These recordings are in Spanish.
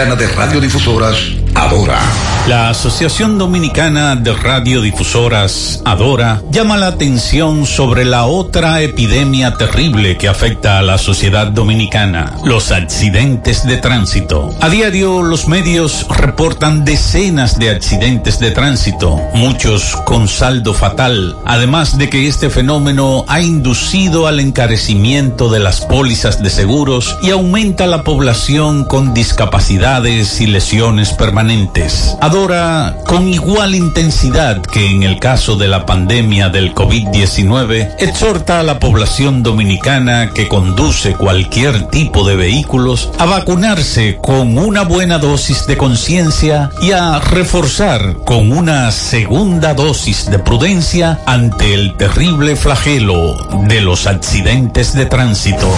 Dominicana de Radiodifusoras, Adora. La Asociación Dominicana de Radiodifusoras, Adora, llama la atención sobre la otra epidemia terrible que afecta a la sociedad dominicana, los accidentes de tránsito. A diario los medios reportan decenas de accidentes de tránsito, muchos con saldo fatal, además de que este fenómeno ha inducido al encarecimiento de las pólizas de seguros y aumenta la población con discapacidades y lesiones permanentes. Con igual intensidad que en el caso de la pandemia del COVID-19, exhorta a la población dominicana que conduce cualquier tipo de vehículos a vacunarse con una buena dosis de conciencia y a reforzar con una segunda dosis de prudencia ante el terrible flagelo de los accidentes de tránsito.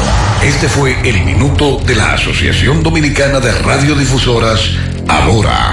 Este fue el minuto de la Asociación Dominicana de Radiodifusoras, Adora.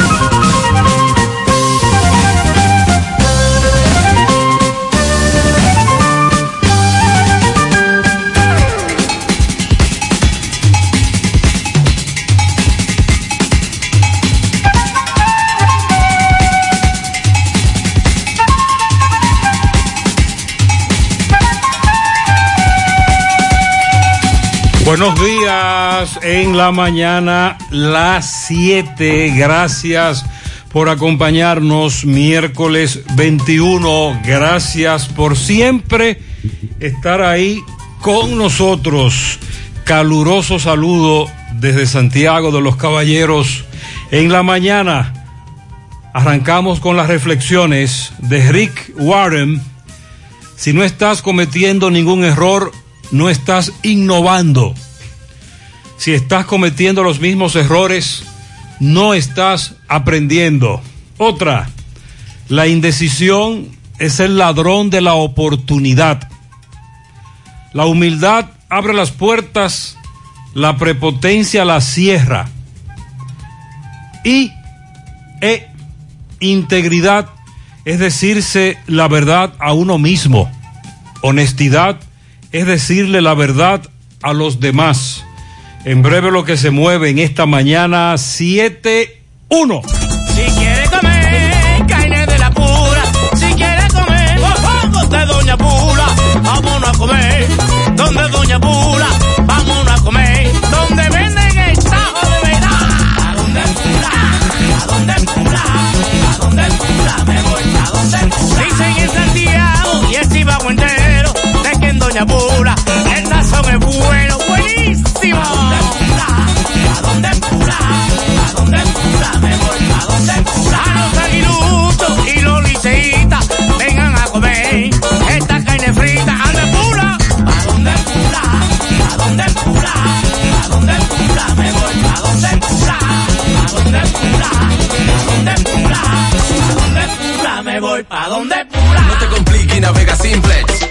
Buenos días en la mañana, las 7. Gracias por acompañarnos miércoles 21. Gracias por siempre estar ahí con nosotros. Caluroso saludo desde Santiago de los Caballeros en la mañana. Arrancamos con las reflexiones de Rick Warren. Si no estás cometiendo ningún error, no estás innovando. Si estás cometiendo los mismos errores, no estás aprendiendo. Otra, la indecisión es el ladrón de la oportunidad. La humildad abre las puertas, la prepotencia las cierra. Y e, integridad es decirse la verdad a uno mismo. Honestidad es decirle la verdad a los demás. En breve lo que se mueve en esta mañana 7-1. Si quiere comer carne de la pura, si quiere comer mofongo de Doña Pula, vámonos a comer donde Doña Pula, vámonos a comer donde venden el tajo de verdad. ¿A dónde Pula? ¿A dónde Pula? ¿A dónde Pula? Me voy a dónde Pula. Dicen en Santiago de Pula el tazón es bueno, buenísimo. ¿A dónde Pula? ¿A dónde? ¿A dónde Pula? Me voy a dónde Pula. A los aguiluchos y los liceitas vengan a comer esta carne frita. ¿A dónde Pula? ¿A dónde Pula? ¿A dónde Pula? ¿A dónde Pula? Me voy a dónde Pula. ¿A dónde Pula? ¿A dónde Pula? ¿A dónde Pula? Me voy pa' donde Pula. No te compliques navega simplex.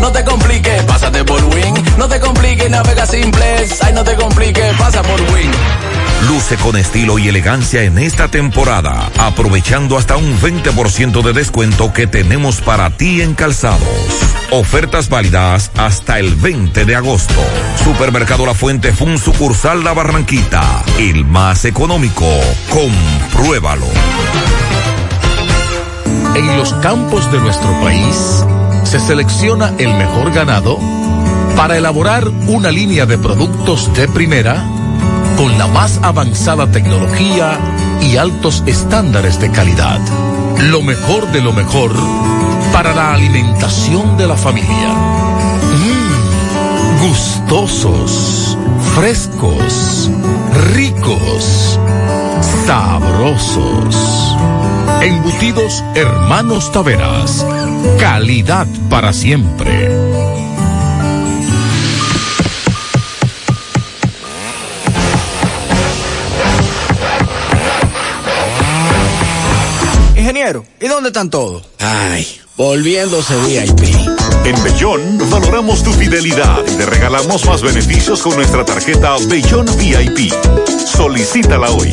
No te compliques, pásate por Win. No te compliques, navega simplex. Ay, no te compliques, pasa por Win. Luce con estilo y elegancia en esta temporada, aprovechando hasta un 20% de descuento que tenemos para ti en calzados. Ofertas válidas hasta el 20 de agosto. Supermercado La Fuente Fun sucursal La Barranquita, el más económico. Compruébalo. En los campos de nuestro país se selecciona el mejor ganado para elaborar una línea de productos de primera con la más avanzada tecnología y altos estándares de calidad. Lo mejor de lo mejor para la alimentación de la familia. Mmm, gustosos, frescos, ricos, sabrosos. Embutidos Hermanos Taveras. Calidad para siempre. Ingeniero, ¿y dónde están todos? Ay, volviéndose VIP. En Bellón valoramos tu fidelidad y te regalamos más beneficios con nuestra tarjeta Bellón VIP. Solicítala hoy.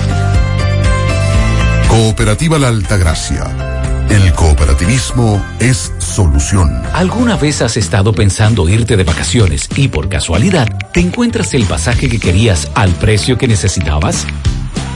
Cooperativa La Altagracia. El cooperativismo es solución. ¿Alguna vez has estado pensando irte de vacaciones y por casualidad te encuentras el pasaje que querías al precio que necesitabas?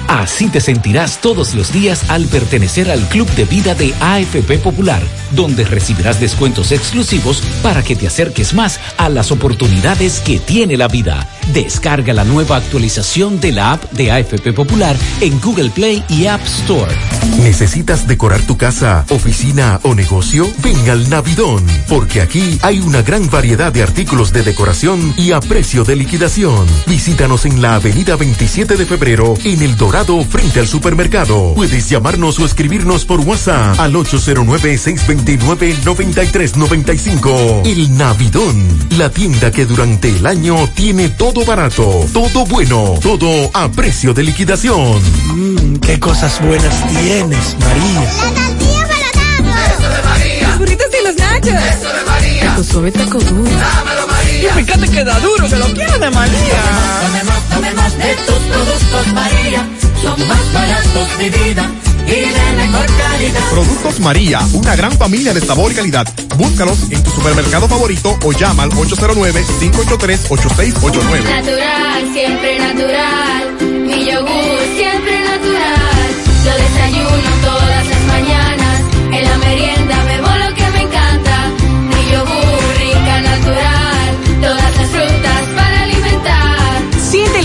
Así te sentirás todos los días al pertenecer al Club de Vida de AFP Popular, donde recibirás descuentos exclusivos para que te acerques más a las oportunidades que tiene la vida. Descarga la nueva actualización de la app de AFP Popular en Google Play y App Store. ¿Necesitas decorar tu casa, oficina o negocio? Ven al Navidón, porque aquí hay una gran variedad de artículos de decoración y a precio de liquidación. Visítanos en la avenida 27 de febrero en el Dorado frente al supermercado. Puedes llamarnos o escribirnos por WhatsApp al 809-629-9395. El Navidón, la tienda que durante el año tiene todo barato, todo bueno, todo a precio de liquidación. Mmm, qué cosas buenas tienes, María. La tortilla para Eso de María. Los burritos y los nachos. Eso de María. Tu suave taco duro. Dámelo, María. Y fíjate que da duro, que lo quiero de María. Tomemos, tomemos de tus productos, María. Más baratos de vida y de mejor calidad. Productos María, una gran familia de sabor y calidad. Búscalos en tu supermercado favorito o llama al 809-583-8689. Natural, siempre natural. Mi yogur,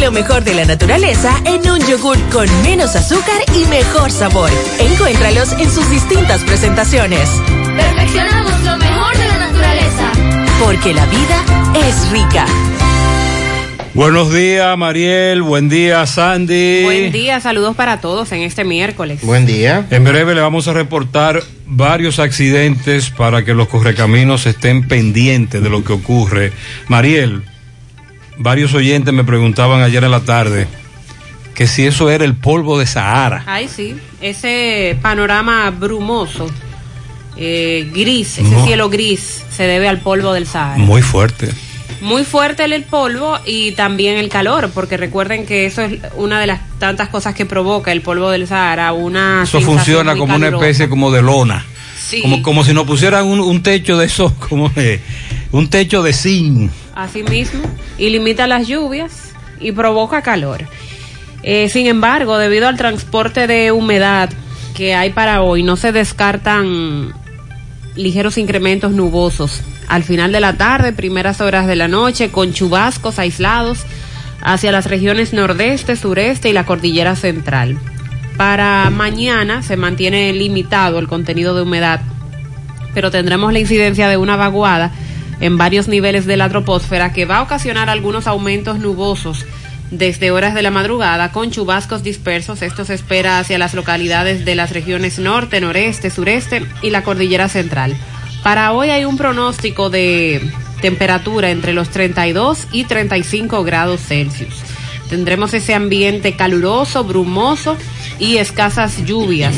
lo mejor de la naturaleza en un yogur con menos azúcar y mejor sabor. Encuéntralos en sus distintas presentaciones. Perfeccionamos lo mejor de la naturaleza. Porque la vida es rica. Buenos días, Mariel. Buen día, Sandy. Buen día, saludos para todos en este miércoles. Buen día. En breve le vamos a reportar varios accidentes para que los correcaminos estén pendientes de lo que ocurre. Mariel, varios oyentes me preguntaban ayer en la tarde que si eso era el polvo de Sahara. Ay, sí, ese panorama brumoso, eh, gris, ese No. cielo gris, se debe al polvo del Sahara. Muy fuerte. Muy fuerte el, polvo y también el calor, porque recuerden que eso es una de las tantas cosas que provoca el polvo del Sahara, una Eso funciona como una especie como de lona. Sí. Como, como si nos pusieran un, un techo de eso, como de, un techo de zinc. Así mismo, y limita las lluvias y provoca calor. Eh, sin embargo, debido al transporte de humedad que hay para hoy, no se descartan ligeros incrementos nubosos al final de la tarde, primeras horas de la noche, con chubascos aislados hacia las regiones nordeste, sureste y la cordillera central. Para mañana se mantiene limitado el contenido de humedad pero tendremos la incidencia de una vaguada en varios niveles de la troposfera que va a ocasionar algunos aumentos nubosos desde horas de la madrugada con chubascos dispersos. Esto se espera hacia las localidades de las regiones norte, noreste, sureste y la cordillera central. Para hoy hay un pronóstico de temperatura entre los 32 y 35 grados Celsius. Tendremos ese ambiente caluroso, brumoso y escasas lluvias.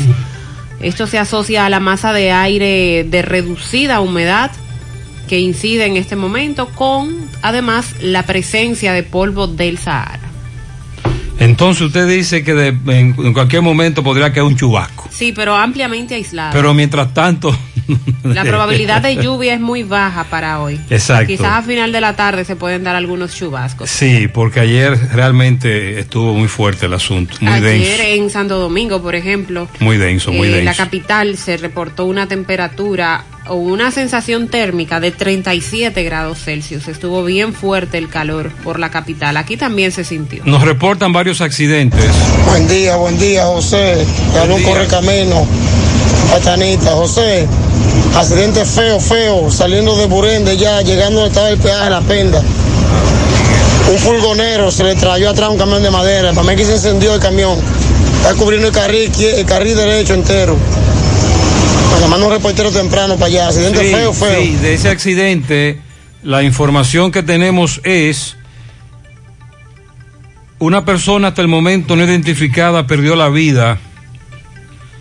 Esto se asocia a la masa de aire de reducida humedad que incide en este momento con además la presencia de polvo del Sahara. Entonces usted dice que de- en, en cualquier momento podría caer un chubasco. Sí, pero ampliamente aislado. Pero mientras tanto... La probabilidad de lluvia es muy baja para hoy. Exacto. Quizás a final de la tarde se pueden dar algunos chubascos. Sí, porque ayer realmente estuvo muy fuerte el asunto, muy Ayer denso, en Santo Domingo, por ejemplo, muy denso, muy eh, la denso. capital se reportó una temperatura o una sensación térmica de 37 grados Celsius. Estuvo bien fuerte el calor por la capital. Aquí también se sintió. Nos reportan varios accidentes. Buen día, buen día, José. Te hablo un correcamino. Pachanita, José. Accidente feo, feo, saliendo de Burende ya, llegando donde estaba el peaje de la penda. Un furgonero se le trayó atrás un camión de madera. Para mí que se encendió el camión. Está cubriendo el carril, izquier- el carril derecho entero. Para mando un reportero temprano para allá. Accidente Sí, feo, feo. sí, de ese accidente, la información que tenemos es una persona hasta el momento no identificada perdió la vida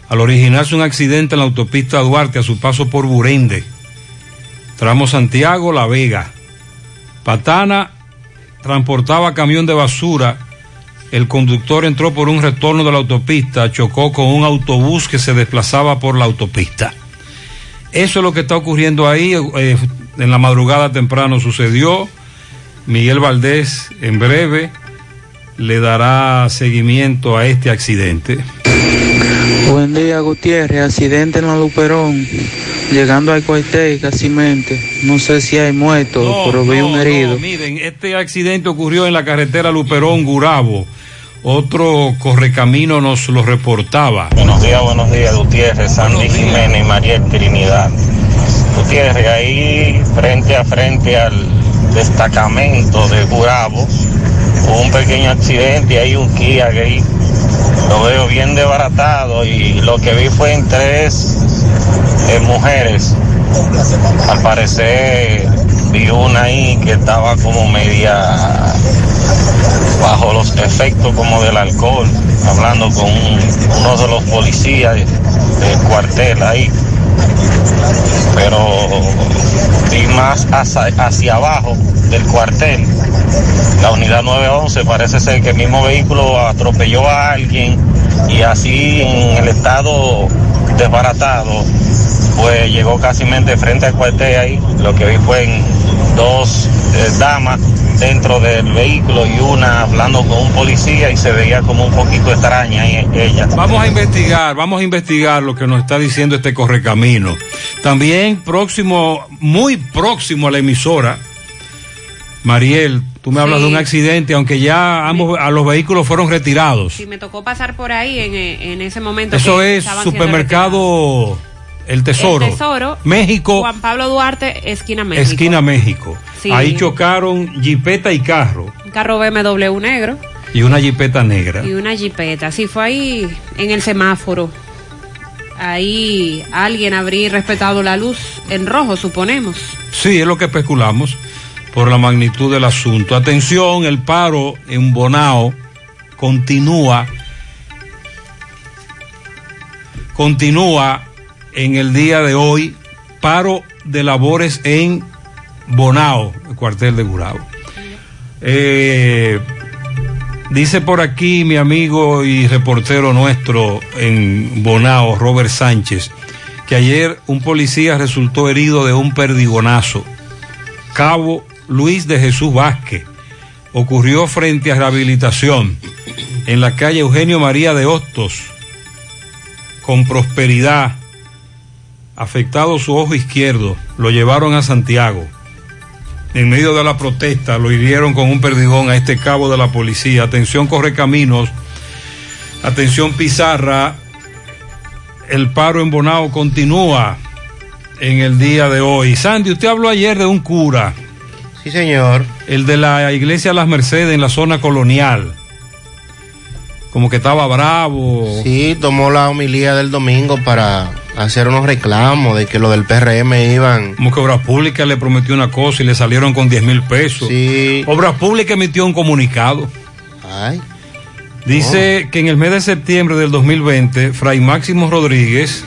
al originarse un accidente en la autopista Duarte a su paso por Burende, tramo Santiago La Vega. Patana transportaba camión de basura. El conductor entró por un retorno de la autopista, chocó con un autobús que se desplazaba por la autopista. Eso es lo que está ocurriendo ahí. eh, en la madrugada temprano sucedió. Miguel Valdés en breve le dará seguimiento a este accidente. Buen día, Gutiérrez. Accidente en la Luperón. Llegando al cuartel, casi mente. No sé si hay muertos, pero vi un herido. No, miren, este accidente ocurrió en la carretera Luperón Gurabo. Otro correcamino nos lo reportaba. Buenos días, buenos días, Gutiérrez, Sandy Jiménez y María Trinidad. Gutiérrez, ahí frente a frente al destacamento de Gurabo, hubo un pequeño accidente y hay un Kia gris. Lo veo bien desbaratado y lo que vi fue en tres eh, mujeres. Al parecer vi una ahí que estaba como media bajo los efectos como del alcohol, hablando con un- uno de los policías del cuartel ahí. Pero vi más hacia, hacia abajo del cuartel. La unidad 911 parece ser que el mismo vehículo atropelló a alguien y así en el estado desbaratado, pues llegó casi frente al cuartel ahí. Lo que vi fue en dos eh, damas dentro del vehículo y una hablando con un policía y se veía como un poquito extraña ella. Vamos a investigar, vamos a investigar lo que nos está diciendo este correcamino. También próximo, muy próximo a la emisora, Mariel, tú me hablas Sí. de un accidente, aunque ya ambos a los vehículos fueron retirados. Sí, me tocó pasar por ahí en, eh, en ese momento. Eso que es supermercado El Tesoro. El Tesoro. México, Juan Pablo Duarte, esquina México. esquina México. Sí. Ahí chocaron jipeta y carro Un carro BMW negro y una jipeta negra. y una jipeta. Sí, fue ahí en el semáforo. Ahí alguien habría respetado la luz en rojo, suponemos. Sí, es lo que especulamos por la magnitud del asunto. Atención, el paro en Bonao continúa, continúa en el día de hoy, paro de labores en Bonao, el cuartel de Gurabo. Eh, dice por aquí mi amigo y reportero nuestro en Bonao, Robert Sánchez, que ayer un policía resultó herido de un perdigonazo. Cabo Luis de Jesús Vázquez. Ocurrió frente a rehabilitación en la calle Eugenio María de Hostos, con prosperidad. Afectado su ojo izquierdo, lo llevaron a Santiago. En medio de la protesta lo hirieron con un perdigón a este cabo de la policía. Atención Correcaminos, atención Pizarra, el paro en Bonao continúa. en el día de hoy. Sandy, usted habló ayer de un cura. Sí, señor. El de la iglesia Las Mercedes en la zona colonial. Como que estaba bravo. Sí, tomó la homilía del domingo para hacer unos reclamos de que lo del PRM iban. Como que Obras Públicas le prometió una cosa y le salieron con 10 mil pesos. Sí. Obras Públicas emitió un comunicado. Ay. Dice que en el mes de septiembre del 2020, Fray Máximo Rodríguez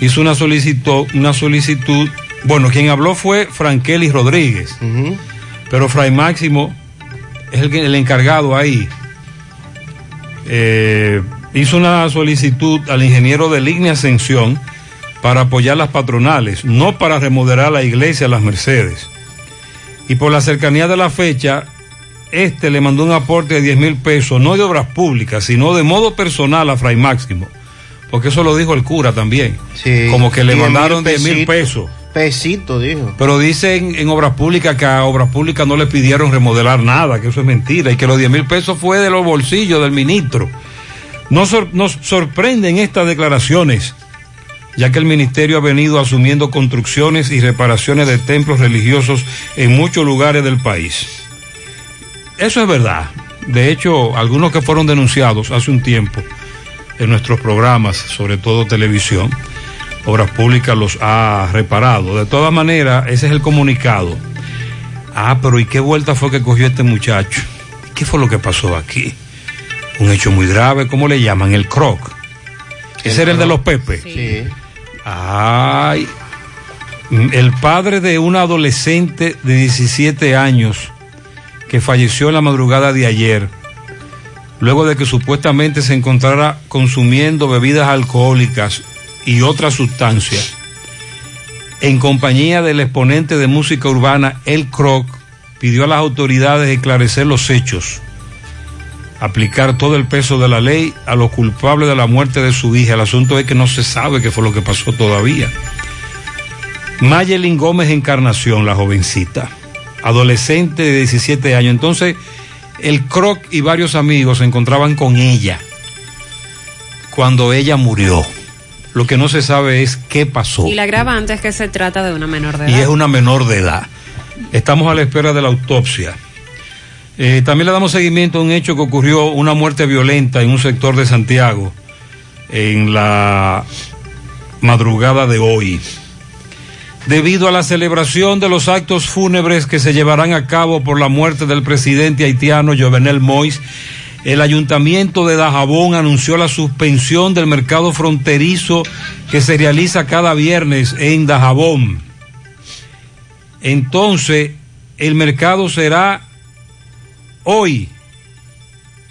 hizo una solicitud, una solicitud. Bueno, quien habló fue Frankelis Rodríguez. Pero Fray Máximo es el, el encargado ahí. Eh, hizo una solicitud al ingeniero de Línea Ascensión para apoyar las patronales, no para remodelar la iglesia Las Mercedes. Y por la cercanía de la fecha, este le mandó un aporte de 10 mil pesos, no de obras públicas, sino de modo personal a Fray Máximo. Porque eso lo dijo el cura también. Sí. Como que le 10 mil mandaron 10 mil pesos. Pesito, dijo. Pero dicen en obras públicas que a obras públicas no le pidieron remodelar nada, que eso es mentira, y que los 10 mil pesos fue de los bolsillos del ministro. Nos, nos sorprenden estas declaraciones, ya que el ministerio ha venido asumiendo construcciones y reparaciones de templos religiosos en muchos lugares del país. Eso es verdad. De hecho, algunos que fueron denunciados hace un tiempo en nuestros programas, sobre todo televisión, Obras Públicas los ha reparado. De todas maneras, ese es el comunicado. Ah, pero ¿y qué vuelta fue que cogió este muchacho? ¿Qué fue lo que pasó aquí? Un hecho muy grave, ¿cómo le llaman? El croc. Ese era el de los Pepe. Sí. Ay, el padre de una adolescente de 17 años que falleció en la madrugada de ayer, luego de que supuestamente se encontrara consumiendo bebidas alcohólicas y otras sustancias, en compañía del exponente de música urbana El Croc, pidió a las autoridades esclarecer los hechos, aplicar todo el peso de la ley a los culpables de la muerte de su hija. El asunto es que no se sabe qué fue lo que pasó todavía. Mayelin Gómez Encarnación, la jovencita, adolescente de 17 años. Entonces, el Croc y varios amigos se encontraban con ella cuando ella murió. Lo que no se sabe es qué pasó. Y la agravante es que se trata de una menor de edad. Y es una menor de edad. Estamos a la espera de la autopsia. Eh, también le damos seguimiento a un hecho que ocurrió, una muerte violenta en un sector de Santiago en la madrugada de hoy. Debido a la celebración de los actos fúnebres que se llevarán a cabo por la muerte del presidente haitiano Jovenel Mois, el ayuntamiento de Dajabón anunció la suspensión del mercado fronterizo que se realiza cada viernes en Dajabón. Entonces, el mercado será hoy.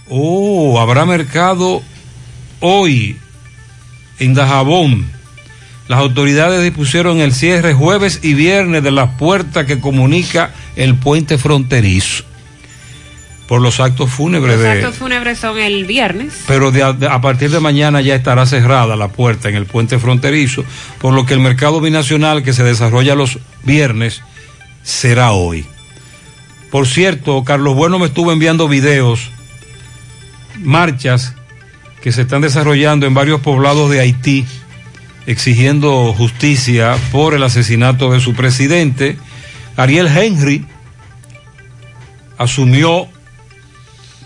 Oh, habrá mercado hoy en Dajabón. Las autoridades dispusieron el cierre jueves y viernes de las puertas que comunica el puente fronterizo por los actos fúnebres Los actos fúnebres son el viernes. pero de a, de- a partir de mañana ya estará cerrada la puerta en el puente fronterizo, por lo que el mercado binacional que se desarrolla los viernes será hoy. Por cierto, Carlos Bueno me estuvo enviando videos, marchas que se están desarrollando en varios poblados de Haití, exigiendo justicia por el asesinato de su presidente. Ariel Henry asumió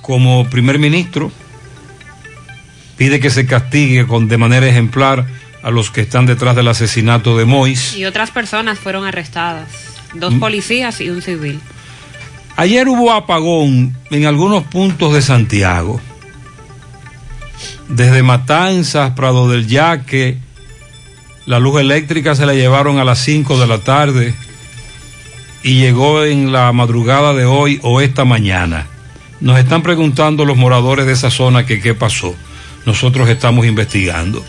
como primer ministro, pide que se castigue con, de manera ejemplar a los que están detrás del asesinato de Mois. Y otras personas fueron arrestadas. Dos Mm. policías y un civil. Ayer hubo apagón en algunos puntos de Santiago. Desde Matanzas, Prado del Yaque, la luz eléctrica se la llevaron a las 5 de la tarde y llegó en la madrugada de hoy o esta mañana. Nos están preguntando los moradores de esa zona que qué pasó. Nosotros estamos investigando.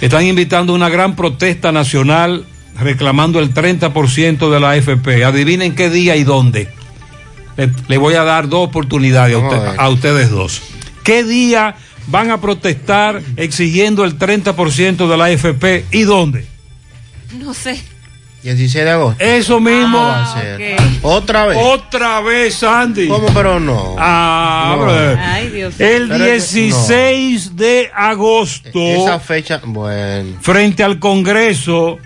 Están invitando una gran protesta nacional reclamando el 30% de la AFP. Adivinen qué día y dónde. Le, le voy a dar dos oportunidades a, usted- a ustedes dos. ¿Qué día van a protestar exigiendo el 30% de la AFP y dónde? No sé. 16 de agosto. Eso mismo. va a ser? ¿Otra vez? Otra vez, Sandy. ¿Cómo, pero no? Ah, No. brother. Ay, Dios. El Pero es que- 16 de agosto, Esa fecha, bueno. frente al Congreso,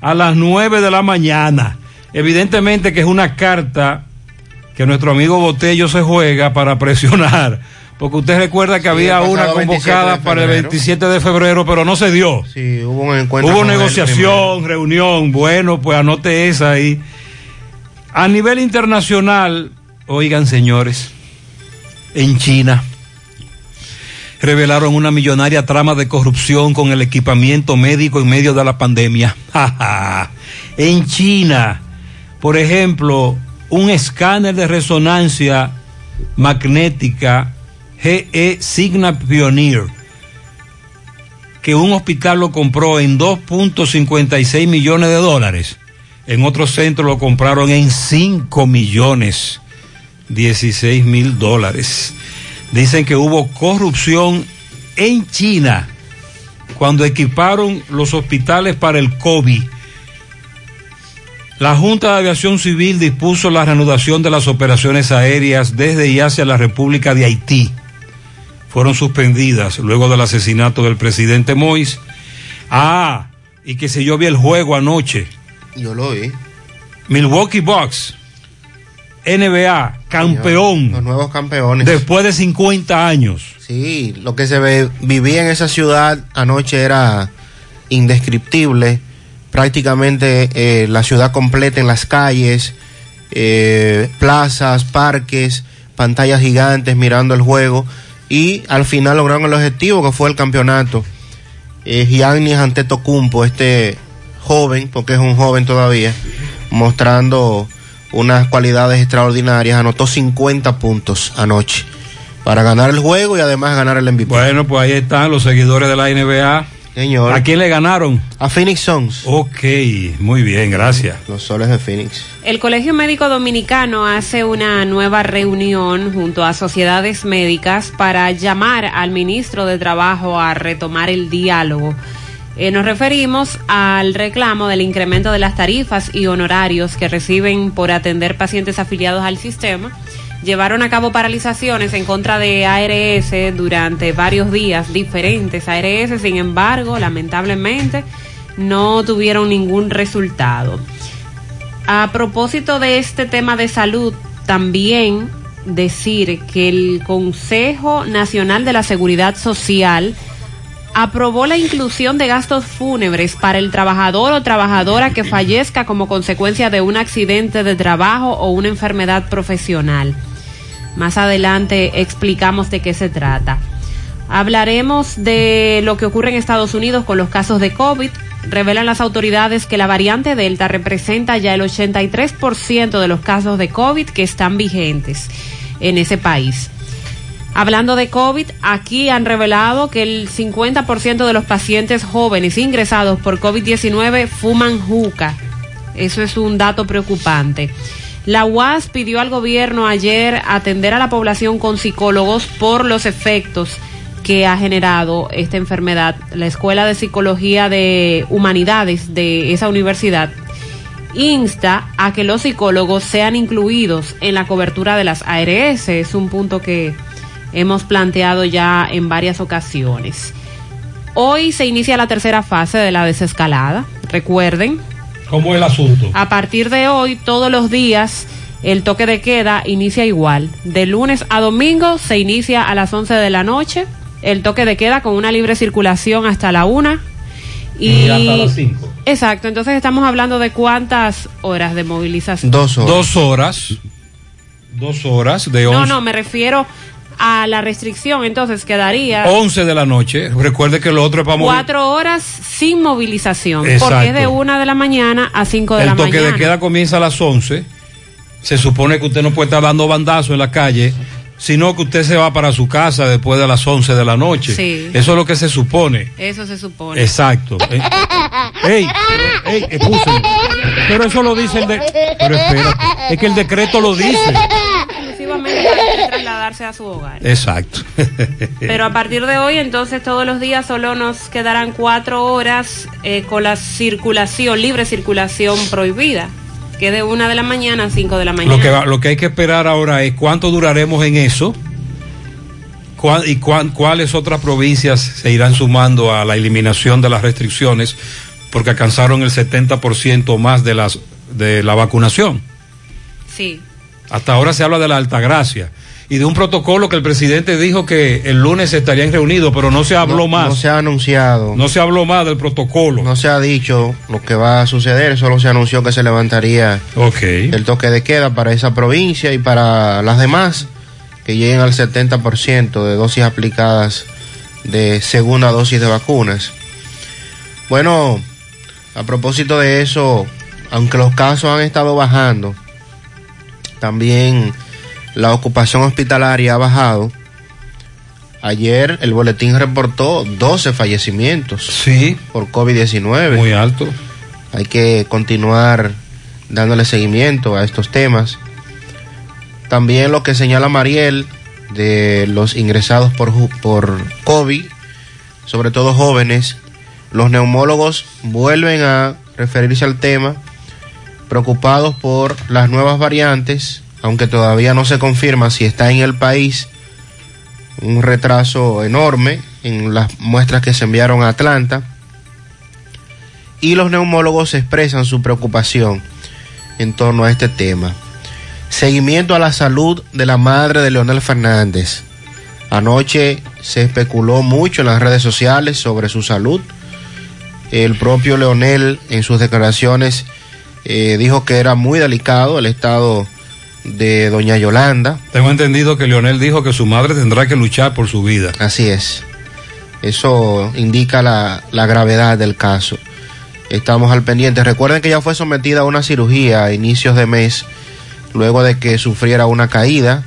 a las 9 de la mañana. Evidentemente que es una carta que nuestro amigo Botello se juega para presionar. Porque usted recuerda que había una pasado 27 convocada para el febrero. 27 de febrero, pero no se dio. Sí, hubo un encuentro. Hubo negociación, reunión. Bueno, pues anote esa ahí. A nivel internacional, oigan señores, en China revelaron una millonaria trama de corrupción con el equipamiento médico en medio de la pandemia. en China, por ejemplo, un escáner de resonancia magnética GE Signa Pioneer que un hospital lo compró en 2.56 millones de dólares. En otro centro lo compraron en 5 millones 16 mil dólares. Dicen que hubo corrupción en China cuando equiparon los hospitales para el COVID. La Junta de Aviación Civil dispuso la reanudación de las operaciones aéreas desde y hacia la República de Haití fueron suspendidas luego del asesinato del presidente Mois. Ah, y que se yo vi el juego anoche. Yo lo vi. Milwaukee Bucks, NBA, campeón. Los nuevos campeones. Después de 50 años. Sí, lo que se ve, vivía en esa ciudad anoche era indescriptible. Prácticamente eh, la ciudad completa en las calles, eh, plazas, parques, pantallas gigantes mirando el juego. Y al final lograron el objetivo que fue el campeonato. Eh, Giannis Antetokounmpo, este joven, porque es un joven todavía, mostrando unas cualidades extraordinarias, anotó 50 puntos anoche para ganar el juego y además ganar el MVP. Bueno, pues ahí están los seguidores de la NBA. Señor. ¿A quién le ganaron? A Phoenix Suns. Ok, muy bien, gracias. Los soles de Phoenix. El Colegio Médico Dominicano hace una nueva reunión junto a sociedades médicas para llamar al ministro de Trabajo a retomar el diálogo. Eh, nos referimos al reclamo del incremento de las tarifas y honorarios que reciben por atender pacientes afiliados al sistema. Llevaron a cabo paralizaciones en contra de ARS durante varios días diferentes. ARS, sin embargo, lamentablemente, no tuvieron ningún resultado. A propósito de este tema de salud, también decir que el Consejo Nacional de la Seguridad Social aprobó la inclusión de gastos fúnebres para el trabajador o trabajadora que fallezca como consecuencia de un accidente de trabajo o una enfermedad profesional. Más adelante explicamos de qué se trata. Hablaremos de lo que ocurre en Estados Unidos con los casos de COVID. Revelan las autoridades que la variante Delta representa ya el 83% de los casos de COVID que están vigentes en ese país. Hablando de COVID, aquí han revelado que el 50% de los pacientes jóvenes ingresados por COVID-19 fuman juca. Eso es un dato preocupante. La UAS pidió al gobierno ayer atender a la población con psicólogos por los efectos que ha generado esta enfermedad. La Escuela de Psicología de Humanidades de esa universidad insta a que los psicólogos sean incluidos en la cobertura de las ARS. Es un punto que hemos planteado ya en varias ocasiones. Hoy se inicia la tercera fase de la desescalada. Recuerden, ¿Cómo es el asunto? a partir de hoy, todos los días, el toque de queda inicia igual. De lunes a domingo se inicia a las 11 de la noche. El toque de queda con una libre circulación hasta la una. Y, hasta las 5. Exacto, entonces estamos hablando de cuántas horas de movilización. Dos horas. Dos horas. Dos horas de 11. No, no, me refiero a la restricción, entonces quedaría 11 de la noche. Recuerde que lo otro es para cuatro horas sin movilización, Exacto. porque es de una de la mañana a 5 de El la toque mañana. de queda comienza a las 11. Se supone que usted no puede estar dando bandazos en la calle, sino que usted se va para su casa después de las 11 de la noche. Sí. Eso es lo que se supone. Eso se supone. Exacto. Eh, ey, ey, escúcheme. Pero eso lo dice el de... Pero espérate, es que el decreto lo dice. Trasladarse a su hogar. Exacto. Pero a partir de hoy, entonces todos los días solo nos quedarán cuatro horas eh, con la circulación, libre circulación prohibida, que de una de la mañana a cinco de la mañana. Lo que, va- lo que hay que esperar ahora es cuánto duraremos en eso cuál- y cuán- cuáles otras provincias se irán sumando a la eliminación de las restricciones porque alcanzaron el 70% más de, las, de la vacunación. Sí. Hasta ahora se habla de la Altagracia y de un protocolo que el presidente dijo que el lunes estarían reunidos, pero no se habló no, más. No se ha anunciado. No se habló más del protocolo. No se ha dicho lo que va a suceder, solo se anunció que se levantaría okay. el toque de queda para esa provincia y para las demás que lleguen al 70% de dosis aplicadas de segunda dosis de vacunas. Bueno, a propósito de eso, aunque los casos han estado bajando, también la ocupación hospitalaria ha bajado. Ayer el boletín reportó 12 fallecimientos sí. por COVID-19. Muy alto. Hay que continuar dándole seguimiento a estos temas. También lo que señala Mariel de los ingresados por, por COVID, sobre todo jóvenes, los neumólogos vuelven a referirse al tema, preocupados por las nuevas variantes, aunque todavía no se confirma si está en el país un retraso enorme en las muestras que se enviaron a Atlanta. Y los neumólogos expresan su preocupación en torno a este tema. Seguimiento a la salud de la madre de Leonel Fernández. Anoche se especuló mucho en las redes sociales sobre su salud. El propio Leonel en sus declaraciones eh, dijo que era muy delicado el estado de doña Yolanda. Tengo entendido que Leonel dijo que su madre tendrá que luchar por su vida. Así es. Eso indica la, la gravedad del caso. Estamos al pendiente. Recuerden que ya fue sometida a una cirugía a inicios de mes, luego de que sufriera una caída.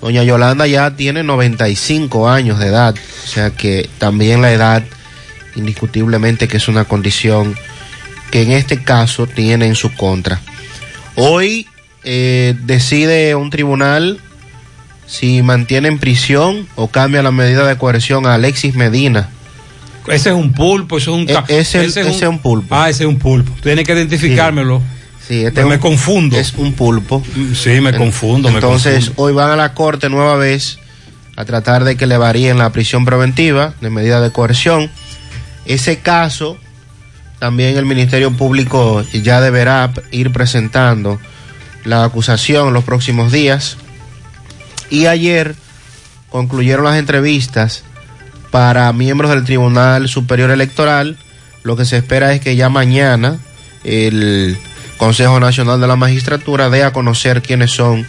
Doña Yolanda ya tiene 95 años de edad, o sea que también la edad, indiscutiblemente que es una condición que en este caso tiene en su contra. Hoy eh, decide un tribunal si mantiene en prisión o cambia la medida de coerción a Alexis Medina. Ese es un pulpo, ese es un... E ese, ese, es un, un, pulpo. Ah, ese es un pulpo. Tiene que identificármelo. Sí, este me un, confundo. Es un pulpo. Sí, me confundo. Entonces, me confundo. hoy van a la corte nueva vez a tratar de que le varíen la prisión preventiva de medida de coerción. Ese caso, también el Ministerio Público ya deberá ir presentando la acusación los próximos días. Y ayer concluyeron las entrevistas para miembros del Tribunal Superior Electoral. Lo que se espera es que ya mañana el Consejo Nacional de la Magistratura dé a conocer quiénes son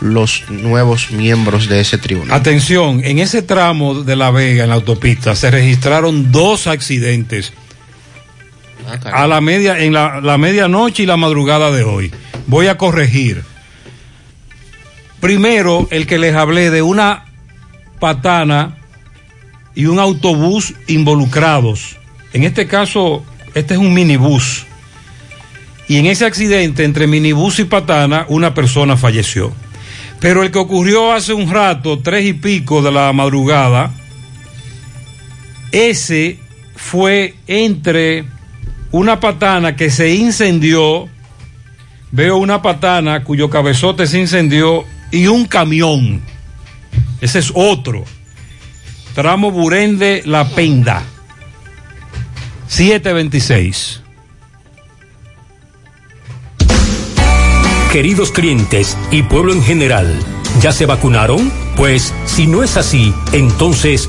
los nuevos miembros de ese tribunal. Atención, en ese tramo de La Vega, en la autopista, se registraron dos accidentes a la media, en la, la medianoche y la madrugada de hoy. Voy a corregir. Primero, el que les hablé de una patana y un autobús involucrados. En este caso, este es un minibús. Y en ese accidente entre minibús y patana, una persona falleció. Pero el que ocurrió hace un rato, tres y pico de la madrugada, ese fue entre una patana que se incendió, veo una patana cuyo cabezote se incendió y un camión. Ese es otro. Tramo Burende La Penda. 726. Queridos clientes y pueblo en general, ¿ya se vacunaron? Pues si no es así, entonces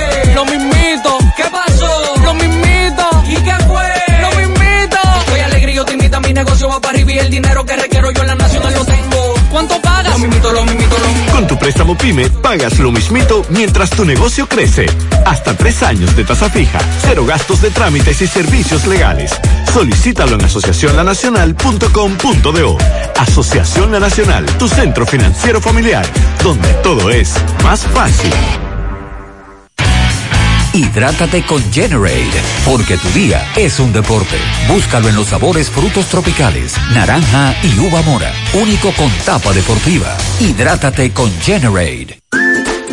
Va para arriba y el dinero que requiero yo en la nacional lo tengo. ¿Cuánto pagas? Lo mismito, lo mismito, lo mismito. Con tu préstamo PYME pagas lo mismito mientras tu negocio crece. Hasta tres años de tasa fija, cero gastos de trámites y servicios legales. Solicítalo en asociacionlanacional.com.do. Asociación La Nacional, tu centro financiero familiar, donde todo es más fácil. Hidrátate con Generate, porque tu día es un deporte. Búscalo en los sabores frutos tropicales, naranja y uva mora. Único con tapa deportiva. Hidrátate con Generate.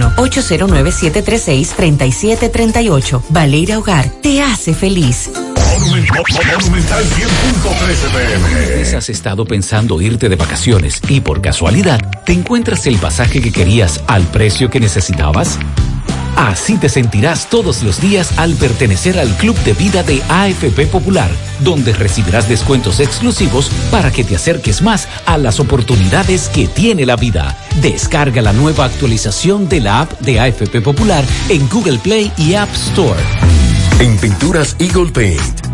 809-736-3738. Valeira Hogar te hace feliz. Monumental 100.13 pm. ¿Has estado pensando irte de vacaciones y por casualidad te encuentras el pasaje que querías al precio que necesitabas? Así te sentirás todos los días al pertenecer al Club de Vida de AFP Popular, donde recibirás descuentos exclusivos para que te acerques más a las oportunidades que tiene la vida. Descarga la nueva actualización de la app de AFP Popular en Google Play y App Store. En Pinturas Eagle Paint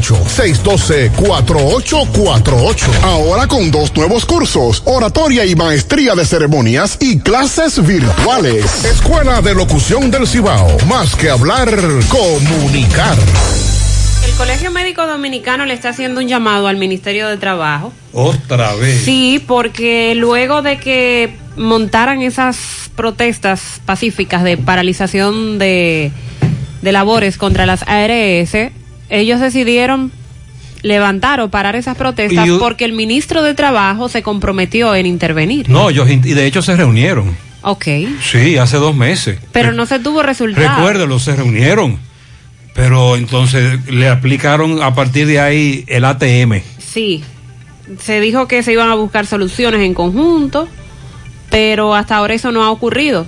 612-4848. Ahora con dos nuevos cursos, oratoria y maestría de ceremonias y clases virtuales. Escuela de Locución del Cibao. Más que hablar, comunicar. El Colegio Médico Dominicano le está haciendo un llamado al Ministerio de Trabajo. Otra vez. Sí, porque luego de que montaran esas protestas pacíficas de paralización de, de labores contra las ARS, ellos decidieron levantar o parar esas protestas porque el ministro de Trabajo se comprometió en intervenir. No, ellos y de hecho se reunieron. Ok, Sí, hace dos meses. pero no se tuvo resultado. Recuérdelo, se reunieron. Pero entonces le aplicaron a partir de ahí el ATM. Sí, se dijo que se iban a buscar soluciones en conjunto, pero hasta ahora eso no ha ocurrido.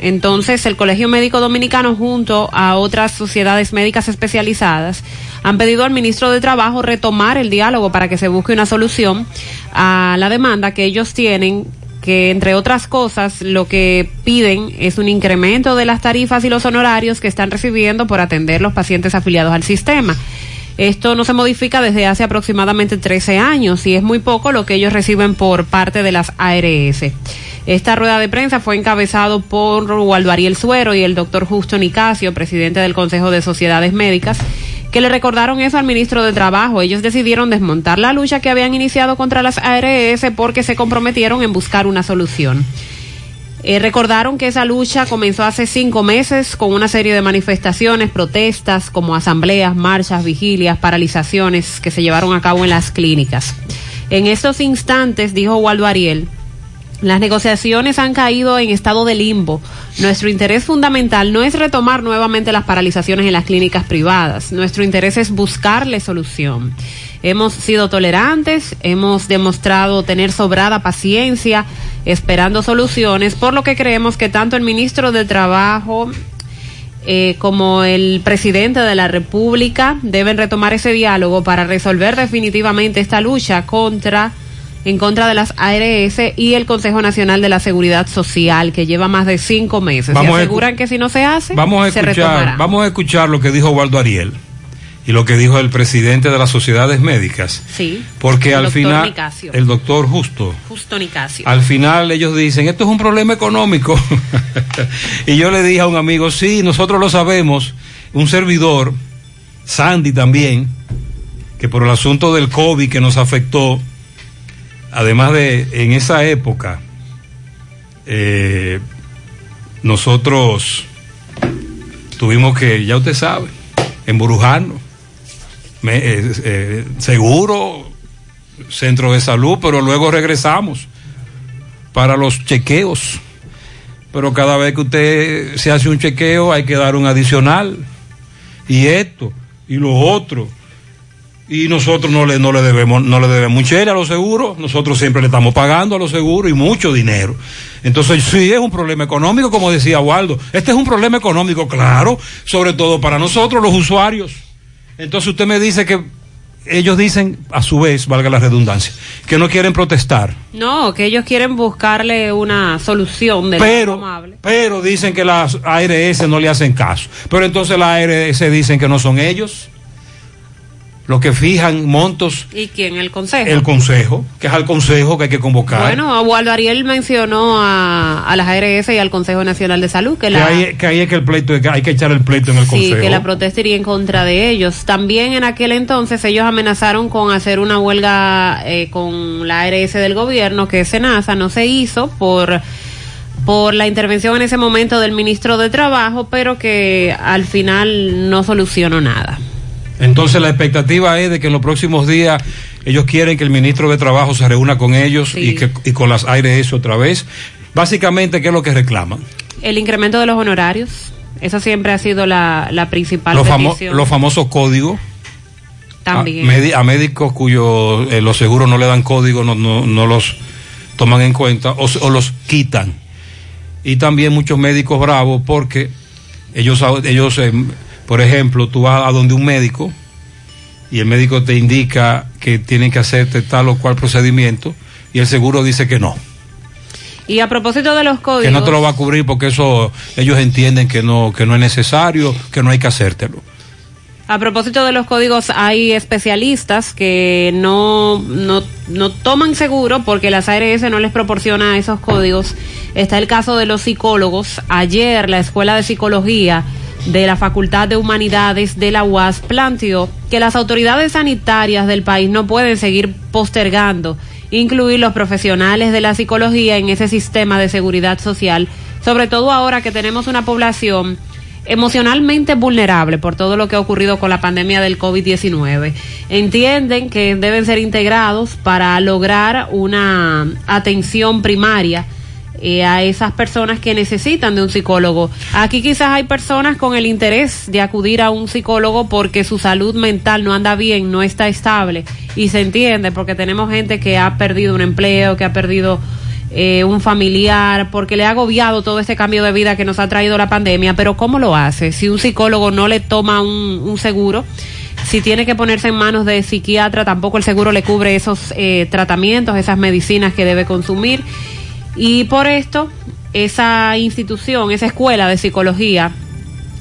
Entonces, el Colegio Médico Dominicano, junto a otras sociedades médicas especializadas, han pedido al ministro de Trabajo retomar el diálogo para que se busque una solución a la demanda que ellos tienen, que entre otras cosas lo que piden es un incremento de las tarifas y los honorarios que están recibiendo por atender los pacientes afiliados al sistema. Esto no se modifica desde hace aproximadamente 13 años y es muy poco lo que ellos reciben por parte de las ARS. Esta rueda de prensa fue encabezado por Waldo Ariel Suero y el doctor Justo Nicasio, presidente del Consejo de Sociedades Médicas, que le recordaron eso al ministro de Trabajo. Ellos decidieron desmontar la lucha que habían iniciado contra las ARS porque se comprometieron en buscar una solución. Eh, recordaron que esa lucha comenzó hace cinco meses con una serie de manifestaciones, protestas, como asambleas, marchas, vigilias, paralizaciones que se llevaron a cabo en las clínicas. En estos instantes, dijo Waldo Ariel, Las negociaciones han caído en estado de limbo. Nuestro interés fundamental no es retomar nuevamente las paralizaciones en las clínicas privadas. Nuestro interés es buscarle solución. Hemos sido tolerantes, hemos demostrado tener sobrada paciencia, esperando soluciones, por lo que creemos que tanto el ministro de Trabajo eh, como el presidente de la República deben retomar ese diálogo para resolver definitivamente esta lucha contra en contra de las ARS y el Consejo Nacional de la Seguridad Social, que lleva más de cinco meses. Vamos y a aseguran que si no se hace, Vamos a se retomará. vamos a escuchar lo que dijo Waldo Ariel y lo que dijo el presidente de las sociedades médicas, Sí. porque El al doctor final Nicasio. el doctor Justo Justo Nicasio. al final ellos dicen, esto es un problema económico. y yo le dije a un amigo, sí, nosotros lo sabemos, un servidor, Sandy también, que por el asunto del COVID que nos afectó, además de en esa época, eh, nosotros tuvimos que, ya usted sabe, embrujarnos. Eh, eh, seguro, centro de salud, pero luego regresamos para los chequeos. Pero cada vez que usted se hace un chequeo hay que dar un adicional. Y esto, y lo otro. Y nosotros no le, no le debemos, no le debemos chele a los seguros, nosotros siempre le estamos pagando a los seguros y mucho dinero. Entonces sí es un problema económico, como decía Waldo. Este es un problema económico, claro, sobre todo para nosotros, los usuarios. Entonces usted me dice que ellos dicen, a su vez, valga la redundancia, que no quieren protestar. No, que ellos quieren buscarle una solución de Pero, pero dicen que las ARS no le hacen caso. Pero entonces las ARS dicen que no son ellos los que fijan montos, ¿Y quién? El Consejo. el consejo, que es al consejo que hay que convocar. Bueno, Waldo Ariel mencionó a, a las ARS y al Consejo Nacional de Salud que que, la, ahí, que ahí es que el pleito, que hay que echar el pleito en el sí, consejo. que la protesta iría en contra de ellos. También en aquel entonces ellos amenazaron con hacer una huelga eh, con la ARS del gobierno, que es SENASA, no se hizo por por la intervención en ese momento del ministro de Trabajo, pero que al final no solucionó nada. Entonces la expectativa es de que en los próximos días ellos quieren que el ministro de Trabajo se reúna con ellos y, que, y con las ARS otra vez. Básicamente, ¿qué es lo que reclaman? El incremento de los honorarios, esa siempre ha sido la, la principal Los, famo- los famosos códigos. También. A, médicos cuyos eh, los seguros no le dan código, no, no, no los toman en cuenta o, o los quitan. Y también muchos médicos bravos porque ellos, ellos eh, por ejemplo, tú vas a donde un médico y el médico te indica que tienen que hacerte tal o cual procedimiento y el seguro dice que no, Y a propósito de los que códigos, no te lo va a cubrir porque eso ellos entienden que no, que no es necesario, que no hay que hacértelo. a propósito de los códigos, hay especialistas que no, no, no toman seguro porque las ARS no les proporciona esos códigos. Está el caso de los psicólogos. Ayer la Escuela de Psicología de la Facultad de Humanidades de la UAS planteó que las autoridades sanitarias del país no pueden seguir postergando incluir los profesionales de la psicología en ese sistema de seguridad social, sobre todo ahora que tenemos una población emocionalmente vulnerable por todo lo que ha ocurrido con la pandemia del COVID-19. Entienden que deben ser integrados para lograr una atención primaria eh, a esas personas que necesitan de un psicólogo. Aquí quizás hay personas con el interés de acudir a un psicólogo porque su salud mental no anda bien, no está estable y se entiende porque tenemos gente que ha perdido un empleo, que ha perdido eh, un familiar, porque le ha agobiado todo este cambio de vida que nos ha traído la pandemia, pero ¿cómo lo hace? Si un psicólogo no le toma un, un seguro, si tiene que ponerse en manos de psiquiatra, tampoco el seguro le cubre esos eh, tratamientos, esas medicinas que debe consumir. Y por esto, esa institución, esa escuela de psicología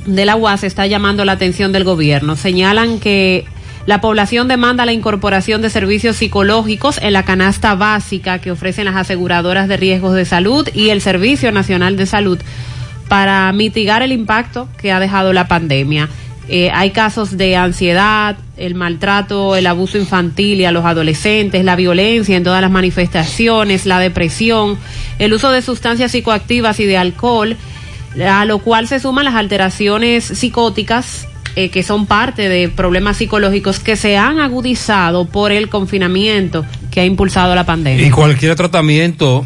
de la UAS está llamando la atención del gobierno. Señalan que la población demanda la incorporación de servicios psicológicos en la canasta básica que ofrecen las aseguradoras de riesgos de salud y el Servicio Nacional de Salud para mitigar el impacto que ha dejado la pandemia. Eh, hay casos de ansiedad, el maltrato, el abuso infantil y a los adolescentes, la violencia en todas las manifestaciones, la depresión, el uso de sustancias psicoactivas y de alcohol, a lo cual se suman las alteraciones psicóticas eh, que son parte de problemas psicológicos que se han agudizado por el confinamiento que ha impulsado la pandemia. Y cualquier tratamiento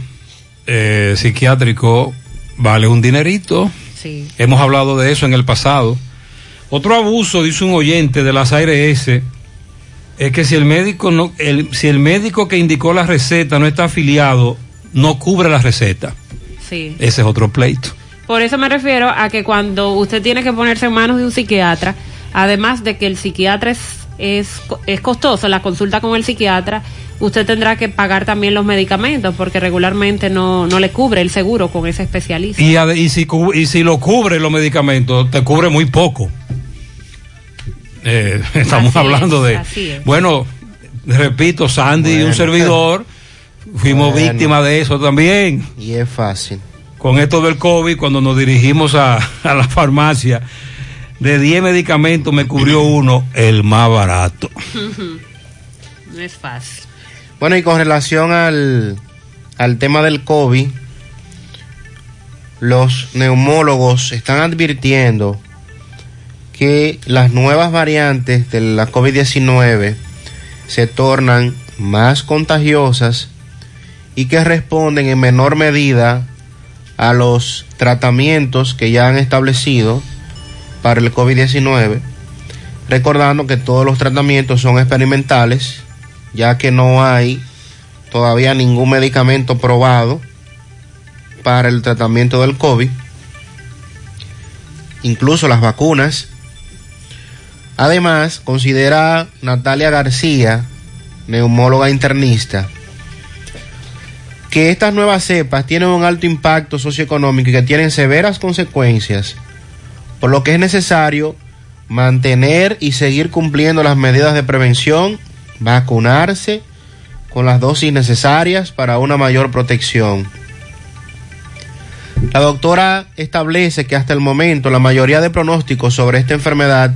eh, psiquiátrico vale un dinerito. Sí. Hemos hablado de eso en el pasado. Otro abuso, dice un oyente de las ARS, es que si el médico no, el, si el médico que indicó la receta no está afiliado, no cubre la receta. Sí. Ese es otro pleito. Por eso me refiero a que cuando usted tiene que ponerse en manos de un psiquiatra, además de que el psiquiatra es, es, es costoso, la consulta con el psiquiatra, usted tendrá que pagar también los medicamentos porque regularmente no, no le cubre el seguro con ese especialista. Y, si, cu- y si lo cubre los medicamentos, te cubre muy poco. Eh, estamos Así hablando es, de... así es. Bueno, repito, Sandy y un servidor fuimos Bueno. víctimas de eso también. Y es fácil. Con esto del COVID, cuando nos dirigimos a, a la farmacia, de 10 medicamentos me cubrió uno, el más barato. no es fácil. Bueno, y con relación al, al tema del COVID, los neumólogos están advirtiendo que las nuevas variantes de la COVID-19 se tornan más contagiosas y que responden en menor medida a los tratamientos que ya han establecido para el COVID-19, recordando que todos los tratamientos son experimentales, ya que no hay todavía ningún medicamento probado para el tratamiento del COVID, incluso las vacunas. Además, considera Natalia García, neumóloga internista, que estas nuevas cepas tienen un alto impacto socioeconómico y que tienen severas consecuencias, por lo que es necesario mantener y seguir cumpliendo las medidas de prevención, vacunarse con las dosis necesarias para una mayor protección. La doctora establece que hasta el momento la mayoría de pronósticos sobre esta enfermedad,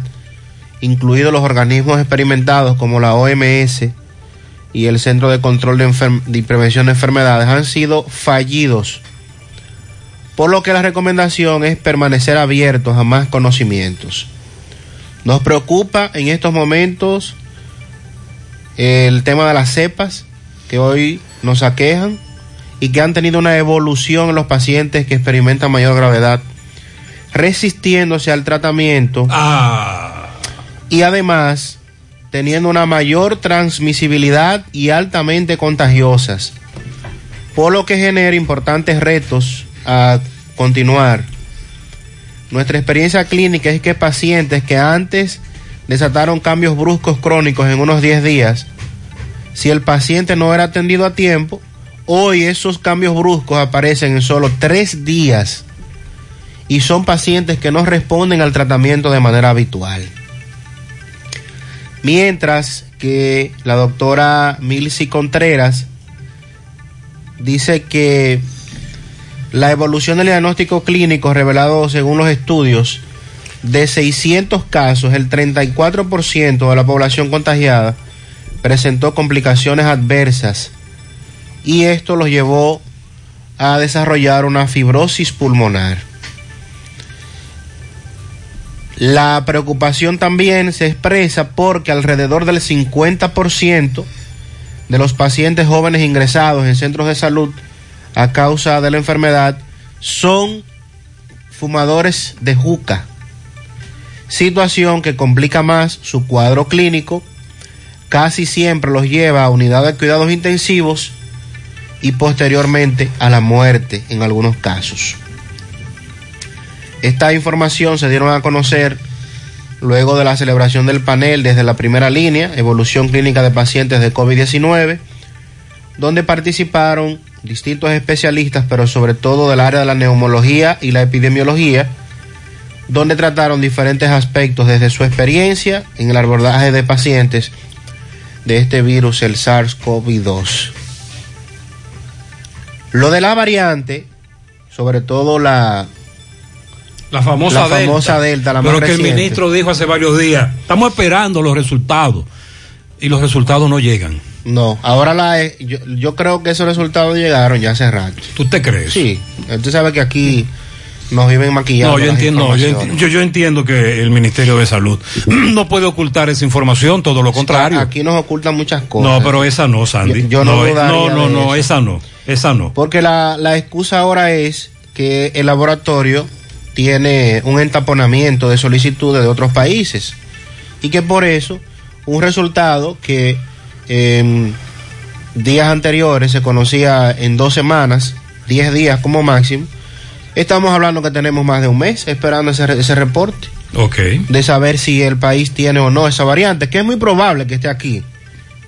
incluidos los organismos experimentados como la OMS y el Centro de Control de, y Prevención de Enfermedades, han sido fallidos. Por lo que la recomendación es permanecer abiertos a más conocimientos. Nos preocupa en estos momentos el tema de las cepas que hoy nos aquejan y que han tenido una evolución en los pacientes que experimentan mayor gravedad, resistiéndose al tratamiento y además teniendo una mayor transmisibilidad y altamente contagiosas, por lo que genera importantes retos a continuar. Nuestra experiencia clínica es que pacientes que antes desataron cambios bruscos crónicos en unos 10 días, si el paciente no era atendido a tiempo, hoy esos cambios bruscos aparecen en solo 3 días y son pacientes que no responden al tratamiento de manera habitual. Mientras que la doctora Milcy Contreras dice que la evolución del diagnóstico clínico revelado según los estudios de 600 casos, el 34% de la población contagiada presentó complicaciones adversas y esto los llevó a desarrollar una fibrosis pulmonar. La preocupación también se expresa porque alrededor del 50% de los pacientes jóvenes ingresados en centros de salud a causa de la enfermedad son fumadores de juca, situación que complica más su cuadro clínico, casi siempre los lleva a unidades de cuidados intensivos y posteriormente a la muerte en algunos casos. Esta información se dieron a conocer luego de la celebración del panel desde la primera línea, evolución clínica de pacientes de COVID-19, donde participaron distintos especialistas, pero sobre todo del área de la neumología y la epidemiología, donde trataron diferentes aspectos desde su experiencia en el abordaje de pacientes de este virus, el SARS-CoV-2. Lo de la variante, sobre todo la La famosa, La famosa Delta, la más Pero que el ministro dijo hace varios días, estamos esperando los resultados y los resultados no llegan. No, ahora la yo, yo creo que esos resultados llegaron ya hace rato. ¿Tú te crees? Sí, usted sabe que aquí nos viven maquillando. No, yo entiendo, no, yo, enti- yo- yo entiendo que el Ministerio de Salud no puede ocultar esa información, todo lo contrario. Aquí nos ocultan muchas cosas. No, pero esa no, Sandy. Yo- yo no eh, no, no, de no, eso. esa no, esa no. Porque la, la excusa ahora es que el laboratorio tiene un entaponamiento de solicitudes de otros países y que por eso un resultado que en días anteriores se conocía en dos semanas, diez días como máximo, estamos hablando que tenemos más de un mes esperando ese, ese reporte Ok. de saber si el país tiene o no esa variante, que es muy probable que esté aquí.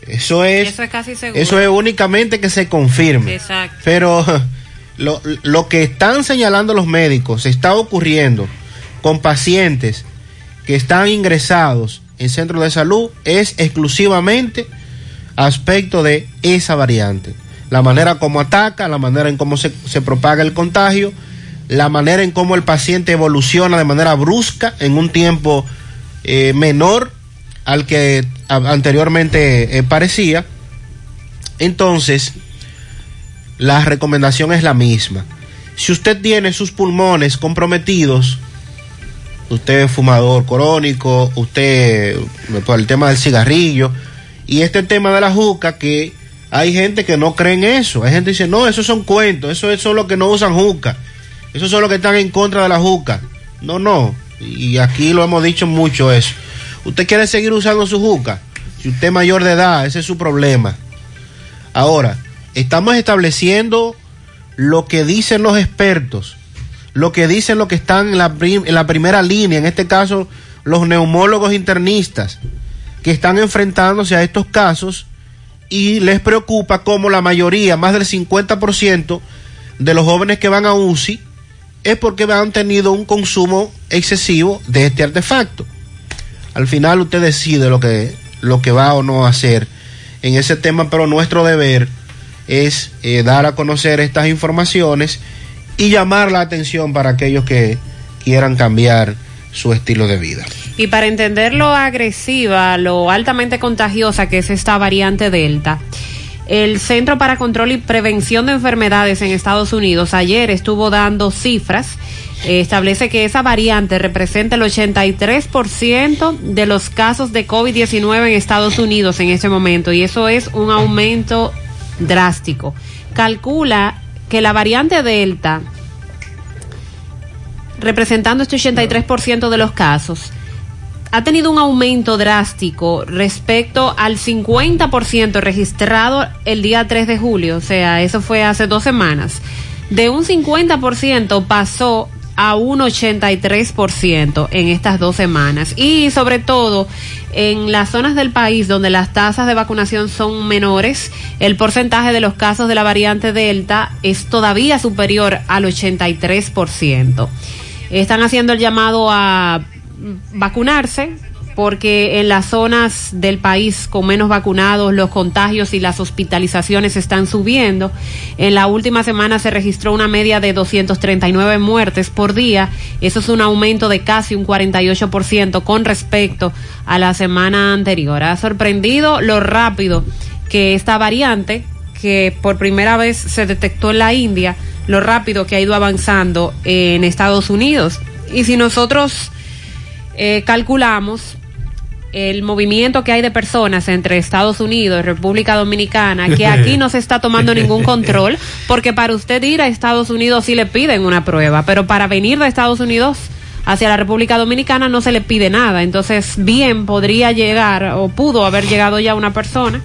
Eso es, Eso es casi seguro. eso es únicamente que se confirme. Exacto. Pero lo, lo que están señalando los médicos está ocurriendo con pacientes que están ingresados en centros de salud es exclusivamente aspecto de esa variante. La manera como ataca, la manera en cómo se, se propaga el contagio, la manera en cómo el paciente evoluciona de manera brusca en un tiempo eh, menor al que anteriormente eh, parecía. Entonces, la recomendación es la misma. Si usted tiene sus pulmones comprometidos, usted es fumador crónico, usted por el tema del cigarrillo y este tema de la juca que hay gente que no cree en eso. Hay gente que dice, "No, esos son cuentos, eso es solo que no usan juca. Esos son los que están en contra de la juca." No, no, y aquí lo hemos dicho mucho eso. Usted quiere seguir usando su juca. Si usted es mayor de edad, ese es su problema. Ahora, estamos estableciendo lo que dicen los expertos, lo que dicen los que están en la, prim- en la primera línea, en este caso los neumólogos internistas, que están enfrentándose a estos casos y les preocupa como la mayoría, más del 50% de los jóvenes que van a UCI, es porque han tenido un consumo excesivo de este artefacto. Al final usted decide lo que, lo que va o no a hacer en ese tema, pero nuestro deber es eh, dar a conocer estas informaciones y llamar la atención para aquellos que quieran cambiar su estilo de vida. Y para entender lo agresiva, lo altamente contagiosa que es esta variante Delta, el Centro para Control y Prevención de Enfermedades en Estados Unidos ayer estuvo dando cifras. eh, establece que esa variante representa el 83% de los casos de COVID-19 en Estados Unidos en este momento y eso es un aumento drástico. Calcula que la variante Delta representando este 83% de los casos, ha tenido un aumento drástico respecto al 50% registrado el día 3 de julio, o sea, eso fue hace dos semanas. De un 50% pasó a un 83% en estas dos semanas. Y sobre todo en las zonas del país donde las tasas de vacunación son menores, el porcentaje de los casos de la variante Delta es todavía superior al 83%. Están haciendo el llamado a vacunarse porque en las zonas del país con menos vacunados los contagios y las hospitalizaciones están subiendo. En la última semana se registró una media de 239 muertes por día. Eso es un aumento de casi un 48% con respecto a la semana anterior. Ha sorprendido lo rápido que esta variante, que por primera vez se detectó en la India, lo rápido que ha ido avanzando en Estados Unidos. Y si nosotros eh, calculamos el movimiento que hay de personas entre Estados Unidos y República Dominicana, que aquí no se está tomando ningún control, porque para usted ir a Estados Unidos sí le piden una prueba, pero para venir de Estados Unidos hacia la República Dominicana no se le pide nada. Entonces, bien podría llegar o pudo haber llegado ya una persona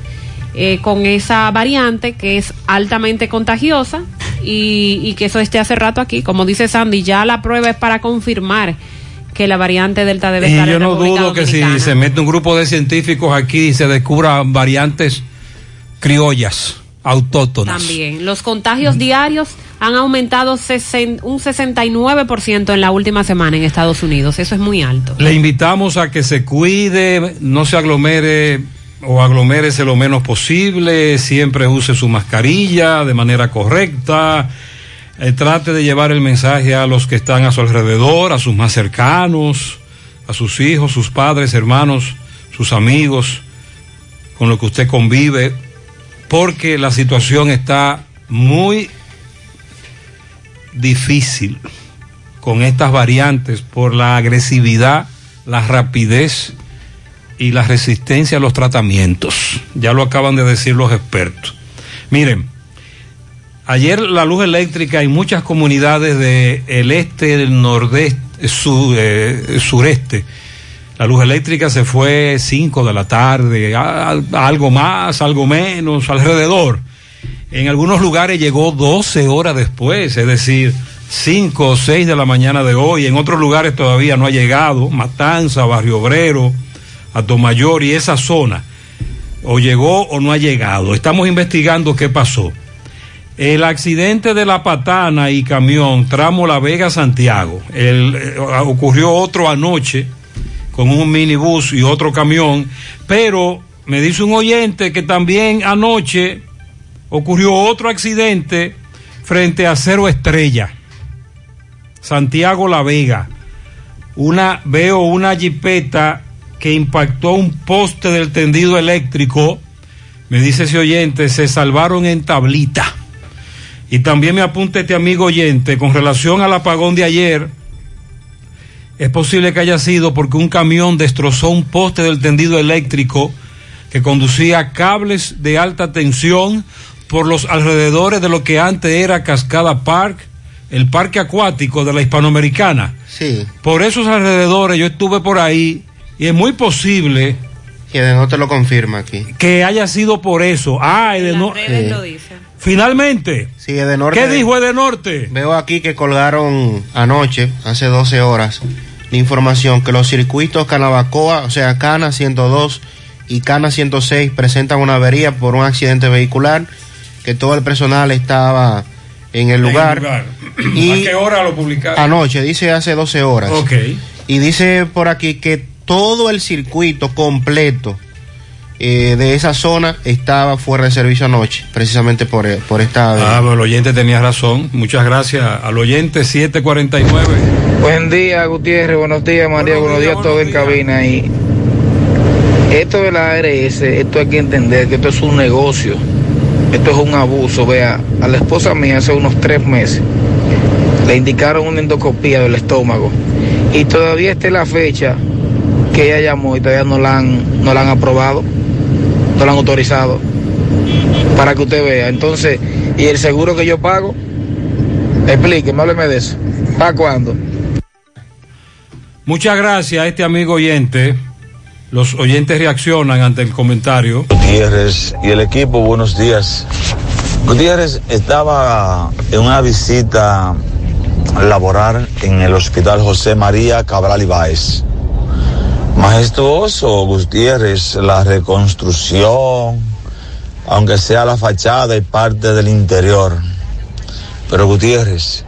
eh, con esa variante que es altamente contagiosa y, y que eso esté hace rato aquí. Como dice Sandy, ya la prueba es para confirmar que la variante Delta debe Y estar yo en no República dudo que si se mete un grupo de científicos aquí y se descubra variantes criollas, autóctonas. También. Los contagios diarios han aumentado un 69% en la última semana en Estados Unidos. Eso es muy alto. Le invitamos a que se cuide, no se aglomere o aglomérese lo menos posible, siempre use su mascarilla de manera correcta, eh, trate de llevar el mensaje a los que están a su alrededor, a sus más cercanos, a sus hijos, sus padres, hermanos, sus amigos, con los que usted convive, porque la situación está muy difícil con estas variantes por la agresividad, la rapidez y la resistencia a los tratamientos. Ya lo acaban de decir los expertos. Miren, ayer la luz eléctrica en muchas comunidades del este, del nordeste, su- eh, sureste, la luz eléctrica se fue 5 de la tarde, algo más, algo menos, alrededor. En algunos lugares llegó 12 horas después, es decir, 5 o 6 de la mañana de hoy. En otros lugares todavía no ha llegado. Matanza, Barrio Obrero, Atomayor y esa zona. O llegó o no ha llegado. Estamos investigando qué pasó. El accidente de la patana y camión, tramo La Vega Santiago. El, eh, ocurrió otro anoche con un minibús y otro camión, pero me dice un oyente que también anoche ocurrió otro accidente frente a Cero Estrella, Santiago La Vega. Una, veo una jipeta que impactó un poste del tendido eléctrico. Me dice ese oyente, se salvaron en tablita. Y también me apunta este amigo oyente con relación al apagón de ayer. Es posible que haya sido porque un camión destrozó un poste del tendido eléctrico que conducía cables de alta tensión por los alrededores de lo que antes era Cascada Park, el parque acuático de la hispanoamericana. Sí. Por esos alrededores yo estuve por ahí y es muy posible Que de no te lo confirma aquí. que haya sido por eso. Ah, Edenor- lo dice. Finalmente. Sí, de norte. ¿Qué dijo Edenorte? Veo aquí que colgaron anoche, hace 12 horas, la información que los circuitos Canabacoa, o sea, Cana 102 y Cana 106 presentan una avería por un accidente vehicular, que todo el personal estaba en el lugar. Y ¿A qué hora lo publicaron? Anoche, dice hace 12 horas. Ok. Y dice por aquí que todo el circuito completo eh, de esa zona estaba fuera de servicio anoche, precisamente por, eh, por esta. Ah, pero el oyente tenía razón. Muchas gracias al oyente 749. Buen día, Gutiérrez. Buenos días, María. Buenos, días a todos en cabina. Y esto de la ARS, esto hay que entender que esto es un negocio. Esto es un abuso. Vea, a la esposa mía hace unos tres meses le indicaron una endoscopía del estómago. Y todavía está la fecha que ella llamó y todavía no la han, no la han aprobado, no la han autorizado. Para que usted vea. Entonces, ¿y el seguro que yo pago? Explíqueme, hábleme de eso. ¿Para cuándo? Muchas gracias a este amigo oyente. Los oyentes reaccionan ante el comentario. Gutiérrez y el equipo, buenos días. Gutiérrez estaba en una visita laboral en el Hospital José María Cabral Ibáez. Majestuoso, Gutiérrez, la reconstrucción, aunque sea la fachada y parte del interior. Pero Gutiérrez,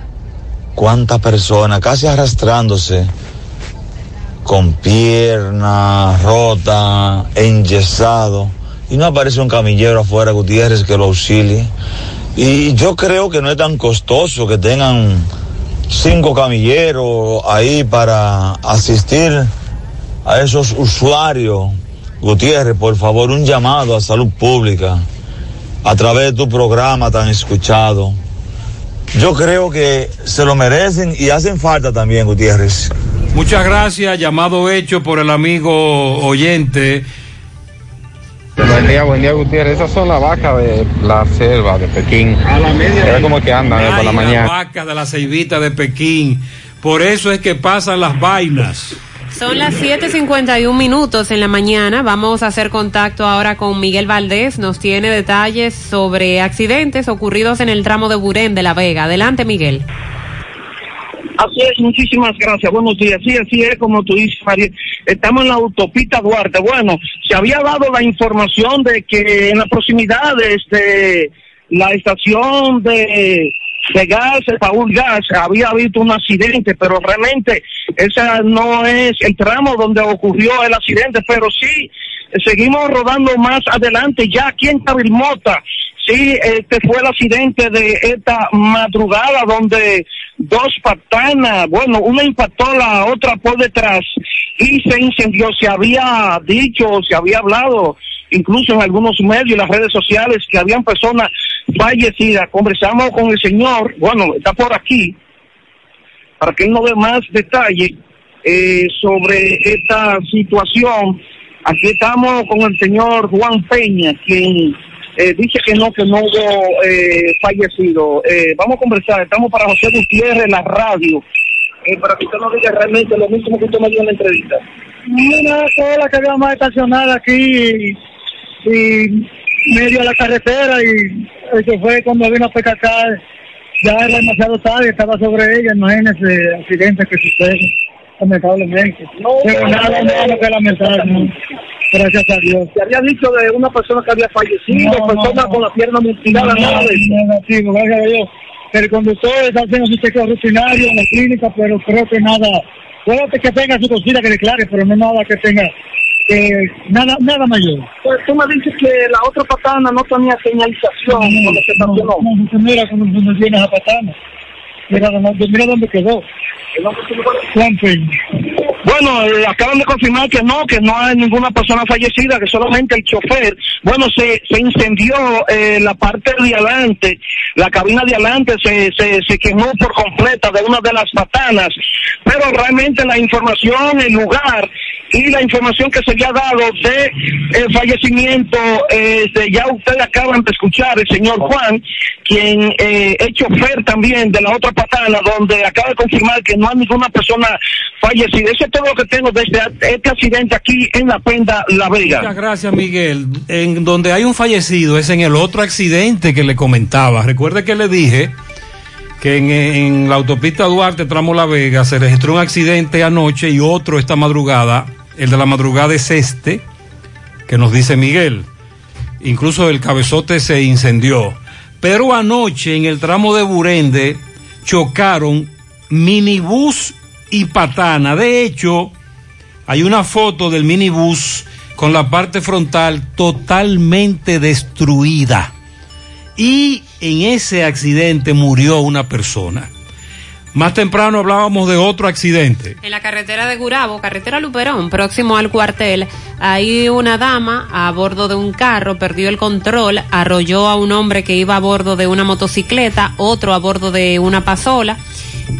cuántas personas casi arrastrándose con pierna rota, enyesado, y no aparece un camillero afuera, Gutiérrez, que lo auxilie. Y yo creo que no es tan costoso que tengan cinco camilleros ahí para asistir a esos usuarios. Gutiérrez, por favor, un llamado a salud pública a través de tu programa tan escuchado. Yo creo que se lo merecen y hacen falta también, Gutiérrez. Muchas gracias, llamado hecho por el amigo oyente. Buen día, buen día, Gutiérrez. Esas son las vacas de la selva de Pekín. A la media. Mira cómo que andan eh, por la mañana. vaca de la ceibita de Pekín. Por eso es que pasan las vainas. Son las 7:51 minutos en la mañana. Vamos a hacer contacto ahora con Miguel Valdés. Nos tiene detalles sobre accidentes ocurridos en el tramo de Burén de La Vega. Adelante, Miguel. Así es, muchísimas gracias. Buenos días. Sí, así es como tú dices, María. Estamos en la autopista Duarte. Bueno, se había dado la información de que en las proximidades de la estación de, de gas, Paul Gas, había habido un accidente, pero realmente ese no es el tramo donde ocurrió el accidente, pero sí seguimos rodando más adelante, ya aquí en Cabilmota. Sí, este fue el accidente de esta madrugada donde dos patanas, bueno, una impactó la otra por detrás y se incendió. Se había dicho, se había hablado, incluso en algunos medios, en las redes sociales, que habían personas fallecidas. Conversamos con el señor, bueno, está por aquí, para que él nos dé más detalle eh, sobre esta situación. Aquí estamos con el señor Juan Peña, quien eh, dice que no, que no hubo eh, fallecido. Eh, vamos a conversar, estamos para José Gutiérrez, la radio, eh, para que usted nos diga realmente lo mismo que usted me dio en la entrevista. Una sola que había más estacionada aquí y, medio a la carretera y eso fue cuando vino a pecacar. Ya era demasiado tarde, estaba sobre ella, imagínese accidente que sucede, lamentablemente. No, Pero no, nada, no, nada que lamentar, no. Gracias a Dios. Se había dicho de una persona que había fallecido, No, persona no. con la pierna mutilada, nada de eso. Negativo, gracias a Dios. El conductor está haciendo su chequeo rutinario en la clínica, pero creo que nada, puede que tenga su cosita que declare, pero no nada que tenga, eh, nada, nada mayor. Pues tú me dices que la otra patana no tenía señalización cuando se estacionó. No, no, mira cómo no viene esa patana. Mira, dónde- mira dónde quedó. Juan. Bueno, eh, acaban de confirmar que no, que no hay ninguna persona fallecida, que solamente el chofer. Bueno, se, se incendió eh, la parte de adelante, la cabina de adelante se, se, se quemó por completa de una de las patanas, pero realmente la información, el lugar y la información que se había dado de el fallecimiento, eh, de- ya ustedes acaban de escuchar el señor Juan, quien eh, es chofer también de la otra donde acaba de confirmar que no hay ninguna persona fallecida. Eso es todo lo que tengo desde este accidente aquí en la Penda La Vega. Muchas gracias, Miguel. En donde hay un fallecido es en el otro accidente que le comentaba. Recuerde que le dije que en la autopista Duarte, tramo La Vega, se registró un accidente anoche y otro esta madrugada. El de la madrugada es este, que nos dice Miguel. Incluso el cabezote se incendió. Pero anoche en el tramo de Burende chocaron minibús y patana. De hecho, hay una foto del minibús con la parte frontal totalmente destruida. Y en ese accidente murió una persona. Más temprano hablábamos de otro accidente. En la carretera de Gurabo, carretera Luperón, próximo al cuartel, hay una dama a bordo de un carro, perdió el control, arrolló a un hombre que iba a bordo de una motocicleta, otro a bordo de una pasola.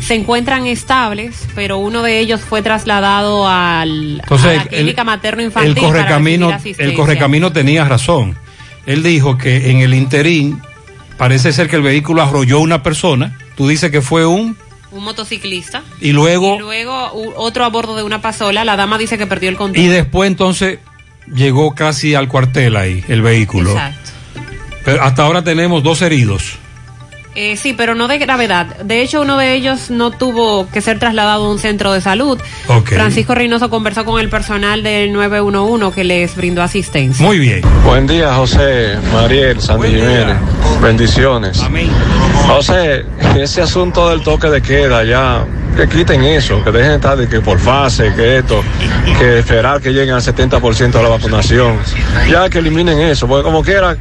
Se encuentran estables, pero uno de ellos fue trasladado al, Entonces, a la el- clínica materno El infantil. para correcamino, recibir el correcamino tenía razón. Él dijo que en el interín parece ser que el vehículo arrolló a una persona. Tú dices que fue un Un motociclista. y luego Y luego otro a bordo de una pasola. La dama dice que perdió el control. y después entonces llegó casi al cuartel ahí el vehículo. Exacto. Pero hasta ahora tenemos dos heridos. Eh, sí, pero no de gravedad. De hecho, uno de ellos no tuvo que ser trasladado a un centro de salud. Francisco Reynoso conversó con el personal del 911 que les brindó asistencia. Muy bien. Buen día, José, Mariel, Sandy Jiménez. Bendiciones. José, ese asunto del toque de queda ya, que quiten eso, que dejen de estar de que por fase, que esto, que esperar que lleguen al 70% de la vacunación. Ya que eliminen eso, porque como quiera,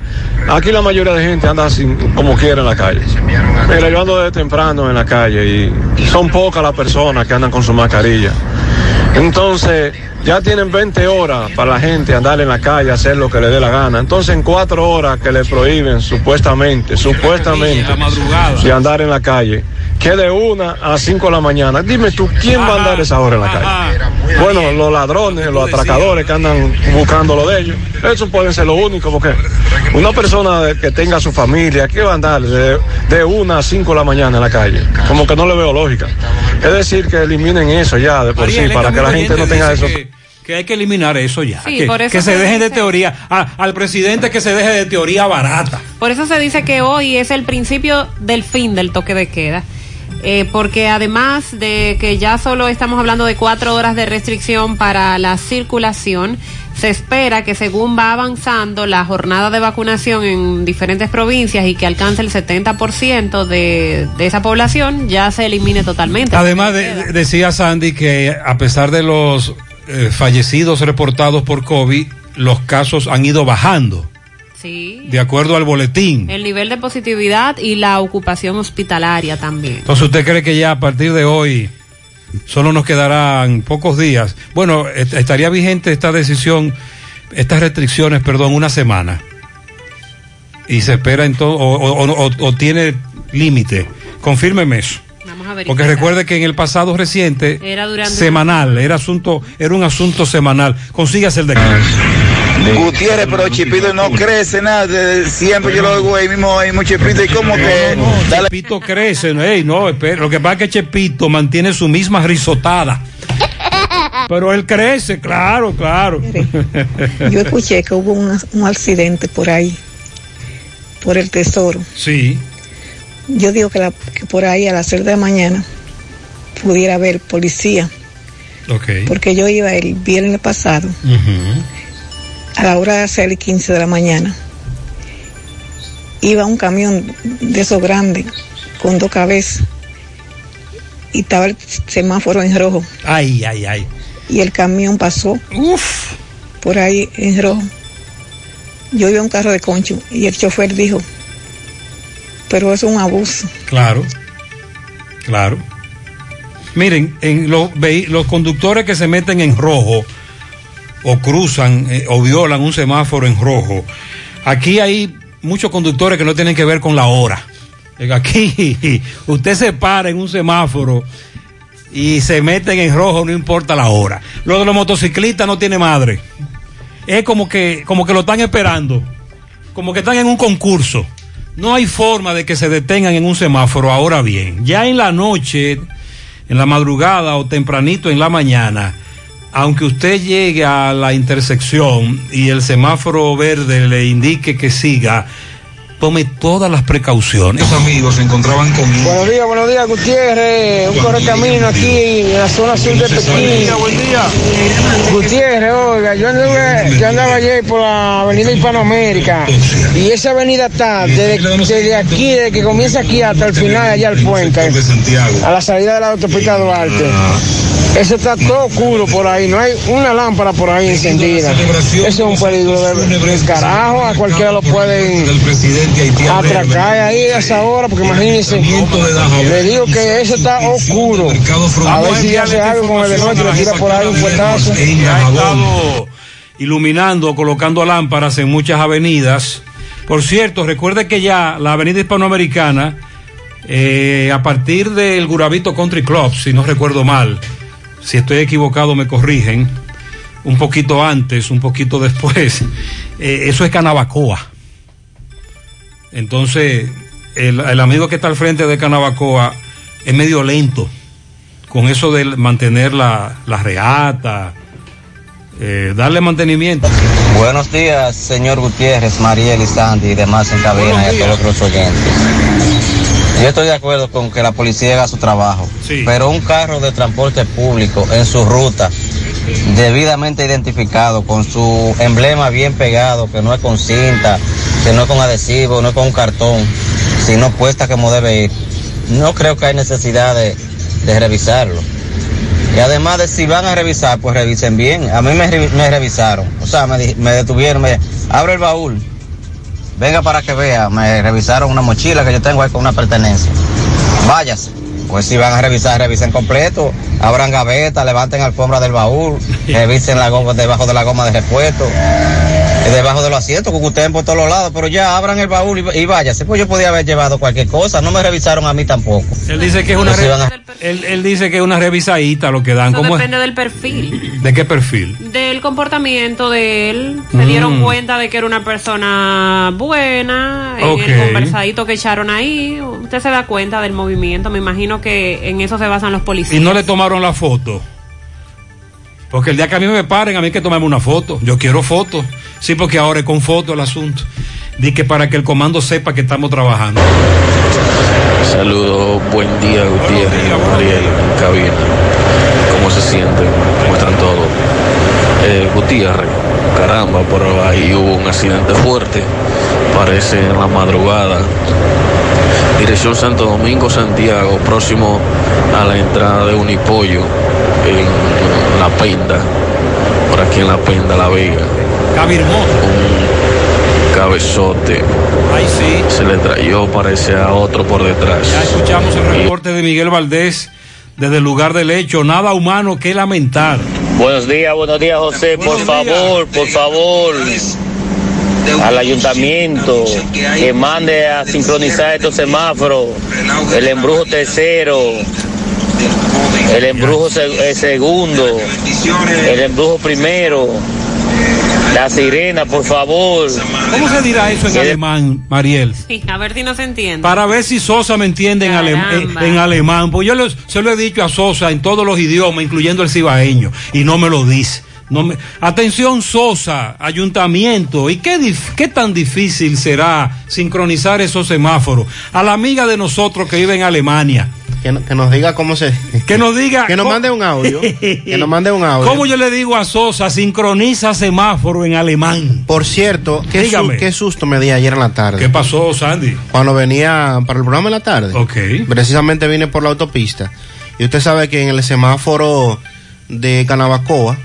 aquí la mayoría de gente anda sin, como quiera en la calle. Mira, yo ando desde temprano en la calle y son pocas las personas que andan con su mascarilla. Entonces, ya tienen 20 horas para la gente andar en la calle, hacer lo que le dé la gana. Entonces, en cuatro horas que le prohíben, supuestamente, supuestamente, de andar en la calle, que de una a cinco de la mañana. Dime tú, ¿quién va a andar esa hora en la calle? Bueno, los ladrones, los atracadores que andan buscando lo de ellos. Eso pueden ser lo único, porque una persona que tenga su familia, ¿qué va a andar de, de una a cinco de la mañana en la calle? Como que no le veo lógica. Es decir, que eliminen eso ya de por Ariel, sí, para que la gente no tenga eso. Que, que hay que eliminar eso ya. Sí, que por eso que se se dejen de teoría. a- al presidente que se deje de teoría barata. Por eso se dice que hoy es el principio del fin del toque de queda. Eh, porque además de que ya solo estamos hablando de cuatro horas de restricción para la circulación, se espera que según va avanzando la jornada de vacunación en diferentes provincias y que alcance el 70% de, de esa población, ya se elimine totalmente. Además, de- de- decía Sandy que a pesar de los eh, fallecidos reportados por COVID, los casos han ido bajando, Sí. de acuerdo al boletín. El nivel de positividad y la ocupación hospitalaria también. Entonces, ¿usted cree que ya a partir de hoy solo nos quedarán pocos días? Bueno, est- estaría vigente esta decisión, estas restricciones, perdón, una semana. Y se espera entonces, o, o- o- o- o tiene límite. Confírmeme eso. Porque recuerde que en el pasado reciente, Era semanal, era asunto, era un asunto semanal. Consígase el decreto. Gutiérrez, pero Chipito no crece nada. Siempre yo lo oigo ahí mismo, ahí mismo Chipito. Y como que. Chepito crece, no, ey, no, espera, lo que pasa es que Chepito mantiene su misma risotada. Pero él crece, claro, claro. Yo escuché que hubo un, un accidente por ahí, por el tesoro. Sí. Yo digo que, la- que por ahí a las 6 de la mañana pudiera haber policía, Ok. porque yo iba el viernes pasado. A la hora de las 6 y 15 de la mañana. Iba un camión de esos grandes con dos cabezas y estaba el semáforo en rojo Ay, ay, ay. y el camión pasó por ahí en rojo. Yo iba a un carro de concho y el chofer dijo, pero es un abuso. Claro, claro. Miren, en los conductores que se meten en rojo o cruzan eh, o violan un semáforo en rojo, aquí hay muchos conductores que no tienen que ver con la hora. Aquí usted se para en un semáforo y se meten en rojo, no importa la hora. Lo de los motociclistas no tiene madre. Es como que, como que lo están esperando, como que están en un concurso. No hay forma de que se detengan en un semáforo. Ahora bien, ya en la noche, en la madrugada o tempranito en la mañana, aunque usted llegue a la intersección y el semáforo verde le indique que siga, tome todas las precauciones. Los amigos se encontraban con Buenos días, buenos días, Gutiérrez. Un correcamino aquí en la zona sur de Pekín. Gutiérrez, oiga, yo anduve, yo andaba ayer por la avenida Hispanoamérica. Y esa avenida está desde, desde aquí, desde que comienza aquí hasta el final, allá al puente, a la salida de la autopista Duarte. Eso está todo oscuro por ahí, no hay una lámpara por ahí encendida. Eso es un peligro del, del carajo, a cualquiera lo pueden atracar ahí a esa hora, porque imagínense, le digo que eso está oscuro. A ver si hace algo con el de noche, le tira por ahí un estado iluminando, colocando lámparas en muchas avenidas. Por cierto, recuerde que ya la avenida hispanoamericana, eh, a partir del Guravito Country Club, si no recuerdo mal, si estoy equivocado me corrigen, un poquito antes, un poquito después, eh, eso es Canabacoa. Entonces, el, el amigo que está al frente de Canabacoa es medio lento con eso de mantener la, la reata, eh, darle mantenimiento. Buenos días, señor Gutiérrez, Mariel y Sandy y demás en cabina y a todos los oyentes. Yo estoy de acuerdo con que la policía haga su trabajo, pero un carro de transporte público en su ruta, debidamente identificado, con su emblema bien pegado, que no es con cinta, que no es con adhesivo, no es con cartón, sino puesta como debe ir. No creo que hay necesidad de, revisarlo. Y además de si van a revisar, pues revisen bien. A mí me, revi- me revisaron, o sea, me detuvieron, me abre el baúl, venga para que vea, me revisaron una mochila que yo tengo ahí con una pertenencia. Váyase. Pues si van a revisar, revisen completo, abran gaveta, levanten alfombra del baúl, revisen la goma debajo de la goma de repuesto, debajo de los asientos, que ustedes por todos los lados, pero ya abran el baúl y, y váyase. Pues yo podía haber llevado cualquier cosa, no me revisaron a mí tampoco. Él dice que es una, Pues re- a- él, él dice que es una revisadita lo que dan. Eso ¿Cómo es? depende del perfil, ¿De qué perfil? del comportamiento de él. Se Mm. dieron cuenta de que era una persona buena, en Ok. el conversadito que echaron ahí. Usted se da cuenta del movimiento. Me imagino que en eso se basan los policías. Y no le tomaron la foto. Porque el día que a mí me paren, a mí hay que tomarme una foto. Yo quiero foto. Sí, porque ahora es con foto el asunto. Di que para que el comando sepa que estamos trabajando. Saludos, buen día Gutiérrez, Mariel, en cabina. ¿Cómo se sienten? ¿Cómo están todos? Eh, Gutiérrez, caramba, pero ahí hubo un accidente fuerte, parece en la madrugada. Dirección Santo Domingo, Santiago, próximo a la entrada de Unipollo, en La Penda, por aquí en La Penda, La Vega. Un cabezote. Se le trayó, parece a otro por detrás. Ya escuchamos el reporte de Miguel Valdés desde el lugar del hecho. Nada humano que lamentar. Buenos días, buenos días, José. Por favor, por favor. al ayuntamiento que mande a sincronizar estos semáforos, el embrujo tercero, el embrujo se- eh, segundo, el embrujo primero, la sirena, por favor. ¿Cómo se dirá eso en alemán, Mariel? Sí, a ver si no se entiende. Para ver si Sosa me entiende en, alem- en- alemán. Pues yo se lo he dicho a Sosa en todos los idiomas, incluyendo el cibaeño, y no me lo dice. No me- Atención Sosa, ayuntamiento, ¿y qué, dif- qué tan difícil será sincronizar esos semáforos? A la amiga de nosotros que vive en Alemania. Que, no- que nos diga cómo se. Que nos diga. Que nos mande un audio. que nos mande un audio. ¿Cómo yo le digo a Sosa, sincroniza semáforo en alemán? Por cierto, qué, su- qué susto me di ayer en la tarde. ¿Qué pasó, Sandy? Cuando venía para el programa en la tarde. Ok. Precisamente vine por la autopista. Y usted sabe que en el semáforo de Canabacoa,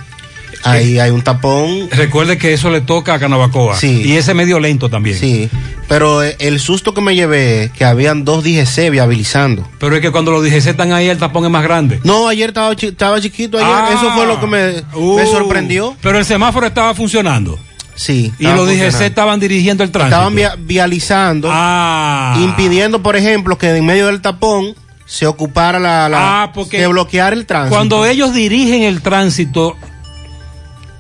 ahí hay un tapón. Recuerde que eso le toca a Canabacoa. Sí. Y ese medio lento también. Sí. Pero eh, el susto que me llevé es que habían dos DGC viabilizando. Pero es que cuando los DGC están ahí, el tapón es más grande. No, ayer estaba, chi- estaba chiquito. Ayer. Ah. Eso fue lo que me, me Uh, sorprendió. Pero el semáforo estaba funcionando. Sí. Y los DGC estaban dirigiendo el tránsito. Estaban via- vializando, Ah. impidiendo, por ejemplo, que en medio del tapón se ocupara la, la Ah, porque que bloquear el tránsito. Cuando ellos dirigen el tránsito,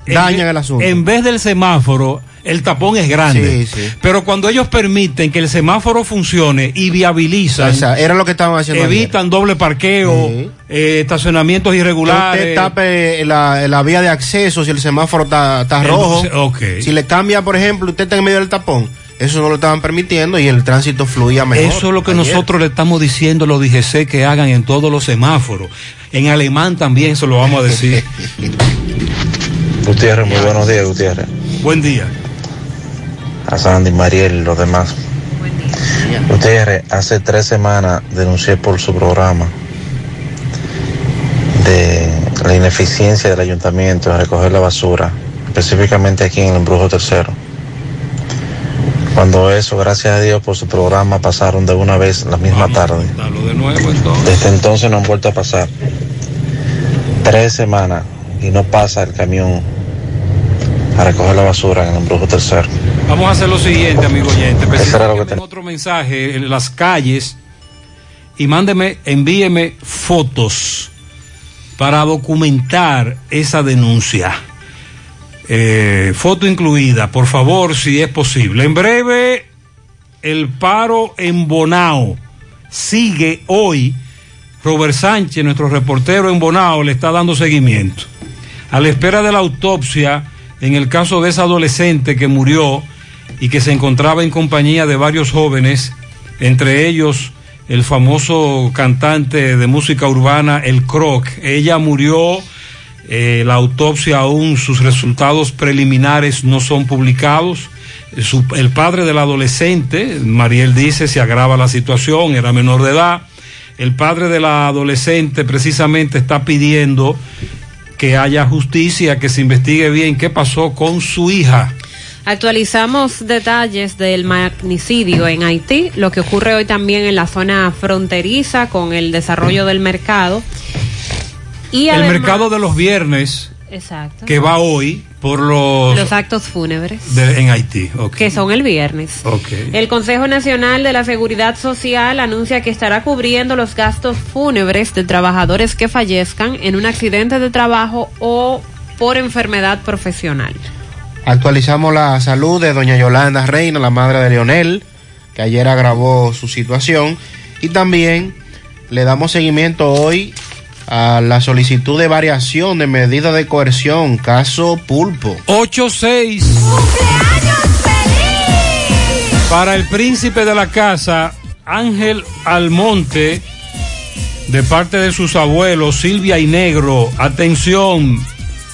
Dañan el asunto. En vez del semáforo, el tapón es grande. Sí, sí. Pero cuando ellos permiten que el semáforo funcione y viabilizan, O sea, era lo que estaban haciendo ayer. evitan doble parqueo, eh, estacionamientos Que irregulares. usted tape la, la vía de acceso si el semáforo está, está rojo. ok. Si le cambia, por ejemplo, usted está en medio del tapón, eso no lo estaban permitiendo y el tránsito fluía mejor. Eso es lo que ayer. nosotros le estamos diciendo a los DGC que hagan en todos los semáforos. En alemán también se lo vamos a decir. Gutiérrez, muy buenos días, Gutiérrez. Buen día. A Sandy, Mariel y los demás. Gutiérrez, hace tres semanas denuncié por su programa de la ineficiencia del ayuntamiento en recoger la basura, específicamente aquí en el Embrujo Tercero. Cuando eso, gracias a Dios por su programa, pasaron de una vez la misma tarde. Dalo de nuevo entonces. Desde entonces no han vuelto a pasar. Tres semanas y no pasa el camión a recoger la basura en el Embrujo Tercero. Vamos a hacer lo siguiente, amigo oyente. Específicamente otro mensaje en las calles y mándeme, envíeme fotos para documentar esa denuncia. Eh, foto incluida, por favor, si es posible. En breve, el paro en Bonao sigue hoy. Robert Sánchez, nuestro reportero en Bonao, le está dando seguimiento. A la espera de la autopsia en el caso de esa adolescente que murió y que se encontraba en compañía de varios jóvenes, entre ellos el famoso cantante de música urbana, El Croc. Ella murió, eh, la autopsia aún, sus resultados preliminares no son publicados. El padre del adolescente, Mariel dice, se agrava la situación, era menor de edad. El padre de la adolescente precisamente está pidiendo que haya justicia, que se investigue bien qué pasó con su hija. Actualizamos detalles del magnicidio en Haití, lo que ocurre hoy también en la zona fronteriza con el desarrollo del mercado. Y el además- mercado de los viernes Exacto. que va hoy por los, Los actos fúnebres, de- en Haití. que son el viernes. El Consejo Nacional de la Seguridad Social anuncia que estará cubriendo los gastos fúnebres de trabajadores que fallezcan en un accidente de trabajo o por enfermedad profesional. Actualizamos la salud de doña Yolanda Reina, la madre de Leonel, que ayer agravó su situación. Y también le damos seguimiento hoy a la solicitud de variación de medida de coerción, caso Pulpo. 8-6. Para el príncipe de la casa, Ángel Almonte, de parte de sus abuelos, Silvia y Negro, atención,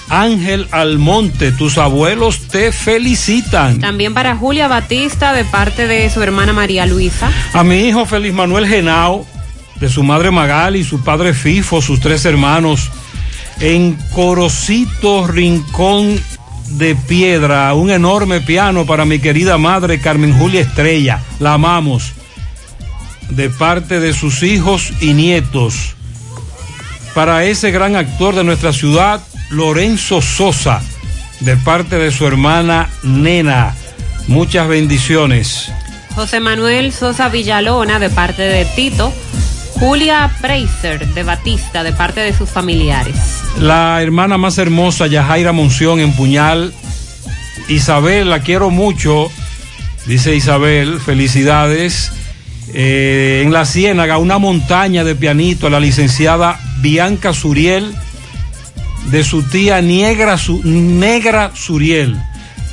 Ángel Almonte, tus abuelos te felicitan. También para Julia Batista de parte de su hermana María Luisa. A mi hijo Feliz Manuel Genao, de su madre Magali, su padre Fifo, sus tres hermanos, en Corocito Rincón de Piedra, un enorme piano para mi querida madre Carmen Julia Estrella, la amamos, de parte de sus hijos y nietos. Para ese gran actor de nuestra ciudad, Lorenzo Sosa, de parte de su hermana Nena. Muchas bendiciones. José Manuel Sosa Villalona de parte de Tito. Julia Preiser de Batista de parte de sus familiares. La hermana más hermosa, Yajaira Monción en Puñal. Isabel, la quiero mucho. Dice Isabel, felicidades. Eh, en la Ciénaga, una montaña de pianito a la licenciada Bianca Suriel de su tía Negra, Su- Negra Suriel.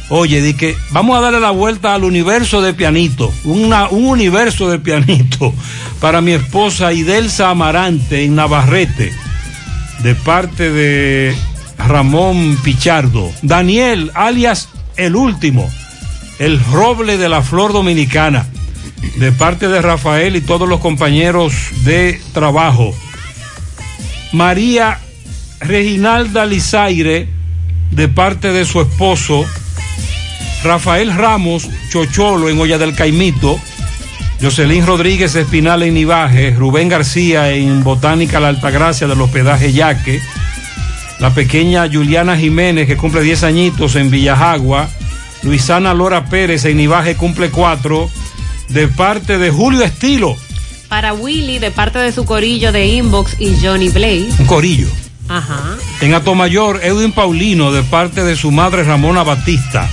Oye, di que vamos a darle la vuelta al universo de pianito, un universo de pianito para mi esposa Idelsa Amarante en Navarrete, de parte de Ramón Pichardo. Daniel, alias El Último, el roble de la flor dominicana, de parte de Rafael y todos los compañeros de trabajo. María Reginalda Lizaire, de parte de su esposo, Rafael Ramos Chocholo en Olla del Caimito, Jocelyn Rodríguez Espinal en Nivaje, Rubén García en Botánica La Altagracia del hospedaje Yaque, la pequeña Juliana Jiménez que cumple 10 añitos en Villajagua, Luisana Lora Pérez en Nivaje cumple 4, de parte de Julio Estilo, Para Willy de parte de su corillo de Inbox y Johnny Blaze. un corillo. Ajá. En Atomayor, Edwin Paulino, de parte de su madre Ramona Batista.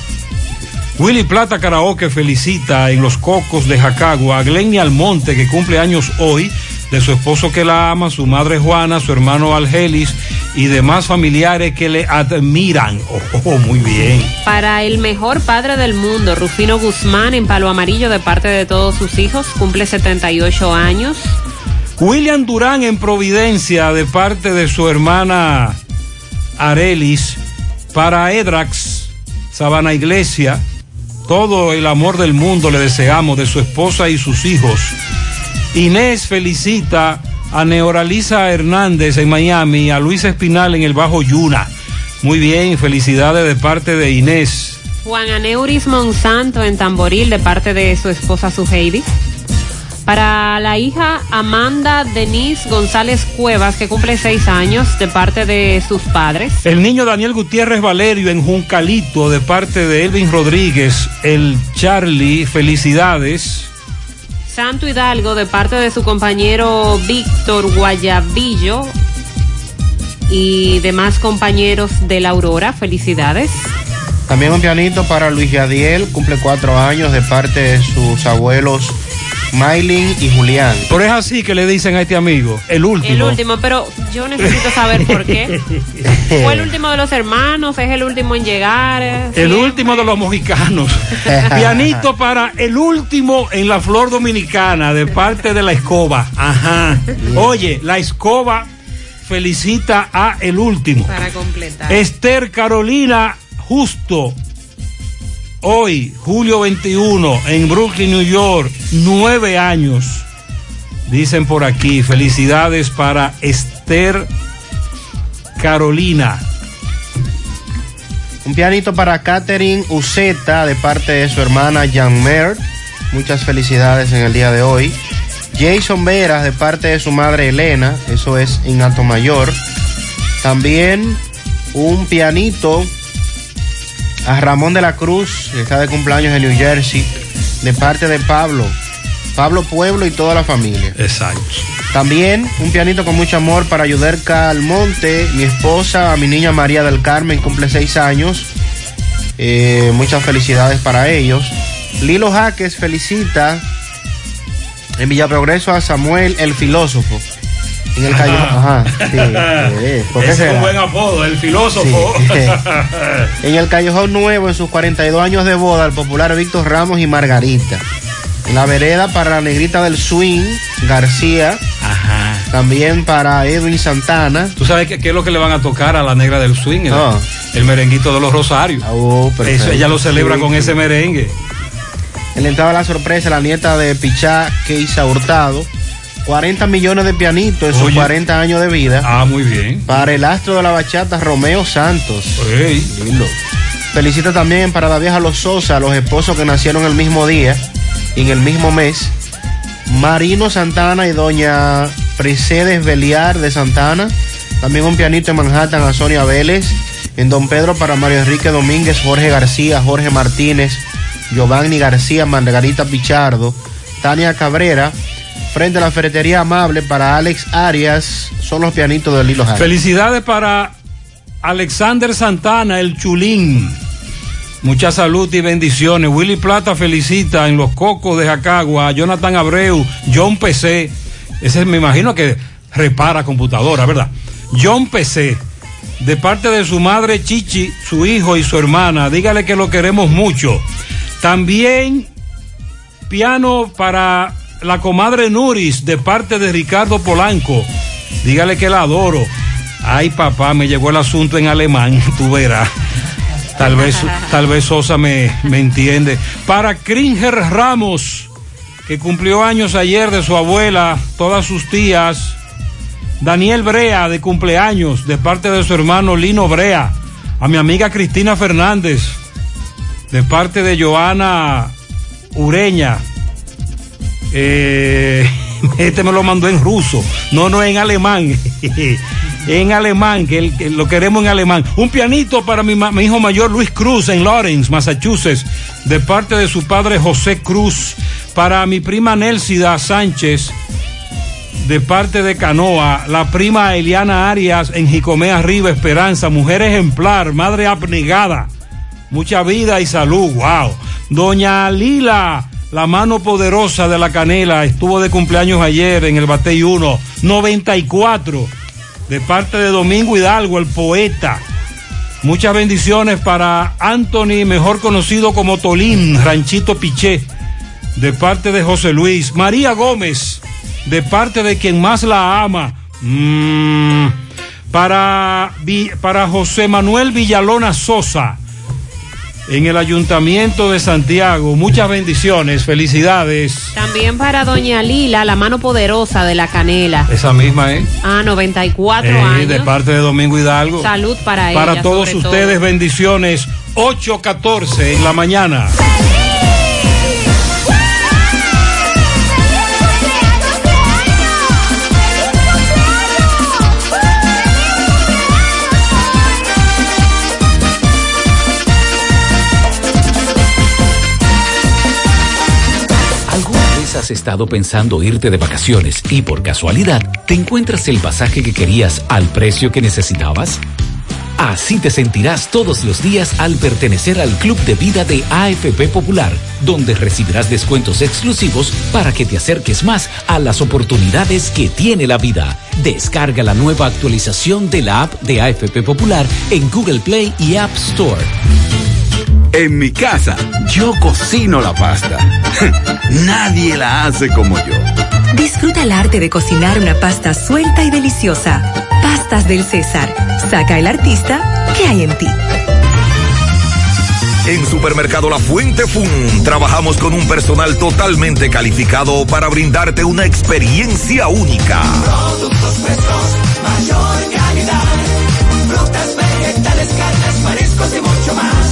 Willy Plata Karaoke felicita en Los Cocos de Jacagua a Glenny Almonte, que cumple años hoy, de su esposo que la ama, su madre Juana, su hermano Algelis y demás familiares que le admiran. Oh, oh, muy bien. Para el mejor padre del mundo, Rufino Guzmán en Palo Amarillo de parte de todos sus hijos, cumple 78 años. William Durán en Providencia, de parte de su hermana Arelis. Para Edrax, Sabana Iglesia, todo el amor del mundo le deseamos de su esposa y sus hijos. Inés felicita a Neoraliza Hernández en Miami, a Luis Espinal en el Bajo Yuna. Muy bien, felicidades de parte de Inés. Juan Aneuris Monsanto en Tamboril de parte de su esposa Suheidi. Para la hija Amanda Denise González Cuevas, que cumple seis años, de parte de sus padres. El niño Daniel Gutiérrez Valerio en Juncalito, de parte de Elvin Rodríguez, el Charlie, felicidades. Santo Hidalgo, de parte de su compañero Víctor Guayabillo y demás compañeros de la Aurora, felicidades. También un pianito para Luis Yadiel, cumple cuatro años de parte de sus abuelos Maylin y Julián. Pero es así que le dicen a este amigo, el último. El último, pero yo necesito saber por qué. Fue el último de los hermanos, es el último en llegar. El último de los mojicanos. Pianito para el último en la flor dominicana de parte de la escoba. Ajá. Oye, la escoba felicita a el último. Para completar. Esther Carolina Justo. Hoy, julio 21, en Brooklyn, New York, nueve años. Dicen por aquí, felicidades para Esther Carolina. Un pianito para Catherine Uceta de parte de su hermana Jan Mer. Muchas felicidades en el día de hoy. Jason Veras de parte de su madre Elena. Eso es en Alto Mayor. También un pianito a Ramón de la Cruz, que está de cumpleaños en New Jersey, de parte de Pablo. Pablo Pueblo y toda la familia. Exacto. También un pianito con mucho amor para Yuderca Almonte, mi esposa, a mi niña María del Carmen, cumple seis años. Eh, muchas felicidades para ellos. Lilo Jaques felicita en Villa Progreso a Samuel el filósofo. En el callejón. Ajá, sí, ¿por qué Ese es será? un buen apodo, el filósofo. En el Callejón Nuevo, en sus 42 años de boda, el popular Víctor Ramos y Margarita. En la vereda para la negrita del swing, García. Ajá. También para Edwin Santana. ¿Tú sabes qué, qué es lo que le van a tocar a la negra del swing? El, No. el merenguito de los Rosarios. perfecto. Eso, ella lo celebra con ese merengue. En la entrada de la sorpresa, la nieta de Pichá, Keisa Hurtado. 40 millones de pianitos en sus Oye. 40 años de vida. Ah, muy bien. Para el astro de la bachata, Romeo Santos. Lindo. Felicita también para la vieja Los Sosa, los esposos que nacieron el mismo día y en el mismo mes. Marino Santana y doña Pricedes Beliar de Santana. También un pianito en Manhattan a Sonia Vélez. En Don Pedro para Mario Enrique Domínguez, Jorge García, Jorge Martínez, Giovanni García, Margarita Pichardo, Tania Cabrera, frente a la ferretería amable para Alex Arias, son los pianitos de Lilo Jara. Felicidades para Alexander Santana, el chulín. Mucha salud y bendiciones. Willy Plata felicita en los cocos de Jacagua Jonathan Abreu, John PC. Ese me imagino que repara computadora, ¿verdad? John PC. De parte de su madre Chichi, su hijo y su hermana. Dígale que lo queremos mucho. También piano para la comadre Nuris de parte de Ricardo Polanco. Dígale que la adoro. Ay, papá, me llegó el asunto en alemán, tú verás. Tal vez, tal vez Sosa me, me entiende. Para Cringer Ramos, que cumplió años ayer de su abuela, todas sus tías. Daniel Brea, de cumpleaños, de parte de su hermano Lino Brea. A mi amiga Cristina Fernández, de parte de Joana Ureña. Eh, este me lo mandó en ruso, no, no en alemán. en alemán, que, lo queremos en alemán. Un pianito para mi, hijo mayor Luis Cruz en Lawrence, Massachusetts, de parte de su padre José Cruz. Para mi prima Nelsida Sánchez, de parte de Canoa. La prima Eliana Arias en Jicomea Arriba, Esperanza, mujer ejemplar, madre abnegada. Mucha vida y salud, wow. Doña Lila la mano poderosa de la canela estuvo de cumpleaños ayer en el Batey 1, 94, de parte de Domingo Hidalgo, el poeta. Muchas bendiciones para Anthony, mejor conocido como Tolín, Ranchito Piché, de parte de José Luis. María Gómez, de parte de quien más la ama. Mm, para, para José Manuel Villalona Sosa en el Ayuntamiento de Santiago. Muchas bendiciones, felicidades. También para Doña Lila, la mano poderosa de la canela. Esa misma, ¿eh? Ah, 94 eh, años. De parte de Domingo Hidalgo. Salud para ella. Para todos ustedes, todo. bendiciones. 8.14 en la mañana. Has estado pensando irte de vacaciones y por casualidad te encuentras el pasaje que querías al precio que necesitabas? Así te sentirás todos los días al pertenecer al Club de Vida de AFP Popular, donde recibirás descuentos exclusivos para que te acerques más a las oportunidades que tiene la vida. Descarga la nueva actualización de la app de AFP Popular en Google Play y App Store. En mi casa, yo cocino la pasta. Nadie la hace como yo. Disfruta el arte de cocinar una pasta suelta y deliciosa. Pastas del César. Saca el artista que hay en ti. En Supermercado La Fuente Fun trabajamos con un personal totalmente calificado para brindarte una experiencia única. Productos frescos, mayor calidad. Frutas, vegetales, carnes, mariscos y mucho más.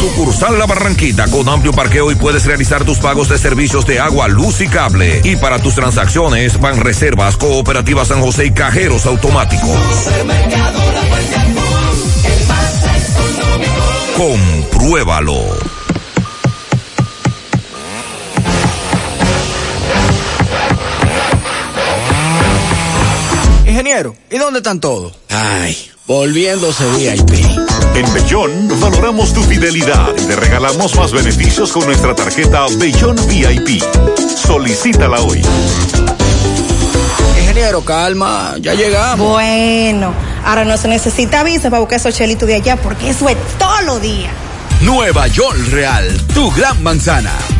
Sucursal La Barranquita con amplio parqueo y puedes realizar tus pagos de servicios de agua, luz y cable. Y para tus transacciones van reservas, cooperativas San José y cajeros automáticos. Compruébalo. Ingeniero, ¿y dónde están todos? Ay, volviéndose VIP. En Bellón valoramos tu fidelidad y te regalamos más beneficios con nuestra tarjeta Bellón VIP. Solicítala hoy. Ingeniero, calma, ya llegamos. Bueno, ahora no se necesita visa para buscar esos chelitos de allá porque eso es todo lo día. Nueva York Real, tu gran manzana.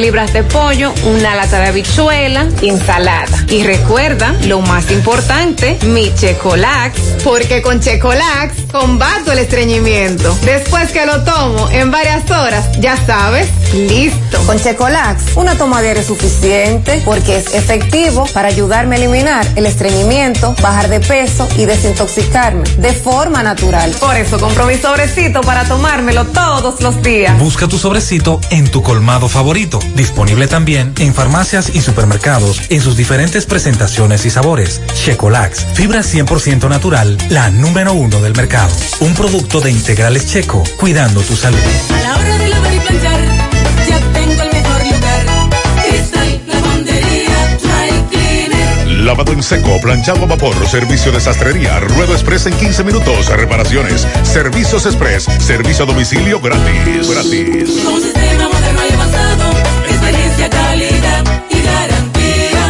libras de pollo, una lata de habichuela ensalada. Y recuerda, lo más importante, mi Checolax, porque con Checolax combato el estreñimiento. Después que lo tomo en varias horas, ya sabes, listo. Con Checolax, una tomadera es suficiente porque es efectivo para ayudarme a eliminar el estreñimiento, bajar de peso y desintoxicarme de forma natural. Por eso compro mi sobrecito para tomármelo todos los días. Busca tu sobrecito en tu colmado favorito. Disponible también en farmacias y supermercados en sus diferentes presentaciones y sabores. Checolax, fibra 100% natural, la número uno del mercado. Un producto de integrales checo, cuidando tu salud. A la hora de lavar y planchar, ya tengo el mejor lugar. Cristal Lavandería Dry Cleaner. Lavado en seco, planchado a vapor, servicio de sastrería, ruedo express en 15 minutos, reparaciones, servicios express, servicio a domicilio gratis. Gratis. Con un sistema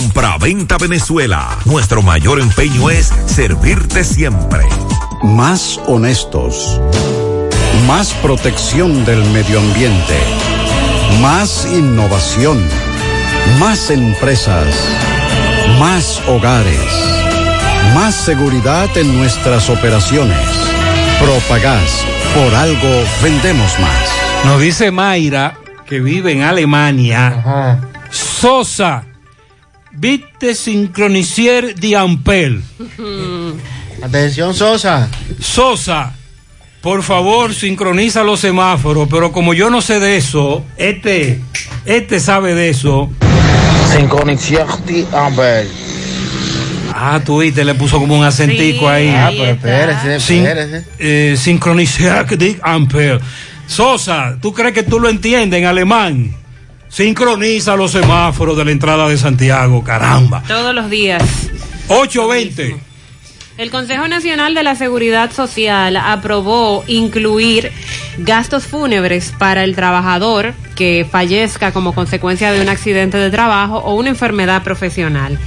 Compra-venta Venezuela. Nuestro mayor empeño es servirte siempre. Más honestos. Más protección del medio ambiente. Más innovación. Más empresas. Más hogares. Más seguridad en nuestras operaciones. Propagás. Por algo vendemos más. Nos dice Mayra, que vive en Alemania. Sosa, viste sincronicier de Ampel. Atención, Sosa. Sosa, por favor, sincroniza los semáforos, pero como yo no sé de eso, este, este sabe de eso. Sincronizar de Amber. Ah, tú viste, le puso como un acentico ahí. Ah, pero espérese, Sin- espérese. eh, sincronizar de Ampel. Sosa, ¿tú crees que tú lo entiendes en alemán? Sincroniza los semáforos de la entrada de Santiago, caramba. Todos los días. 820. El Consejo Nacional de la Seguridad Social aprobó incluir gastos fúnebres para el trabajador que fallezca como consecuencia de un accidente de trabajo o una enfermedad profesional.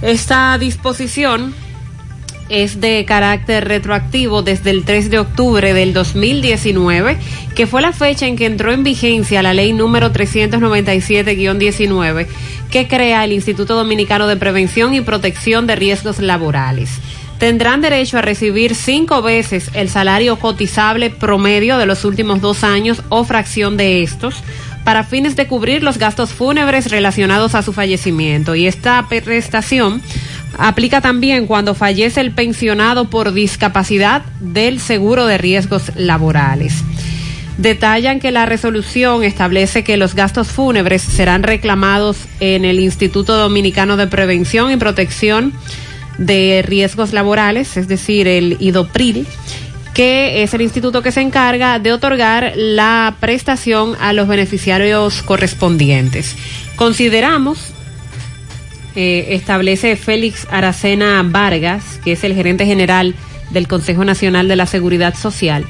Esta disposición es de carácter retroactivo desde el 3 de octubre del 2019, que fue la fecha en que entró en vigencia la ley número 397-19, que crea el Instituto Dominicano de Prevención y Protección de Riesgos Laborales. Tendrán derecho a recibir cinco veces el salario cotizable promedio de los últimos dos años o fracción de estos para fines de cubrir los gastos fúnebres relacionados a su fallecimiento. Y esta prestación Aplica también cuando fallece el pensionado por discapacidad del seguro de riesgos laborales. Detallan que la resolución establece que los gastos fúnebres serán reclamados en el Instituto Dominicano de Prevención y Protección de Riesgos Laborales, es decir, el IDOPRIL, que es el instituto que se encarga de otorgar la prestación a los beneficiarios correspondientes. Consideramos eh, establece Félix Aracena Vargas, que es el gerente general del Consejo Nacional de la Seguridad Social,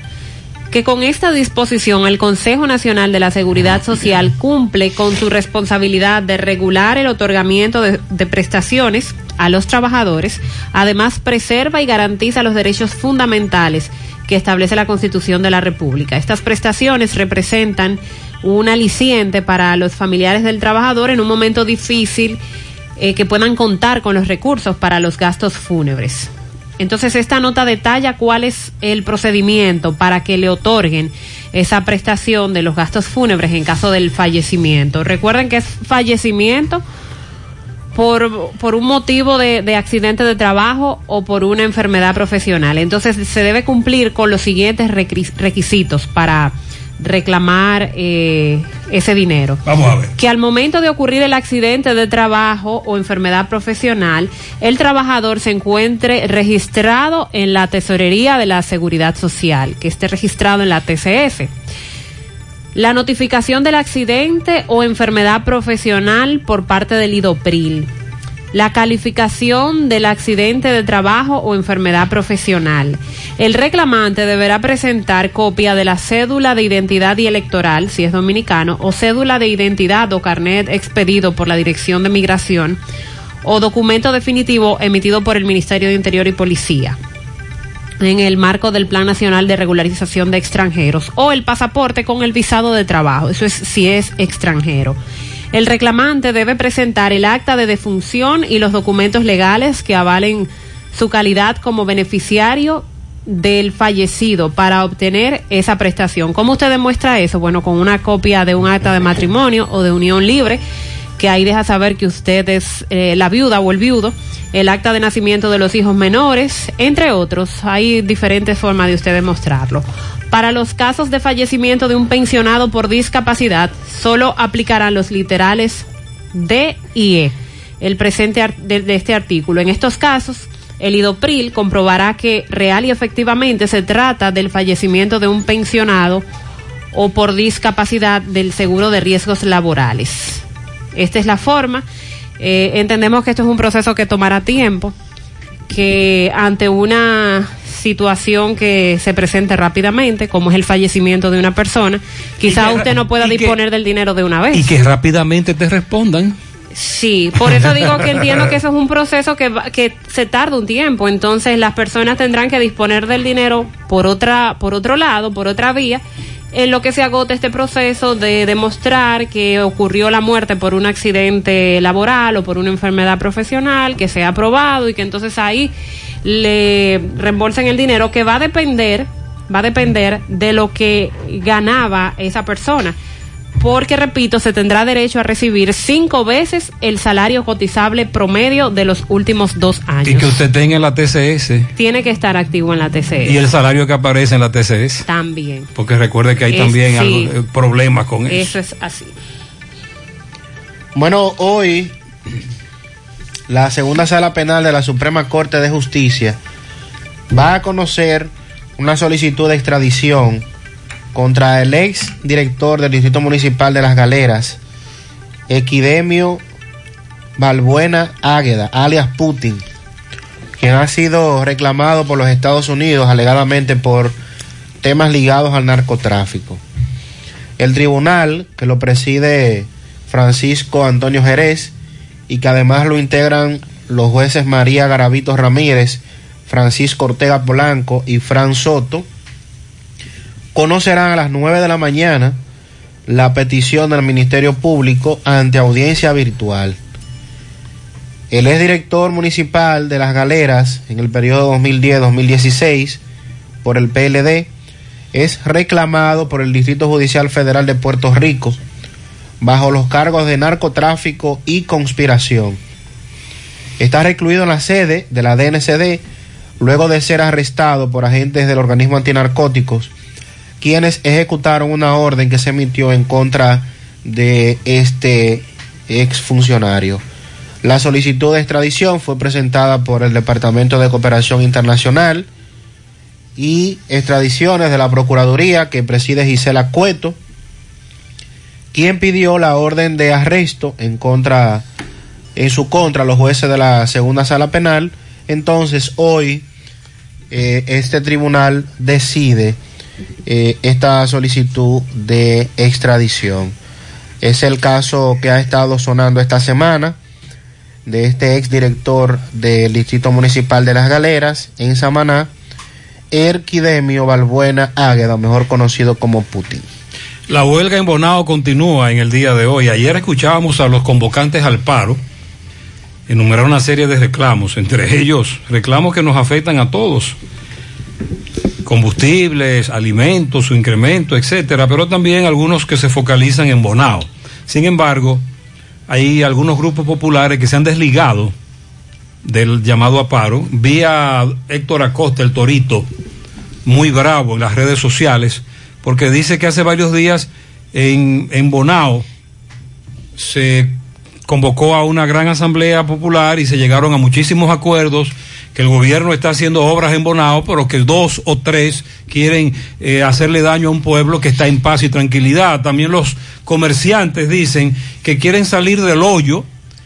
que con esta disposición el Consejo Nacional de la Seguridad Social cumple con su responsabilidad de regular el otorgamiento de, de prestaciones a los trabajadores, además preserva y garantiza los derechos fundamentales que establece la Constitución de la República. Estas prestaciones representan un aliciente para los familiares del trabajador en un momento difícil eh, que puedan contar con los recursos para los gastos fúnebres. Entonces esta nota detalla cuál es el procedimiento para que le otorguen esa prestación de los gastos fúnebres en caso del fallecimiento. Recuerden que es fallecimiento por, por un motivo de, de accidente de trabajo o por una enfermedad profesional. Entonces se debe cumplir con los siguientes requis- requisitos para reclamar eh, ese dinero. Vamos a ver. Que al momento de ocurrir el accidente de trabajo o enfermedad profesional, el trabajador se encuentre registrado en la tesorería de la seguridad social, que esté registrado en la TCS. La notificación del accidente o enfermedad profesional por parte del IDOPRIL. La calificación del accidente de trabajo o enfermedad profesional. El reclamante deberá presentar copia de la cédula de identidad y electoral, si es dominicano, o cédula de identidad o carnet expedido por la Dirección de Migración, o documento definitivo emitido por el Ministerio de Interior y Policía en el marco del Plan Nacional de Regularización de Extranjeros o el pasaporte con el visado de trabajo. Eso es si es extranjero. El reclamante debe presentar el acta de defunción y los documentos legales que avalen su calidad como beneficiario del fallecido para obtener esa prestación. ¿Cómo usted demuestra eso? Bueno, con una copia de un acta de matrimonio o de unión libre que ahí deja saber que usted es eh, la viuda o el viudo, el acta de nacimiento de los hijos menores, entre otros. Hay diferentes formas de usted demostrarlo. Para los casos de fallecimiento de un pensionado por discapacidad, solo aplicarán los literales D y E, el presente de, de este artículo. En estos casos, el IDOPRIL comprobará que real y efectivamente se trata del fallecimiento de un pensionado o por discapacidad del seguro de riesgos laborales. Esta es la forma. Eh, entendemos que esto es un proceso que tomará tiempo, que ante una situación que se presente rápidamente, como es el fallecimiento de una persona, quizá que- usted no pueda que- disponer del dinero de una vez. Y que rápidamente te respondan. Sí, por eso digo que entiendo que eso es un proceso que, va- que se tarda un tiempo. Entonces las personas tendrán que disponer del dinero por otra, por otro lado, por otra vía, en lo que se agota este proceso de demostrar que ocurrió la muerte por un accidente laboral o por una enfermedad profesional, que sea aprobado y que entonces ahí le reembolsen el dinero que va a depender, va a depender de lo que ganaba esa persona porque repito, se tendrá derecho a recibir cinco veces el salario cotizable promedio de los últimos dos Y años. que usted tenga en la TCS Tiene que estar activo en la TCS. y el salario que aparece en la TCS. También. Porque recuerde que hay Es- también sí. algo, eh, problemas con eso. Eso es así. Bueno, hoy la segunda sala penal de la Suprema Corte de Justicia va a conocer una solicitud de extradición contra el ex director del Distrito Municipal de Las Galeras, Equidemio Balbuena Águeda, alias Putin, quien ha sido reclamado por los Estados Unidos alegadamente por temas ligados al narcotráfico. El tribunal, que lo preside Francisco Antonio Jerez y que además lo integran los jueces María Garavito Ramírez, Francisco Ortega Polanco y Fran Soto, conocerán a las 9 de la mañana la petición del Ministerio Público ante audiencia virtual. El exdirector municipal de Las Galeras en el periodo 2010-2016 por el PLD es reclamado por el Distrito Judicial Federal de Puerto Rico bajo los cargos de narcotráfico y conspiración. Está recluido en la sede de la DNCD luego de ser arrestado por agentes del organismo antinarcóticos, quienes ejecutaron una orden que se emitió en contra de este exfuncionario. La solicitud de extradición fue presentada por el Departamento de Cooperación Internacional y extradiciones de la Procuraduría que preside Gisela Cueto, quien pidió la orden de arresto en contra en su contra los jueces de la segunda sala penal. Entonces hoy eh, este tribunal decide eh, esta solicitud de extradición. Es el caso que ha estado sonando esta semana de este exdirector del Distrito Municipal de Las Galeras en Samaná, Erquidemio Balbuena Águeda, mejor conocido como Putin. La huelga en Bonao continúa en el día de hoy. Ayer escuchábamos a los convocantes al paro enumerar una serie de reclamos, entre ellos reclamos que nos afectan a todos, combustibles, alimentos, su incremento, etcétera, pero también algunos que se focalizan en Bonao. Sin embargo, hay algunos grupos populares que se han desligado del llamado a paro. Vi a Héctor Acosta, el Torito, muy bravo en las redes sociales, porque dice que hace varios días en, en Bonao se convocó a una gran asamblea popular y se llegaron a muchísimos acuerdos que el gobierno está haciendo obras en Bonao, pero que dos o tres quieren eh, hacerle daño a un pueblo que está en paz y tranquilidad. También los comerciantes dicen que quieren salir del hoyo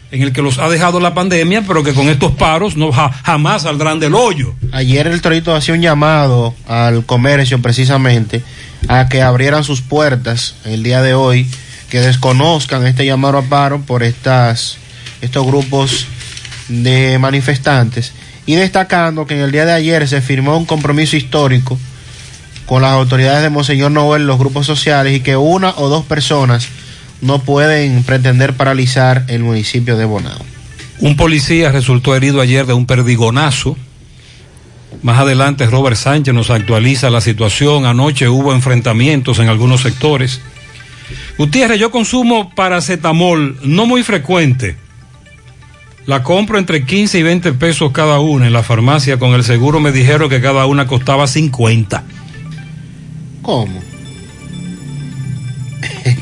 en el que los ha dejado la pandemia, pero que con estos paros no ja- jamás saldrán del hoyo. Ayer el Torito hacía un llamado al comercio precisamente a que abrieran sus puertas el día de hoy, que desconozcan este llamado a paro por estas, estos grupos de manifestantes y destacando que en el día de ayer se firmó un compromiso histórico con las autoridades de Monseñor Noel, los grupos sociales y que una o dos personas no pueden pretender paralizar el municipio de Bonao. Un policía resultó herido ayer de un perdigonazo. Más adelante Robert Sánchez nos actualiza la situación. Anoche hubo enfrentamientos en algunos sectores. Gutiérrez, yo consumo paracetamol, no muy frecuente. La compro entre 15 y 20 pesos cada una en la farmacia. Con el seguro me dijeron que cada una costaba 50. ¿Cómo?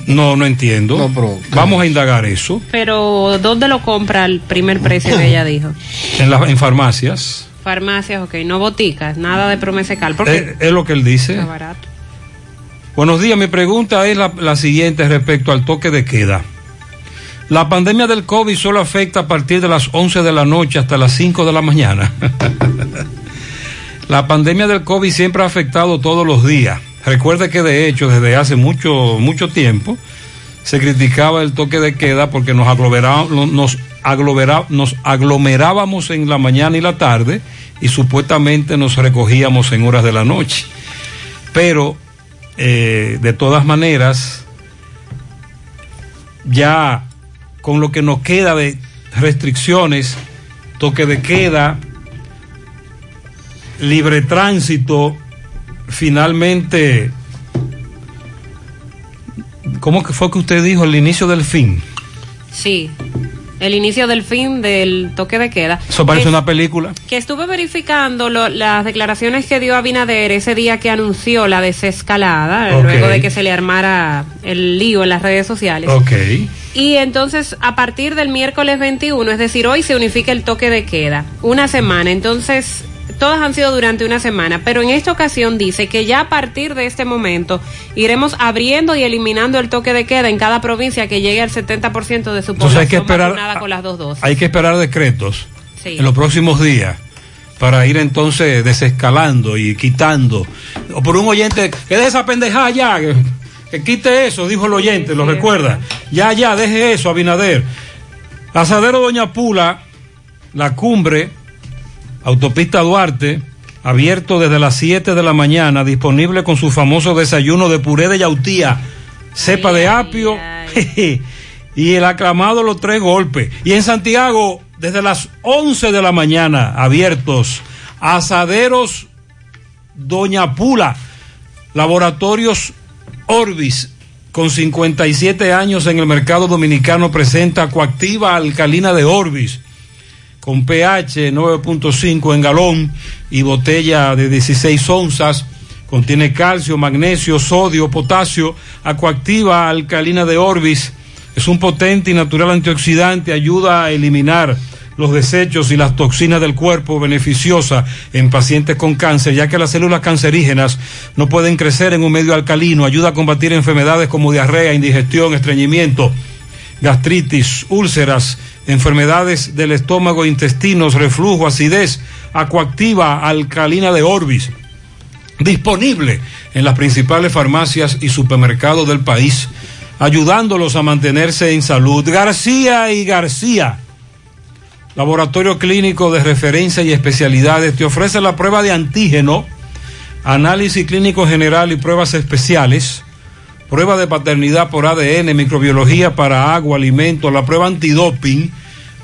No, no entiendo. Vamos a indagar eso Pero, ¿dónde lo compra el primer precio que ella dijo? en, la- en farmacias. Farmacias, ok, no boticas, nada de promesecal, porque Eh, es lo que él dice. está barato. Buenos días, mi pregunta es la, la siguiente respecto al toque de queda. La pandemia del COVID solo afecta a partir de las 11 de la noche hasta las 5 de la mañana. la pandemia del COVID siempre ha afectado todos los días. Recuerde que de hecho desde hace mucho, mucho tiempo se criticaba el toque de queda porque nos, aglomerábamos en la mañana y la tarde y supuestamente nos recogíamos en horas de la noche. Pero eh, de todas maneras, ya con lo que nos queda de restricciones, toque de queda, libre tránsito, finalmente, ¿cómo fue que usted dijo? El inicio del fin. Sí, el inicio del fin del toque de queda. Eso parece Que- una película. Que estuve verificando lo- las declaraciones que dio Abinader ese día que anunció la desescalada, luego de que se le armara el lío en las redes sociales. Ok. Y entonces, a partir del miércoles 21, es decir, hoy se unifica el toque de queda, una semana. Entonces, todas han sido durante una semana, pero en esta ocasión dice que ya a partir de este momento iremos abriendo y eliminando el toque de queda en cada provincia que llegue al 70% de su Entonces hay que población esperar- con las dos dosis. Hay que esperar decretos Sí. en los próximos días para ir entonces desescalando y quitando. O por un oyente, que deje esa pendejada ya, que, que quite eso, dijo el oyente, lo recuerda. Ya, ya, deje eso, Abinader. Asadero Doña Pula, la cumbre, autopista Duarte, abierto desde las 7 de la mañana, disponible con su famoso desayuno de puré de yautía, cepa de apio y el aclamado los tres golpes. Y en Santiago, desde las 11 de la mañana, abiertos, asaderos Doña Pula, laboratorios Orbis, con 57 años en el mercado dominicano, presenta coactiva alcalina de Orbis. Con pH 9.5 en galón y botella de 16 onzas. Contiene calcio, magnesio, sodio, potasio, acuactiva alcalina de Orbis. Es un potente y natural antioxidante, ayuda a eliminar los desechos y las toxinas del cuerpo beneficiosa en pacientes con cáncer, ya que las células cancerígenas no pueden crecer en un medio alcalino, ayuda a combatir enfermedades como diarrea, indigestión, estreñimiento, gastritis, úlceras, enfermedades del estómago, intestinos, reflujo, acidez, acuactiva, alcalina de Orbis. Disponible en las principales farmacias y supermercados del país, ayudándolos a mantenerse en salud. García y García Laboratorio Clínico de Referencia y Especialidades te ofrece la prueba de antígeno, análisis clínico general y pruebas especiales, prueba de paternidad por ADN, microbiología para agua, alimento, la prueba antidoping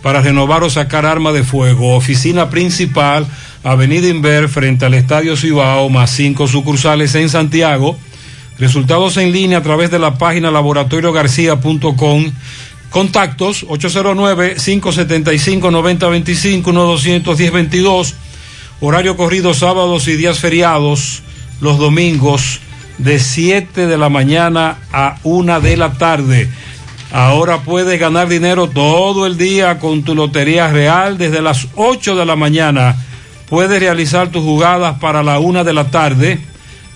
para renovar o sacar arma de fuego, oficina principal, Avenida Inver, frente al Estadio Cibao, más cinco sucursales en Santiago. Resultados en línea a través de la página laboratoriogarcía.com Contactos 809-575-9025, 1-210-22. Horario corrido sábados y días feriados, los domingos de 7 de la mañana a 1 de la tarde. Ahora puedes ganar dinero todo el día con tu Lotería Real desde las 8 de la mañana. Puedes realizar tus jugadas para la 1 de la tarde,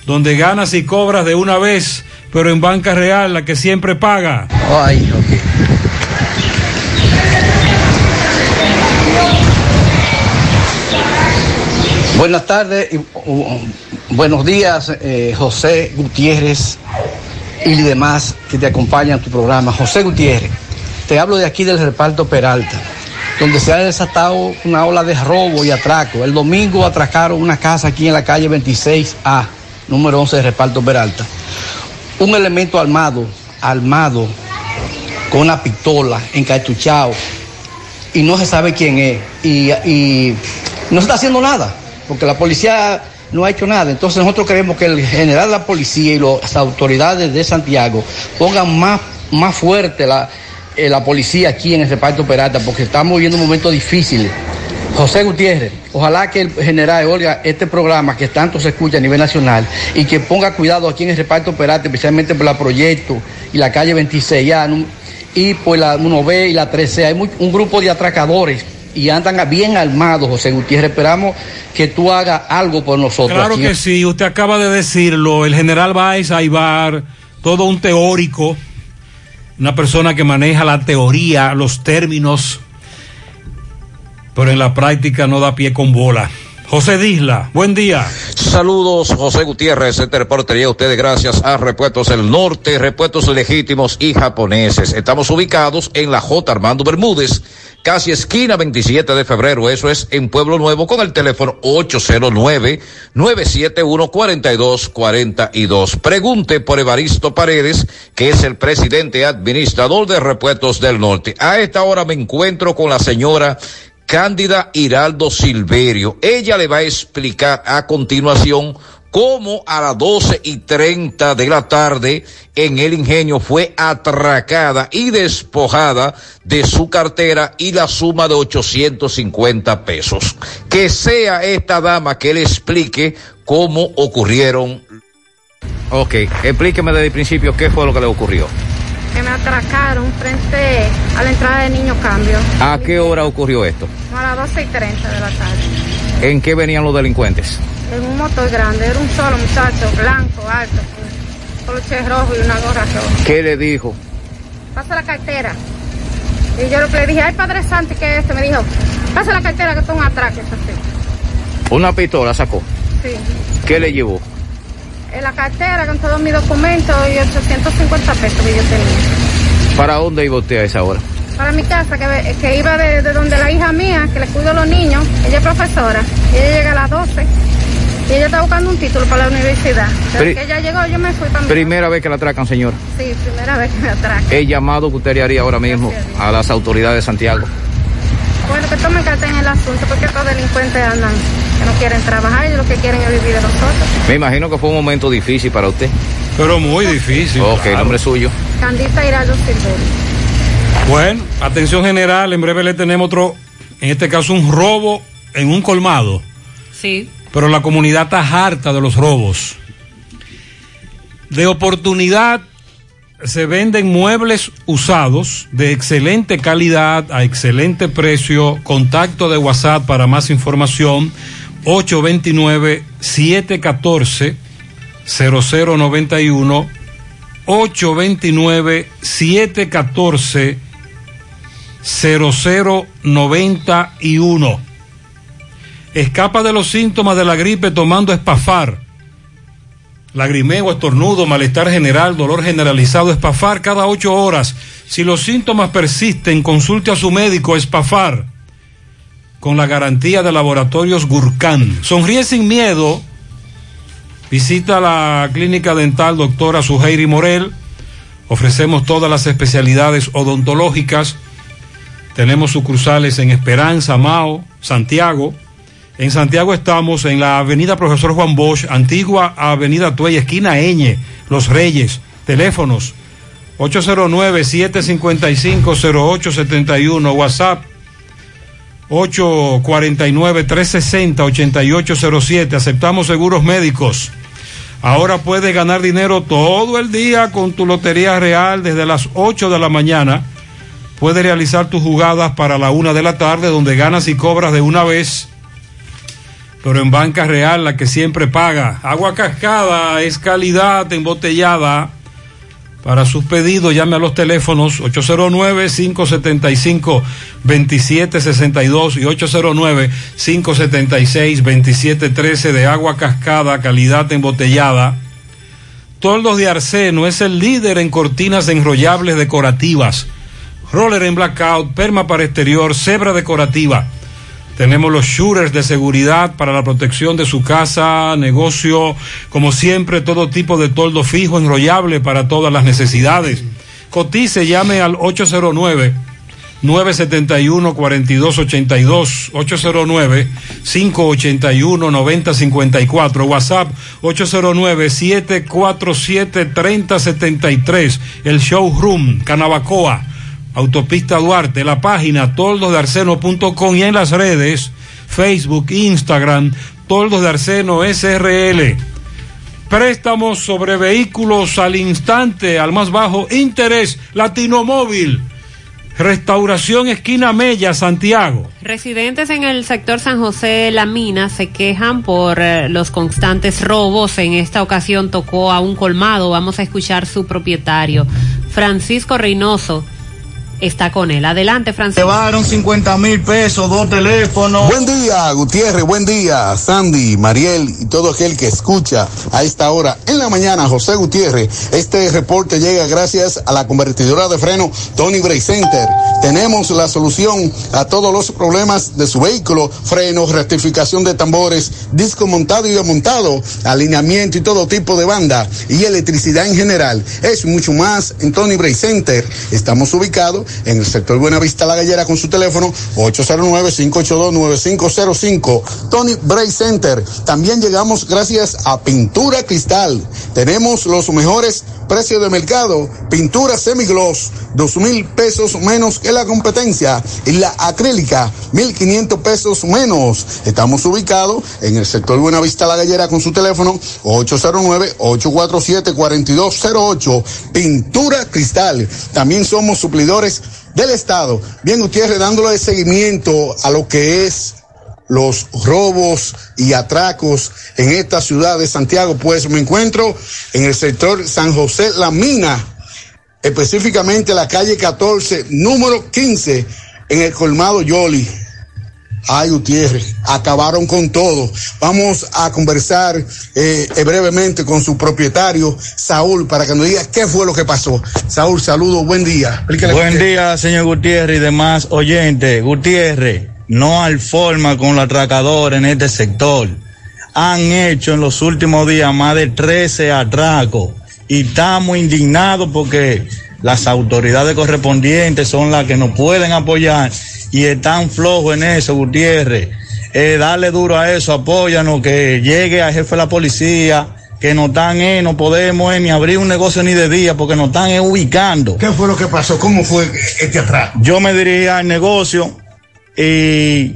donde ganas y cobras de una vez, pero en Banca Real, la que siempre paga. Ay. Buenas tardes uh, buenos días, eh, José Gutiérrez y demás que te acompañan en tu programa. José Gutiérrez, te hablo de aquí del reparto Peralta, donde se ha desatado una ola de robo y atraco. El domingo atracaron una casa aquí en la calle 26A, número 11 de reparto Peralta. Un elemento armado, armado, con una pistola, encachuchado, y no se sabe quién es, y, y no se está haciendo nada porque la policía no ha hecho nada. Entonces nosotros queremos que el general de la policía y las autoridades de Santiago pongan más, más fuerte la, eh, la policía aquí en el reparto Peralta, porque estamos viviendo un momento difícil. José Gutiérrez, ojalá que el general oiga este programa que tanto se escucha a nivel nacional y que ponga cuidado aquí en el reparto Peralta, especialmente por la Proyecto y la calle 26 ya, y por la 1B y la 13. Hay muy- un grupo de atracadores y andan bien armados, José Gutiérrez. Esperamos que tú hagas algo por nosotros. Claro aquí. que sí, usted acaba de decirlo, el general Baez Aibar, todo un teórico, una persona que maneja la teoría, los términos, pero en la práctica no da pie con bola. José Disla, buen día. Saludos, José Gutiérrez, este reportería a ustedes gracias a Repuestos del Norte, Repuestos Legítimos y Japoneses. Estamos ubicados en la J. Armando Bermúdez, casi esquina 27 de febrero, eso es en Pueblo Nuevo, con el teléfono 809-971-4242. Pregunte por Evaristo Paredes, que es el presidente administrador de Repuestos del Norte. A esta hora me encuentro con la señora Cándida Hiraldo Silverio. Ella le va a explicar a continuación cómo a las 12 y 30 de la tarde en el ingenio fue atracada y despojada de su cartera y la suma de 850 pesos. Que sea esta dama que le explique cómo ocurrieron. Ok, explíqueme desde el principio qué fue lo que le ocurrió. Que me atracaron frente a la entrada de Niño Cambio, ¿A qué hora ocurrió esto? a las 12 y 30 de la tarde. ¿En qué venían los delincuentes? En un motor grande, era un solo muchacho, blanco, alto, con poloche rojo y una gorra roja. ¿Qué le dijo? Pasa la cartera. Y yo lo que le dije, ay Padre Santo, ¿qué es esto? Me dijo, pasa la cartera que esto es un atraque, eso sí. Una pistola sacó. Sí. ¿Qué le llevó? En la cartera con todos mis documentos y 850 pesos que yo tenía. ¿Para dónde iba usted a esa hora? Para mi casa, que, que iba de, de donde la hija mía, que le cuido a los niños, ella es profesora, y ella llega a las 12, y ella está buscando un título para la universidad. Desde que ella llegó, yo me fui para mi Primera vez que la atracan, señor. Sí, primera vez que me atracan. El llamado que usted le haría ahora mismo a las autoridades de Santiago. Bueno, que tomen carta en el asunto, porque estos delincuentes andan, que no quieren trabajar, ellos lo que quieren es vivir de nosotros. Me imagino que fue un momento difícil para usted. Pero muy difícil. Ok, el nombre suyo. Candita Hiraldo Silverio. Bueno, atención general, en breve le tenemos otro en este caso un robo en un colmado, Sí. pero la comunidad está harta de los robos. De oportunidad se venden muebles usados de excelente calidad a excelente precio. Contacto de WhatsApp para más información 829-714-0091. 829-714-0091. Escapa de los síntomas de la gripe tomando espafar. Lagrimeo, estornudo, malestar general, dolor generalizado, espafar cada ocho horas. Si los síntomas persisten, consulte a su médico espafar con la garantía de laboratorios Gurkhan. Sonríe sin miedo. Visita la clínica dental doctora Suheiri Morel. Ofrecemos todas las especialidades odontológicas. Tenemos sucursales en Esperanza, Mao, Santiago. En Santiago estamos en la avenida Profesor Juan Bosch, antigua avenida Tuey, esquina Eñe, Los Reyes. Teléfonos 809-755-0871, WhatsApp 849-360-8807. Aceptamos seguros médicos. Ahora puedes ganar dinero todo el día con tu Lotería Real desde las 8 de la mañana. Puedes realizar tus jugadas para la una de la tarde donde ganas y cobras de una vez pero en Banca Real la que siempre paga. Agua cascada es calidad embotellada. Para sus pedidos llame a los teléfonos 809-575-2762 y 809-576-2713 de agua cascada, calidad embotellada. Toldos de Arseno es el líder en cortinas enrollables decorativas. Roller en blackout, perma para exterior, cebra decorativa. Tenemos los shooters de seguridad para la protección de su casa, negocio, como siempre, todo tipo de toldo fijo, enrollable para todas las necesidades. Cotice, llame al 809 971 4282 809 581 9054 WhatsApp 809 747 3073 el showroom Canabacoa Autopista Duarte, la página toldosdearseno.com y en las redes Facebook, Instagram, Toldos de Arseno SRL. Préstamos sobre vehículos al instante, al más bajo interés, Latino Móvil. Restauración Esquina Mella, Santiago. Residentes en el sector San José La Mina se quejan por eh, los constantes robos. En esta ocasión tocó a un colmado. Vamos a escuchar su propietario, Francisco Reynoso está con él. Adelante, Francisco. Llevaron 50 mil pesos, dos teléfonos. Buen día, Gutiérrez, buen día, Sandy, Mariel y todo aquel que escucha a esta hora en la mañana, José Gutiérrez. Este reporte llega gracias a la convertidora de freno Tony Bray Center. Tenemos la solución a todos los problemas de su vehículo, frenos, rectificación de tambores, disco montado y desmontado, alineamiento y todo tipo de banda y electricidad en general. Es mucho más en Tony Bray Center. Estamos ubicados en el sector Buenavista La Gallera con su teléfono 809-582-9505. Tony Bray Center. También llegamos gracias a Pintura Cristal. Tenemos los mejores precios de mercado. Pintura semigloss, dos mil pesos menos que la competencia. Y la acrílica, mil quinientos pesos menos. Estamos ubicados en el sector Buenavista La Gallera con su teléfono 809-847-4208. Pintura Cristal. También somos suplidores del Estado. Bien, Gutiérrez, dándole seguimiento a lo que es los robos y atracos en esta ciudad de Santiago, pues me encuentro en el sector San José La Mina, específicamente la calle 14, número 15, en el colmado Yoli. Ay, Gutiérrez, acabaron con todo. Vamos a conversar eh, brevemente con su propietario, Saúl, para que nos diga qué fue lo que pasó. Saúl, saludos, buen día. Explícale Buen día, señor Gutiérrez y demás oyentes. Gutiérrez, no hay forma con los atracadores en este sector. Han hecho en los últimos días más de 13 atracos y estamos indignados porque las autoridades correspondientes son las que nos pueden apoyar y están flojos en eso, Gutiérrez. Eh, dale duro a eso, apóyanos, que llegue al jefe de la policía, que no están, eh, no podemos eh, ni abrir un negocio ni de día porque nos están eh, ubicando. ¿Qué fue lo que pasó? ¿Cómo fue este atraco? Yo me dirigí al negocio y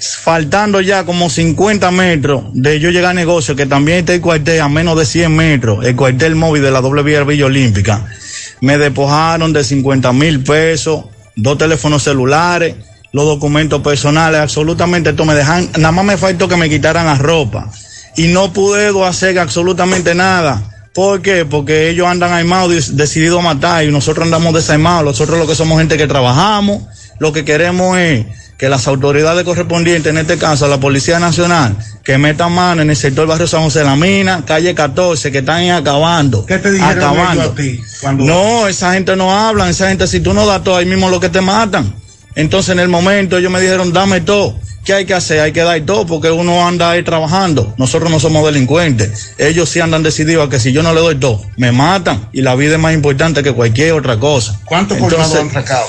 faltando ya como 50 metros de yo llegar al negocio, que también está el cuartel a menos de 100 metros, el cuartel móvil de la doble vía Villa Olímpica, me despojaron de 50 mil pesos, dos teléfonos celulares, los documentos personales, absolutamente todo me dejan, nada más me faltó que me quitaran la ropa y no pude hacer absolutamente nada. ¿Por qué? Porque ellos andan armados, decididos a matar y nosotros andamos desarmados. Nosotros lo que somos gente que trabajamos, lo que queremos es que las autoridades correspondientes, en este caso la Policía Nacional, que metan mano en el sector barrio San José de la Mina, calle 14, que están acabando. ¿Qué te dijeron acabando. a ti cuando- No, esa gente no habla, esa gente si tú no das todo, ahí mismo lo que te matan. Entonces en el momento ellos me dijeron, dame todo. ¿Qué hay que hacer? Hay que dar todo porque uno anda ahí trabajando. Nosotros no somos delincuentes. Ellos sí andan decididos a que si yo no le doy todo, me matan. Y la vida es más importante que cualquier otra cosa. ¿Cuántos colmados han atracado?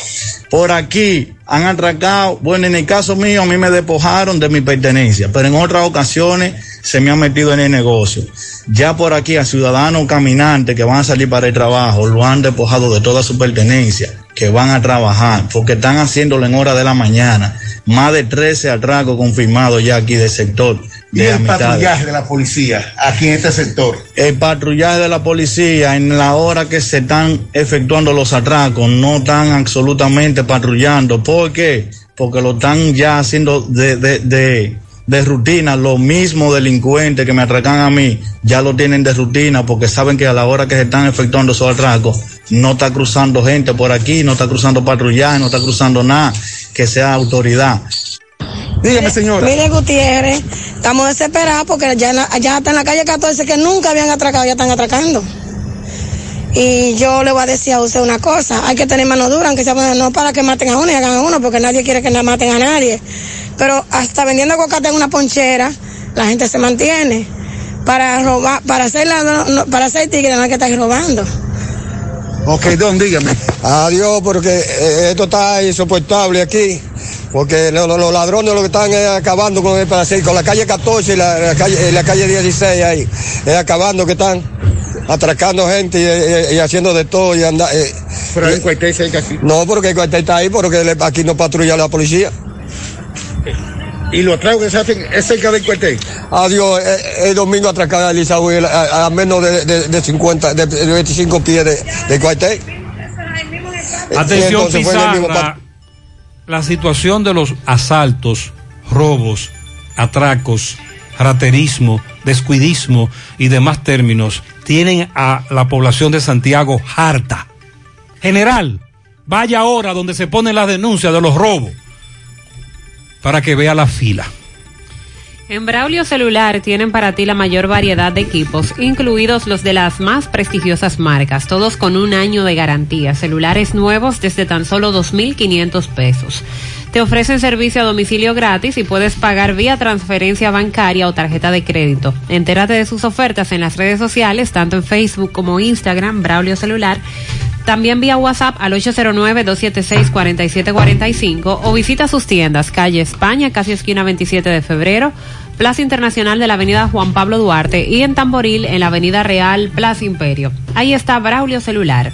Por aquí han atracado, bueno, en el caso mío a mí me despojaron de mi pertenencia, pero en otras ocasiones se me han metido en el negocio. Ya por aquí a ciudadanos caminantes que van a salir para el trabajo, lo han despojado de toda su pertenencia, que van a trabajar, porque están haciéndolo en hora de la mañana. Más de 13 atracos confirmados ya aquí del sector ¿Y el patrullaje de la policía aquí en este sector? El patrullaje de la policía en la hora que se están efectuando los atracos no están absolutamente patrullando. ¿Por qué? Porque lo están ya haciendo de, de, de, de rutina. Los mismos delincuentes que me atracan a mí ya lo tienen de rutina porque saben que a la hora que se están efectuando esos atracos no está cruzando gente por aquí, no está cruzando patrullaje, no está cruzando nada que sea autoridad. Dígame, señora. Mire, Gutiérrez, estamos desesperados porque ya, en la- ya está en la calle 14 que nunca habían atracado, ya están atracando. Y yo le voy a decir a usted una cosa, hay que tener mano dura, aunque sea no para que maten a uno y hagan a uno, porque nadie quiere que la maten a nadie. Pero hasta vendiendo aguacate en una ponchera, la gente se mantiene. Para robar, para hacer la, para hacer tigre, no hay que estar robando. Ok, don, dígame. Adiós, porque eh, esto está insoportable aquí. Porque lo- lo- los, ladrones lo que están es acabando con el pedacito, con la calle 14 y la, la calle, y la calle 16 ahí. Es acabando que están atracando gente y, y- y haciendo de todo y anda, eh, Pero un cuartel cerca aquí. No, porque el cuartel está ahí, porque le- aquí no patrulla la policía. ¿Y los atracos que se hacen es cerca del cuartel? Adiós, eh, el domingo atracaron a Elisa Will a, a menos de, de, de 50, de, de 25 pies de, de cuartel. Atención, el Pizarra. La situación de los asaltos, robos, atracos, raterismo, descuidismo y demás términos tienen a la población de Santiago harta. General, vaya ahora donde se ponen las denuncias de los robos para que vea la fila. En Braulio Celular tienen para ti la mayor variedad de equipos, incluidos los de las más prestigiosas marcas, todos con un año de garantía. Celulares nuevos desde tan solo 2.500 pesos. Te ofrecen servicio a domicilio gratis y puedes pagar vía transferencia bancaria o tarjeta de crédito. Entérate de sus ofertas en las redes sociales, tanto en Facebook como Instagram, Braulio Celular. También vía WhatsApp al 809-276-4745 o visita sus tiendas, calle España, casi esquina 27 de febrero, Plaza Internacional de la Avenida Juan Pablo Duarte y en Tamboril en la Avenida Real, Plaza Imperio. Ahí está Braulio Celular.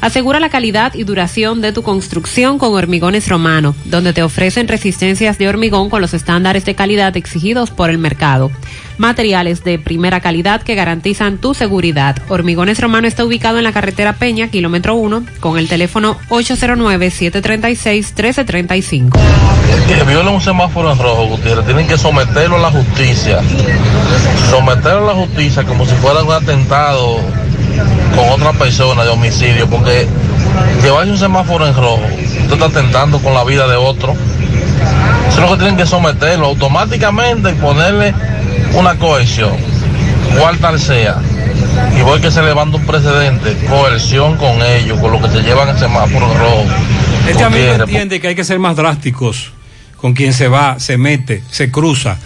Asegura la calidad y duración de tu construcción con Hormigones Romano, donde te ofrecen resistencias de hormigón con los estándares de calidad exigidos por el mercado. Materiales de primera calidad que garantizan tu seguridad. Hormigones Romano está ubicado en la carretera Peña, kilómetro 1, con el teléfono 809-736-1335. El que un semáforo en rojo, Gutiérrez, tienen que someterlo a la justicia. Someterlo a la justicia como si fuera un atentado con otra persona de homicidio, porque llevarse un semáforo en rojo, usted está atentando con la vida de otro. Eso es lo que tienen que someterlo automáticamente y ponerle una cohesión, cual tal sea. Y voy que se levanta un precedente, coerción con ellos, con lo que se llevan el semáforo en rojo. Este amigo entiende que hay que ser más drásticos con quien se va, se mete, se cruza,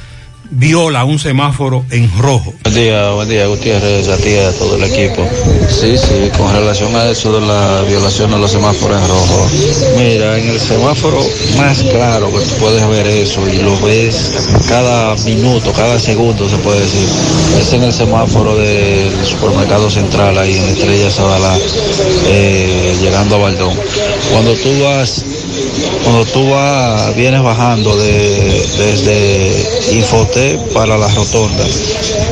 viola un semáforo en rojo. Buen día, buen día, Gutiérrez, a ti y a todo el equipo. Sí, sí, con relación a eso de la violación de los semáforos en rojo. Mira, en el semáforo más claro que tú puedes ver eso y lo ves cada minuto, cada segundo, se puede decir. Es en el semáforo del supermercado central, ahí en Estrella Sadalá, eh, llegando a Baldón. Cuando tú vas cuando tú vas, vienes bajando de, desde Infote para la rotonda,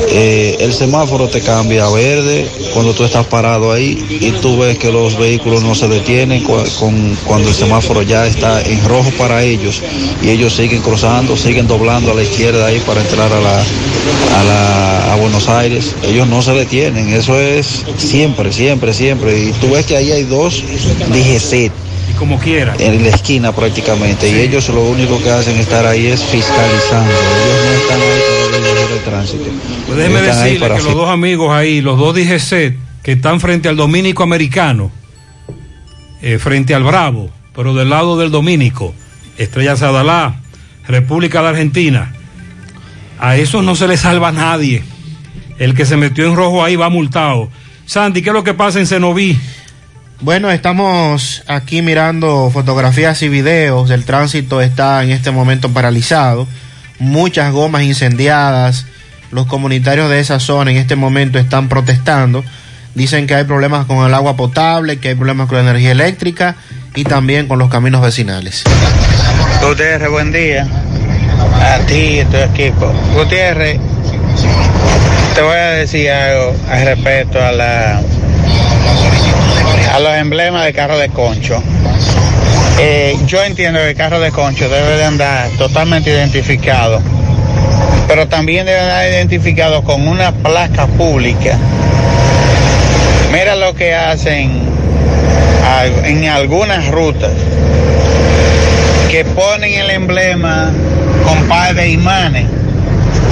eh, el semáforo te cambia a verde cuando tú estás parado ahí y tú ves que los vehículos no se detienen con- cuando el semáforo ya está en rojo para ellos y ellos siguen cruzando, siguen doblando a la izquierda ahí para entrar a la, a Buenos Aires. Ellos no se detienen, eso es siempre, siempre, siempre. Y tú ves que ahí hay dos DGC como quiera. en la esquina prácticamente y ellos lo único que hacen estar ahí es fiscalizando. Ellos no están ahí para el tránsito. Pues déjeme decirle para que los dos amigos ahí, los dos DGC, que están frente al Dominico Americano, eh, frente al Bravo, pero del lado del Dominico, Estrella Sadalá, República de Argentina, a esos no se les salva a nadie. El que se metió en rojo ahí va multado. Sandy, ¿qué es lo que pasa en Cenoví? Bueno, estamos aquí mirando fotografías y videos. El tránsito está en este momento paralizado. Muchas gomas incendiadas. Los comunitarios de esa zona en este momento están protestando. Dicen que hay problemas con el agua potable, que hay problemas con la energía eléctrica y también con los caminos vecinales. Gutiérrez, buen día. A ti y a tu equipo. Gutiérrez, te voy a decir algo al respecto a la a los emblemas de carro de concho. Eh, yo entiendo que el carro de concho debe de andar totalmente identificado, pero también debe andar identificado con una placa pública. Mira lo que hacen en algunas rutas que ponen el emblema con par de imanes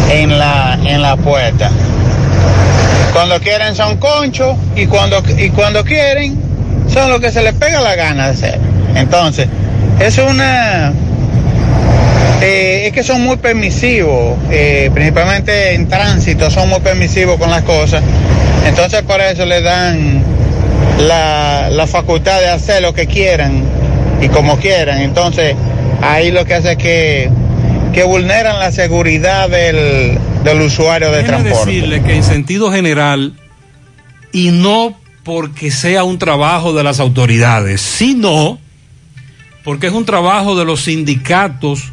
en la, en la puerta. Cuando quieren son conchos y cuando, y cuando quieren son lo que se les pega la gana de hacer. Entonces, es una... eh, es que son muy permisivos, eh, principalmente en tránsito son muy permisivos con las cosas. Entonces por eso le dan la, la facultad de hacer lo que quieran y como quieran. Entonces, ahí lo que hace es que, que vulneran la seguridad del, del usuario de transporte. decirle que en sentido general, y no porque sea un trabajo de las autoridades, sino porque es un trabajo de los sindicatos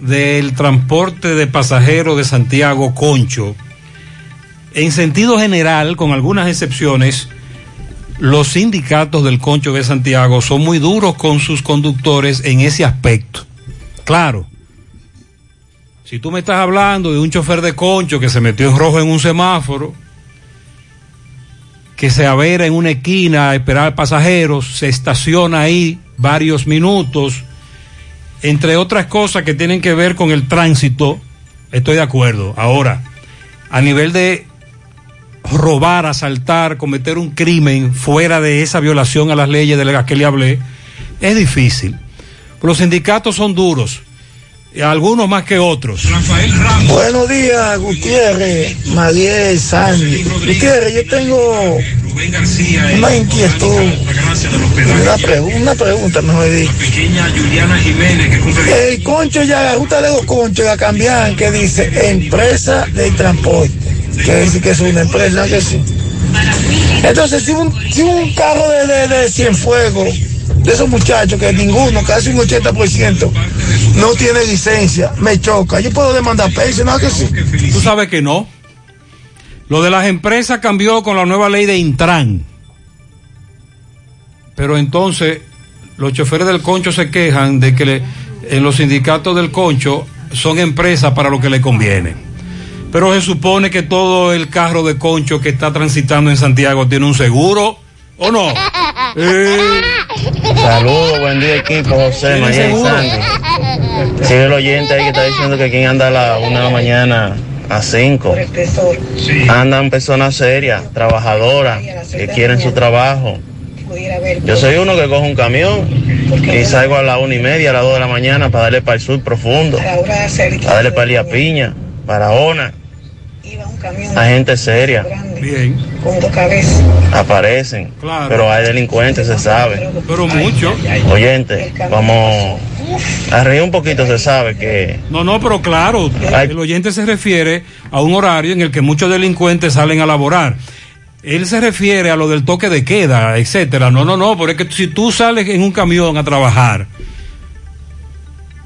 del transporte de pasajeros de Santiago Concho. En sentido general, con algunas excepciones, los sindicatos del Concho de Santiago son muy duros con sus conductores en ese aspecto. Claro, si tú me estás hablando de un chofer de concho que se metió en rojo en un semáforo, que se avera en una esquina a esperar pasajeros, se estaciona ahí varios minutos, entre otras cosas que tienen que ver con el tránsito, estoy de acuerdo. Ahora, a nivel de robar, asaltar, cometer un crimen fuera de esa violación a las leyes de las que le hablé, es difícil. Los sindicatos son duros, y algunos más que otros. Buenos días, Gutiérrez, Mariel, Sandy. Gutiérrez, yo tengo una inquietud, una, pregu- una pregunta, mejor dicho. El concho ya, la ruta de los conchos la cambian, que dice empresa de transporte. Quiere decir que es una empresa, que sí. Entonces, si un, si un carro de, de, de Cienfuegos, de esos muchachos, que ninguno, casi un 80%, no tiene licencia, me choca, yo puedo demandar peso, ¿no? Que sí. Tú sabes que no. Lo de las empresas cambió con la nueva ley de Intran. Pero entonces los choferes del concho se quejan de que en los sindicatos del concho son empresas para lo que le conviene. Pero se supone que todo el carro de concho que está transitando en Santiago tiene un seguro, ¿o no? Eh, Saludos, buen día equipo, José, ¿Tiene María y? Sandy. Sigue el oyente ahí que está diciendo que quien anda a la una de la mañana a cinco. Andan personas serias, trabajadoras, que quieren su trabajo. Yo soy uno que coge un camión y salgo a las una y media, a las dos de la mañana para darle para el sur profundo, para darle para Elías Piña, para Ona. Hay gente seria. Bien. Aparecen. Claro. Pero hay delincuentes, se sabe. Pero mucho. Oyente, vamos a reír un poquito, se sabe que No, no, pero claro, el oyente se refiere a un horario en el que muchos delincuentes salen a laborar. Él se refiere a lo del toque de queda, etcétera. No, no, no, pero es que si tú sales en un camión a trabajar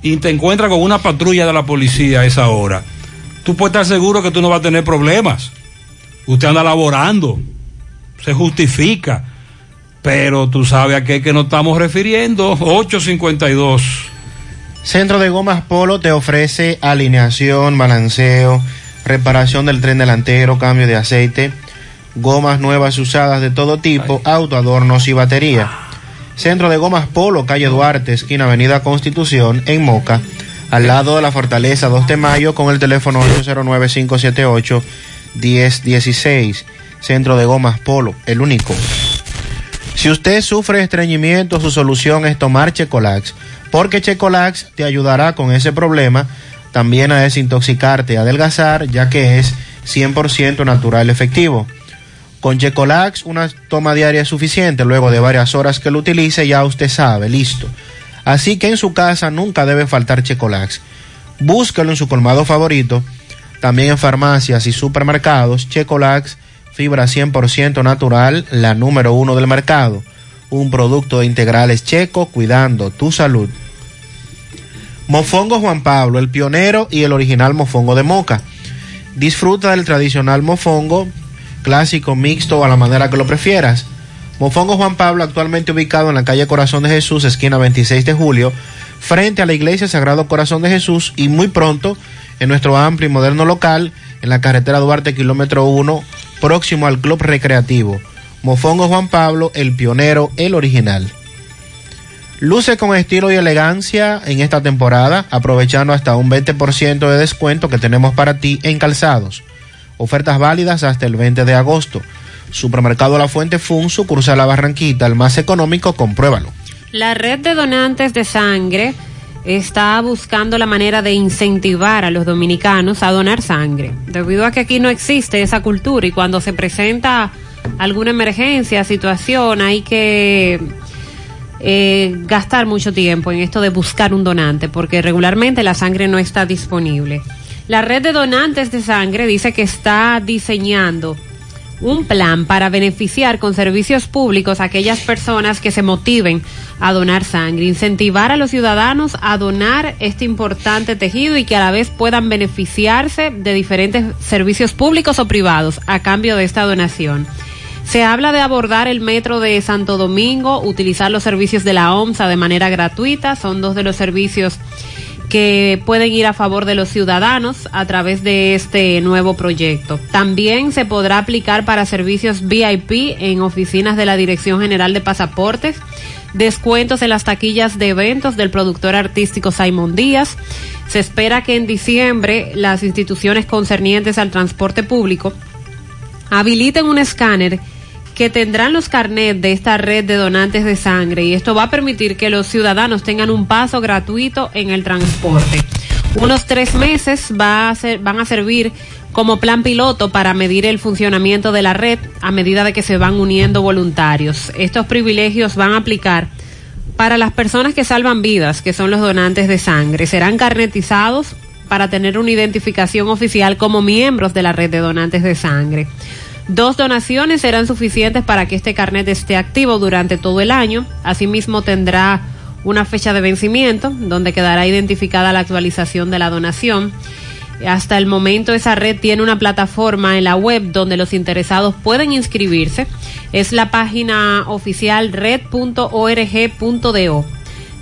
y te encuentras con una patrulla de la policía a esa hora, tú puedes estar seguro que tú no vas a tener problemas. Usted anda laborando, se justifica, pero tú sabes a qué que nos estamos refiriendo. 852. Centro de Gomas Polo te ofrece alineación, balanceo, reparación del tren delantero, cambio de aceite, gomas nuevas usadas de todo tipo, auto, adornos y batería. Centro de Gomas Polo, calle Duarte, esquina Avenida Constitución, en Moca, al lado de la Fortaleza 2 de Mayo, con el teléfono 809-578-1016. Centro de Gomas Polo, el único. Si usted sufre estreñimiento, su solución es tomar Checolax, porque Checolax te ayudará con ese problema, también a desintoxicarte y adelgazar, ya que es 100% natural efectivo. Con Checolax una toma diaria es suficiente, luego de varias horas que lo utilice ya usted sabe, listo. Así que en su casa nunca debe faltar Checolax. Búsquelo en su colmado favorito, también en farmacias y supermercados, Checolax, fibra 100% natural, la número uno del mercado. Un producto de integrales checo cuidando tu salud. Mofongo Juan Pablo, el pionero y el original mofongo de moca. Disfruta del tradicional mofongo, clásico, mixto o a la manera que lo prefieras. Mofongo Juan Pablo, actualmente ubicado en la calle Corazón de Jesús, esquina 26 de julio, frente a la iglesia Sagrado Corazón de Jesús y muy pronto en nuestro amplio y moderno local en la carretera Duarte, kilómetro 1, próximo al Club Recreativo. Mofongo Juan Pablo, el pionero, el original. Luce con estilo y elegancia en esta temporada, aprovechando hasta un 20% de descuento que tenemos para ti en calzados. Ofertas válidas hasta el 20 de agosto. Supermercado La Fuente Fun, sucursal La Barranquita, el más económico, compruébalo. La red de donantes de sangre está buscando la manera de incentivar a los dominicanos a donar sangre, debido a que aquí no existe esa cultura y cuando se presenta alguna emergencia, situación, hay que eh, gastar mucho tiempo en esto de buscar un donante, porque regularmente la sangre no está disponible. La red de donantes de sangre dice que está diseñando un plan para beneficiar con servicios públicos a aquellas personas que se motiven a donar sangre, incentivar a los ciudadanos a donar este importante tejido y que a la vez puedan beneficiarse de diferentes servicios públicos o privados a cambio de esta donación. Se habla de abordar el metro de Santo Domingo, utilizar los servicios de la OMSA de manera gratuita, son dos de los servicios que pueden ir a favor de los ciudadanos a través de este nuevo proyecto. También se podrá aplicar para servicios VIP en oficinas de la Dirección General de Pasaportes, descuentos en las taquillas de eventos del productor artístico Simon Díaz. Se espera que en diciembre las instituciones concernientes al transporte público habiliten un escáner que tendrán los carnets de esta red de donantes de sangre y esto va a permitir que los ciudadanos tengan un paso gratuito en el transporte. Unos tres meses va a ser, van a servir como plan piloto para medir el funcionamiento de la red a medida de que se van uniendo voluntarios. Estos privilegios van a aplicar para las personas que salvan vidas, que son los donantes de sangre. Serán carnetizados para tener una identificación oficial como miembros de la red de donantes de sangre. Dos donaciones serán suficientes para que este carnet esté activo durante todo el año. Asimismo tendrá una fecha de vencimiento donde quedará identificada la actualización de la donación. Hasta el momento esa red tiene una plataforma en la web donde los interesados pueden inscribirse. Es la página oficial red.org.do.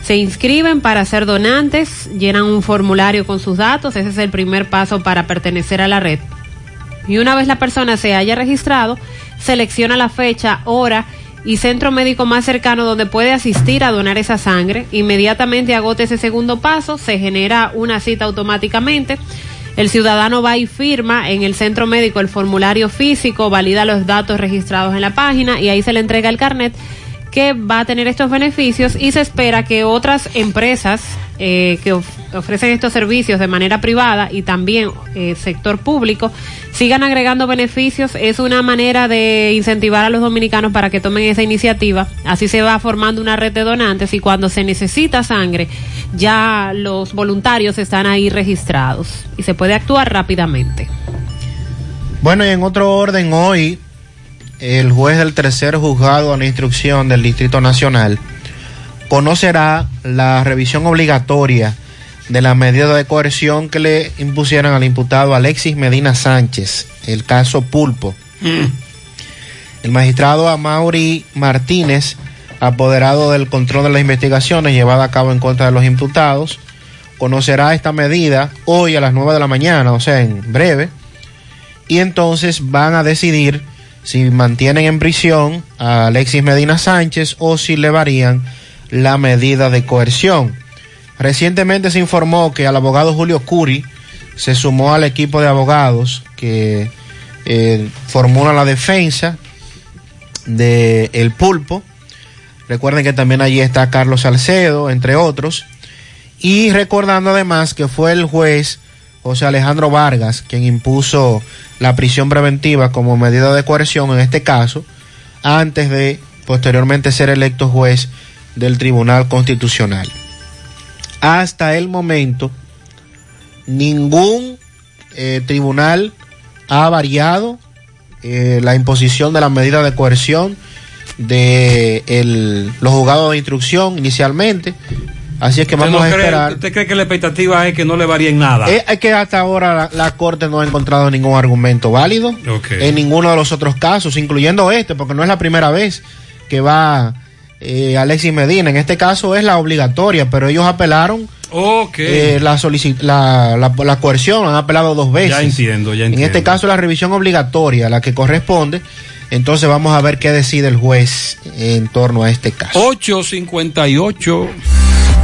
Se inscriben para ser donantes, llenan un formulario con sus datos, ese es el primer paso para pertenecer a la red. Y una vez la persona se haya registrado, selecciona la fecha, hora y centro médico más cercano donde puede asistir a donar esa sangre. Inmediatamente agote ese segundo paso, se genera una cita automáticamente. El ciudadano va y firma en el centro médico el formulario físico, valida los datos registrados en la página y ahí se le entrega el carnet que va a tener estos beneficios y se espera que otras empresas eh, que of- ofrecen estos servicios de manera privada y también eh, sector público sigan agregando beneficios. Es una manera de incentivar a los dominicanos para que tomen esa iniciativa. Así se va formando una red de donantes y cuando se necesita sangre ya los voluntarios están ahí registrados y se puede actuar rápidamente. Bueno, y en otro orden, hoy el juez del tercer juzgado la instrucción del Distrito Nacional conocerá la revisión obligatoria de la medida de coerción que le impusieron al imputado Alexis Medina Sánchez, el caso Pulpo. El magistrado Amaury Martínez, apoderado del control de las investigaciones llevadas a cabo en contra de los imputados, conocerá esta medida hoy a las 9 de la mañana, o sea, en breve, y entonces van a decidir si mantienen en prisión a Alexis Medina Sánchez o si le varían la medida de coerción. Recientemente se informó que al abogado Julio Curi se sumó al equipo de abogados que eh, formula la defensa de El Pulpo. Recuerden que también allí está Carlos Salcedo, entre otros. Y recordando además que fue el juez José Alejandro Vargas quien impuso la prisión preventiva como medida de coerción en este caso, antes de posteriormente ser electo juez del Tribunal Constitucional. Hasta el momento, ningún eh, tribunal ha variado eh, la imposición de la medida de coerción de el- los juzgados de instrucción inicialmente. Así es que ¿Usted vamos no a cree- esperar. ¿Usted cree que la expectativa es que no le varíen nada? Es que hasta ahora la, la Corte no ha encontrado ningún argumento válido en ninguno de los otros casos, incluyendo este, porque no es la primera vez que va eh, Alexis Medina. En este caso es la obligatoria, pero ellos apelaron Ok. eh, la, la, la, la coerción, han apelado dos veces. Ya entiendo, ya En entiendo. este caso la revisión obligatoria, la que corresponde. Entonces vamos a ver qué decide el juez en torno a este caso. 858.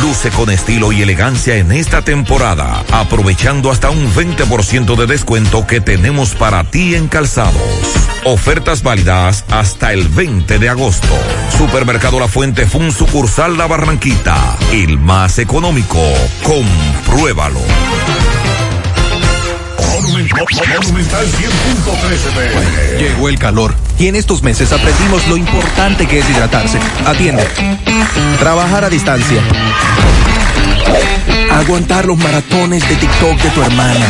Luce con estilo y elegancia en esta temporada, aprovechando hasta un 20% de descuento que tenemos para ti en calzados. Ofertas válidas hasta el 20 de agosto. Supermercado La Fuente Fun sucursal La Barranquita, el más económico. Compruébalo. Monumental 100.13 pm. Llegó el calor y en estos meses aprendimos lo importante que es hidratarse. Atiende. Trabajar a distancia. Aguantar los maratones de TikTok de tu hermana.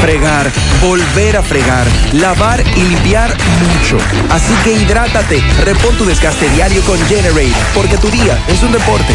Fregar, volver a fregar, lavar y limpiar mucho. Así que hidrátate, repon tu desgaste diario con Generate, porque tu día es un deporte.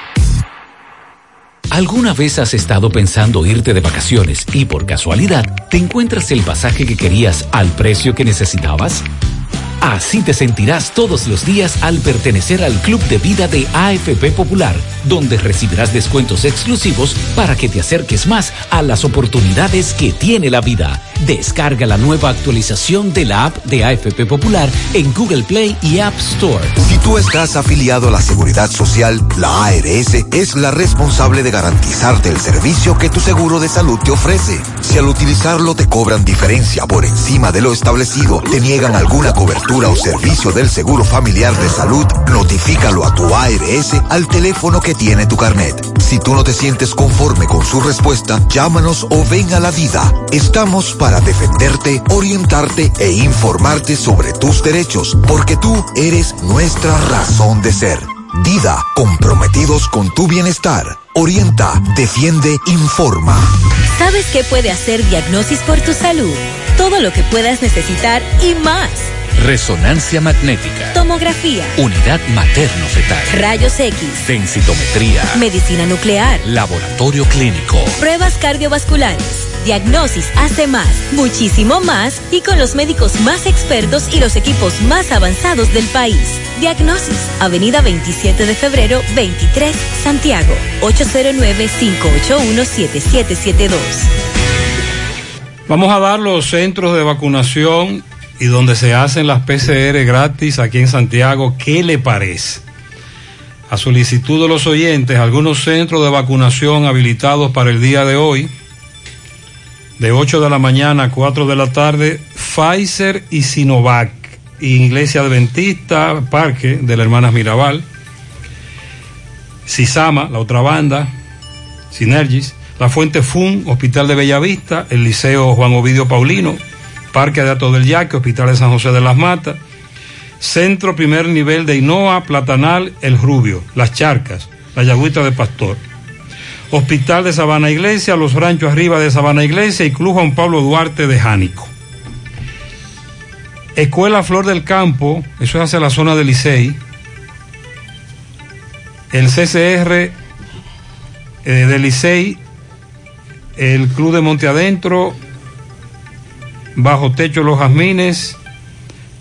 ¿Alguna vez has estado pensando irte de vacaciones y por casualidad te encuentras el pasaje que querías al precio que necesitabas? Así te sentirás todos los días al pertenecer al Club de Vida de AFP Popular, donde recibirás descuentos exclusivos para que te acerques más a las oportunidades que tiene la vida. Descarga la nueva actualización de la app de AFP Popular en Google Play y App Store. Si tú estás afiliado a la Seguridad Social, la ARS es la responsable de garantizarte el servicio que tu seguro de salud te ofrece. Si al utilizarlo te cobran diferencia por encima de lo establecido, te niegan alguna cobertura o servicio del Seguro Familiar de Salud, notifícalo a tu ARS al teléfono que tiene tu carnet. Si tú no te sientes conforme con su respuesta, llámanos o ven a la vida. Estamos para defenderte, orientarte e informarte sobre tus derechos, porque tú eres nuestra razón de ser. Dida, comprometidos con tu bienestar. Orienta, defiende, informa. ¿Sabes qué puede hacer Diagnosis por tu salud? Todo lo que puedas necesitar y más. Resonancia magnética. Tomografía. Unidad materno-fetal. Rayos X. Densitometría. Medicina nuclear. Laboratorio clínico. Pruebas cardiovasculares. Diagnosis hace más, muchísimo más y con los médicos más expertos y los equipos más avanzados del país. Diagnosis, Avenida 27 de febrero, 23, Santiago, 809-581-7772. Vamos a dar los centros de vacunación y donde se hacen las PCR gratis aquí en Santiago. ¿Qué le parece? A solicitud de los oyentes, algunos centros de vacunación habilitados para el día de hoy, de 8 de la mañana a 4 de la tarde, Pfizer y Sinovac, Iglesia Adventista, Parque de la Hermanas Mirabal, Sisama, la otra banda, Sinergis, La Fuente Fun, Hospital de Bellavista, el Liceo Juan Ovidio Paulino, Parque de Ato del Yaque, Hospital de San José de las Matas, Centro Primer Nivel de Hinoa, Platanal, El Rubio, Las Charcas, La Yagüita de Pastor, Hospital de Sabana Iglesia, Los Ranchos Arriba de Sabana Iglesia y Club Juan Pablo Duarte de Jánico. Escuela Flor del Campo, eso es hacia la zona del Licey. El CCR eh, del Licey, el Club de Monte Adentro, Bajo Techo Los Jazmines,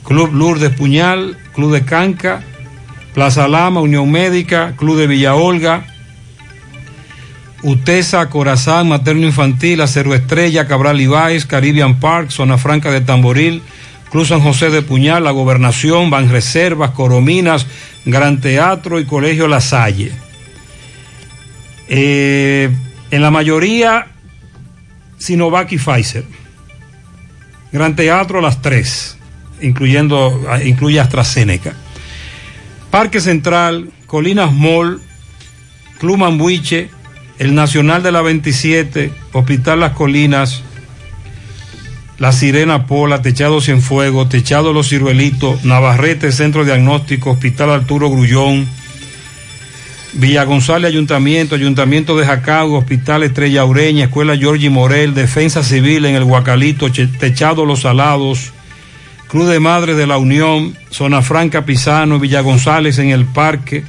Club Lourdes Puñal, Club de Canca, Plaza Lama, Unión Médica, Club de Villa Olga, Utesa, Corazán, Materno Infantil, Acero Estrella, Cabral Ibáez, Caribbean Park, Zona Franca de Tamboril, Club San José de Puñal, La Gobernación, Banreservas, Corominas, Gran Teatro y Colegio La Salle. Eh, en la mayoría, Sinovac y Pfizer. Gran Teatro las tres, incluyendo, incluye AstraZeneca. Parque Central, Colinas Mall, Club Mambuiche, el Nacional de la 27, Hospital Las Colinas, La Sirena Pola, Techado Cienfuegos, Techado Los Ciruelitos, Navarrete, Centro Diagnóstico, Hospital Arturo Grullón, Villa González Ayuntamiento, Ayuntamiento de Jacagua, Hospital Estrella Ureña, Escuela Giorgi Morel, Defensa Civil en el Guacalito, Techado Los Salados, Cruz de Madres de la Unión, Zona Franca Pisano, Villa González en el Parque,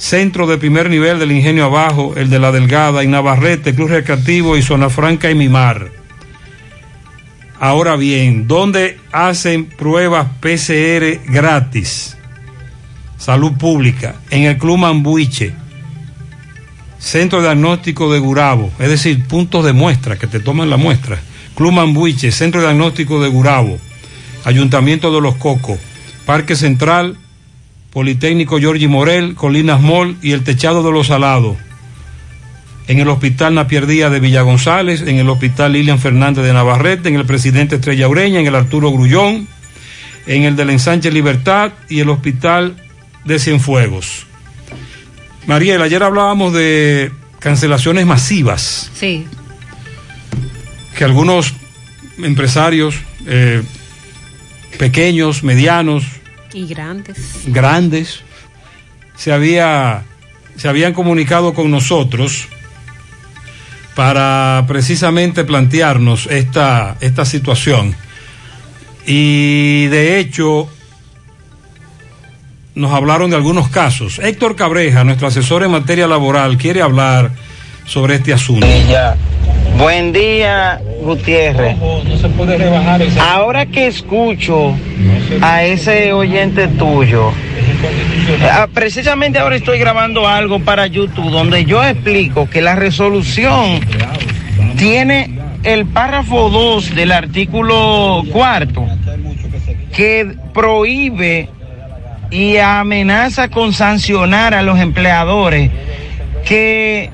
Centro de Primer Nivel del Ingenio Abajo, el de la Delgada, en Navarrete, Cruz Recreativo y Zona Franca y Mimar. Ahora bien, ¿dónde hacen pruebas PCR gratis? Salud Pública, en el Club Mambuiche, Centro Diagnóstico de Gurabo, es decir, puntos de muestra que te toman la muestra. Club Mambuiche, Centro Diagnóstico de Gurabo, Ayuntamiento de Los Cocos, Parque Central, Politécnico Giorgi Morel, Colinas Mall y el Techado de los Salados. En el Hospital Napier Díaz de Villa González, en el Hospital Lilian Fernández de Navarrete, en el Presidente Estrella Ureña, en el Arturo Grullón, en el del Ensanche Libertad y el Hospital de Cienfuegos. Mariela, ayer hablábamos de cancelaciones masivas. Sí. Que algunos empresarios eh, pequeños, medianos, Y grandes. grandes, se, había, se habían comunicado con nosotros para precisamente plantearnos esta, esta situación. Y de hecho, nos hablaron de algunos casos. Héctor Cabreja, nuestro asesor en materia laboral, quiere hablar sobre este asunto. Ella Buen día, Gutiérrez. Ahora que escucho a ese oyente tuyo, ah, precisamente ahora estoy grabando algo para YouTube donde yo explico que la resolución tiene el párrafo 2 del artículo cuarto que prohíbe y amenaza con sancionar a los empleadores que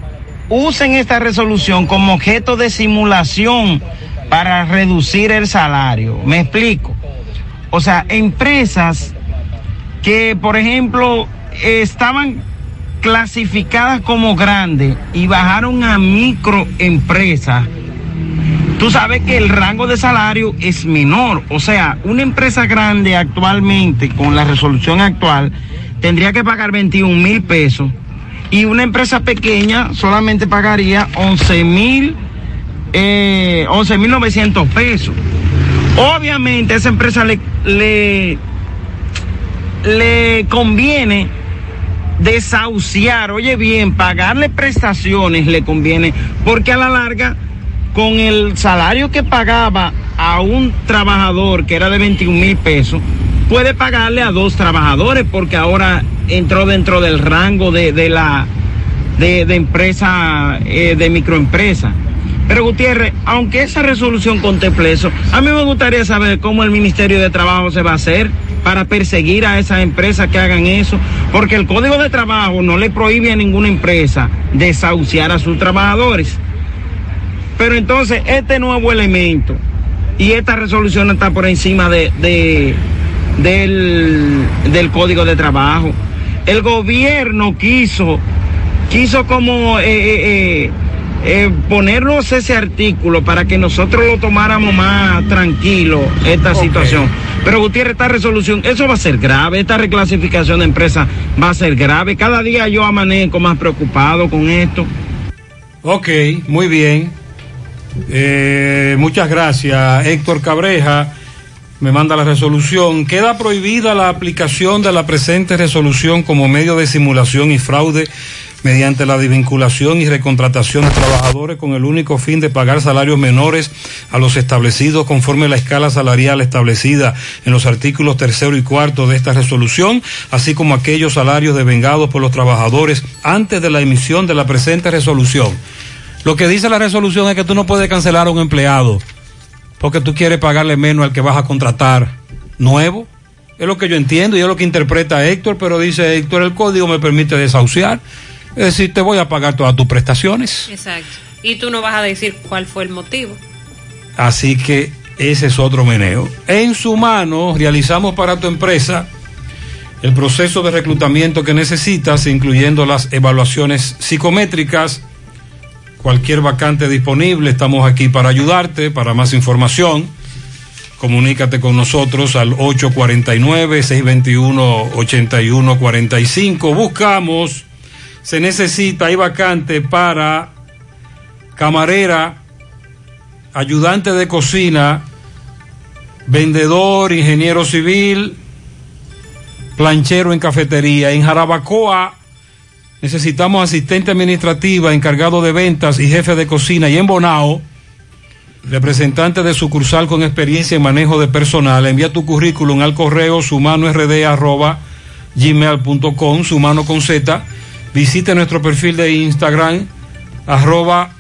usen esta resolución como objeto de simulación para reducir el salario. Me explico. O sea, empresas que, por ejemplo, estaban clasificadas como grandes y bajaron a microempresas, tú sabes que el rango de salario es menor. O sea, una empresa grande actualmente, con la resolución actual, tendría que pagar 21 mil pesos y una empresa pequeña solamente pagaría 11 mil, eh, 11 mil 900 pesos. Obviamente a esa empresa le, le, le conviene desahuciar, oye bien, pagarle prestaciones le conviene, porque a la larga, con el salario que pagaba a un trabajador que era de 21 mil pesos, puede pagarle a dos trabajadores, porque ahora entró dentro del rango de, la de, de empresa, eh, de microempresa. Pero Gutiérrez, aunque esa resolución contemple eso, a mí me gustaría saber cómo el Ministerio de Trabajo se va a hacer para perseguir a esas empresas que hagan eso, porque el Código de Trabajo no le prohíbe a ninguna empresa desahuciar a sus trabajadores. Pero entonces este nuevo elemento y esta resolución está por encima de, de del, del Código de Trabajo. El gobierno quiso, quiso como eh, eh, eh, eh, ponernos ese artículo para que nosotros lo tomáramos más tranquilo, esta situación. Pero Gutiérrez, esta resolución, eso va a ser grave, esta reclasificación de empresa va a ser grave. Cada día yo amanezco más preocupado con esto. Ok, muy bien. Eh, muchas gracias, Héctor Cabreja. Me manda la resolución. Queda prohibida la aplicación de la presente resolución como medio de simulación y fraude mediante la desvinculación y recontratación de trabajadores con el único fin de pagar salarios menores a los establecidos conforme la escala salarial establecida en los artículos tercero y cuarto de esta resolución, así como aquellos salarios devengados por los trabajadores antes de la emisión de la presente resolución. Lo que dice la resolución es que tú no puedes cancelar a un empleado porque tú quieres pagarle menos al que vas a contratar nuevo. Es lo que yo entiendo y es lo que interpreta Héctor, pero dice Héctor, el código me permite desahuciar. Es decir, te voy a pagar todas tus prestaciones. Exacto. Y tú no vas a decir cuál fue el motivo. Así que ese es otro meneo. En su mano realizamos para tu empresa el proceso de reclutamiento que necesitas, incluyendo las evaluaciones psicométricas, cualquier vacante disponible, estamos aquí para ayudarte. Para más información, comunícate con nosotros al 849-621-8145. Buscamos, se necesita, hay vacante para camarera, ayudante de cocina, vendedor, ingeniero civil, planchero en cafetería. En Jarabacoa necesitamos asistente administrativa, encargado de ventas y jefe de cocina. Y en Bonao, representante de sucursal con experiencia en manejo de personal. Envía tu currículum al correo sumanord.gmail.com, sumano con Z. Visite nuestro perfil de Instagram, arroba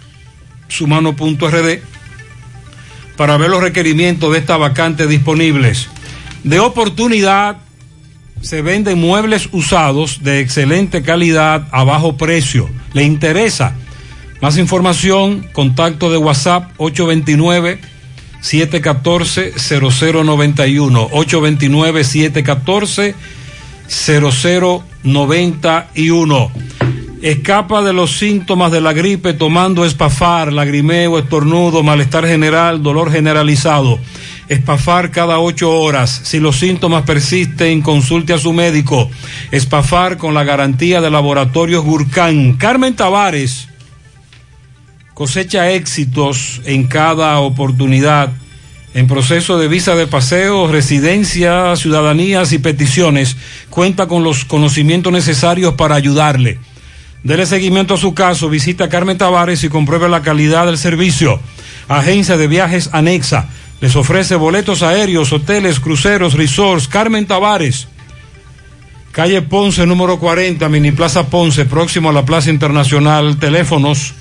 sumano.rd, para ver los requerimientos de esta vacante disponibles. De oportunidad, se venden muebles usados de excelente calidad a bajo precio. ¿Le interesa? Más información, contacto de WhatsApp 829 714 0091 829 714 0091 Escapa de los síntomas de la gripe tomando espafar, lagrimeo, estornudo, malestar general, dolor generalizado. Espafar cada ocho horas. Si los síntomas persisten, consulte a su médico. Espafar con la garantía de laboratorios Gurkán. Carmen Tavares cosecha éxitos en cada oportunidad en proceso de visa de paseo, residencia, ciudadanías y peticiones. Cuenta con los conocimientos necesarios para ayudarle. Dele seguimiento a su caso, visita Carmen Tavares y compruebe la calidad del servicio. Agencia de Viajes Anexa les ofrece boletos aéreos, hoteles, cruceros, resorts. Carmen Tavares, calle Ponce, número 40, Mini Plaza Ponce, próximo a la Plaza Internacional. Teléfonos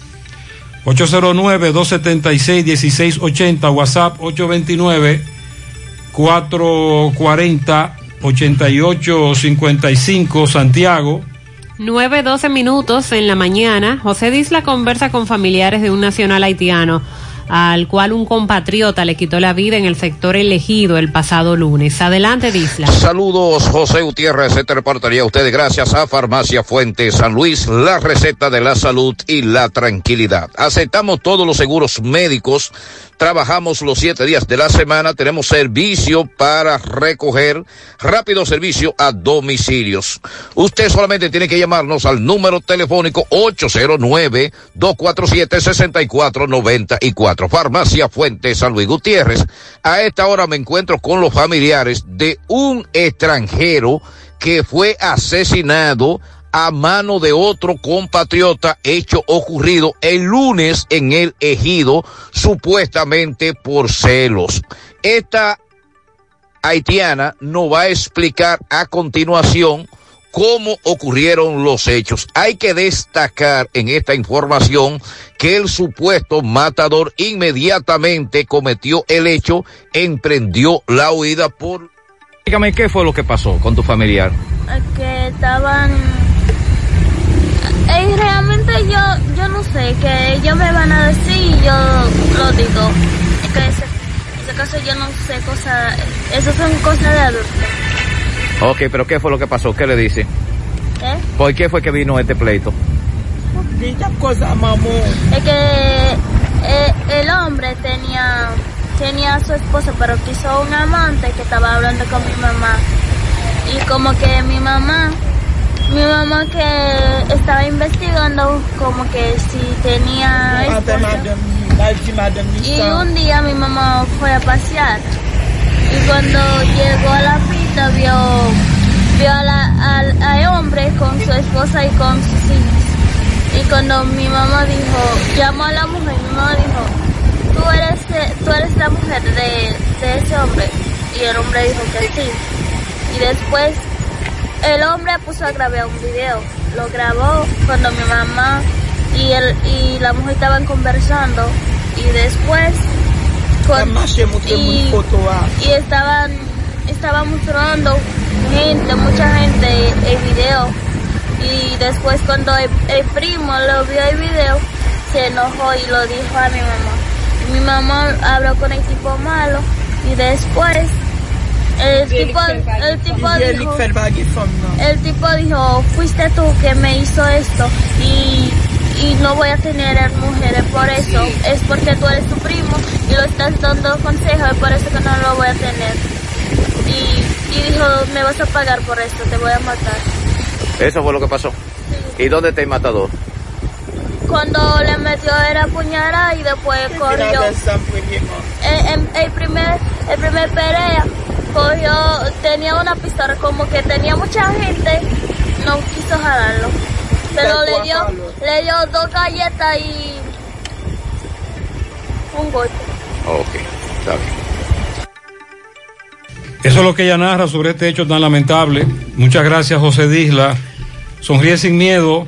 809-276-1680, WhatsApp 829-440-8855, Santiago. 9-12 minutos en la mañana, José Disla conversa con familiares de un nacional haitiano al cual un compatriota le quitó la vida en el sector elegido el pasado lunes. Adelante, Disla. Saludos, José Gutiérrez. Se te reportaría a ustedes gracias a Farmacia Fuente San Luis, la receta de la salud y la tranquilidad. Aceptamos todos los seguros médicos Trabajamos los siete días de la semana. Tenemos servicio para recoger, rápido servicio a domicilios. Usted solamente tiene que llamarnos al número telefónico 809-247-6494. Farmacia Fuente San Luis Gutiérrez. A esta hora me encuentro con los familiares de un extranjero que fue asesinado a mano de otro compatriota hecho ocurrido el lunes en el ejido, supuestamente por celos. Esta haitiana nos va a explicar a continuación cómo ocurrieron los hechos. Hay que destacar en esta información que el supuesto matador inmediatamente cometió el hecho, emprendió la huida por... Dígame, ¿qué fue lo que pasó con tu familiar? Que estaban eh, realmente yo, yo no sé, que ellos me van a decir y yo lo digo. Que ese, ese caso yo no sé cosas, eso son cosas de adultos. Ok, pero ¿qué fue lo que pasó? ¿Qué le dice? ¿Eh? ¿Por qué fue que vino este pleito? cosa, mamón. Es que eh, el hombre tenía, tenía a su esposa, pero quiso un amante que estaba hablando con mi mamá. Y como que mi mamá mi mamá que estaba investigando como que si tenía y un día mi mamá fue a pasear. Y cuando llegó a la pista vio vio al, al hombre con su esposa y con sus hijos. Y cuando mi mamá dijo llamó a la mujer mi mamá dijo tú eres tú eres la mujer de, de ese hombre y el hombre dijo que sí. Y después el hombre puso a grabar un video. Lo grabó cuando mi mamá y, el, y la mujer estaban conversando. Y después... y, y estaban, estaban mostrando gente, mucha gente el video. Y después cuando el, primo lo vio el video, se enojó y lo dijo a mi mamá. Y mi mamá habló con el tipo malo y después el tipo, el tipo dijo, el tipo dijo, fuiste tú que me hizo esto y, y no voy a tener mujeres por eso. Es porque tú eres tu primo y lo estás dando consejos y por eso que no lo voy a tener. Y, y dijo, me vas a pagar por esto, te voy a matar. Eso fue lo que pasó. ¿Y dónde te mató? Cuando le metió era puñalada y después corrió. El, el, primer, el primer pelea cogió, tenía una pistola, como que tenía mucha gente, no quiso jalarlo. Pero le dio, le dio dos galletas y un golpe. Ok, está bien. Eso es lo que ella narra sobre este hecho tan lamentable. Muchas gracias, José Disla. Sonríe sin miedo.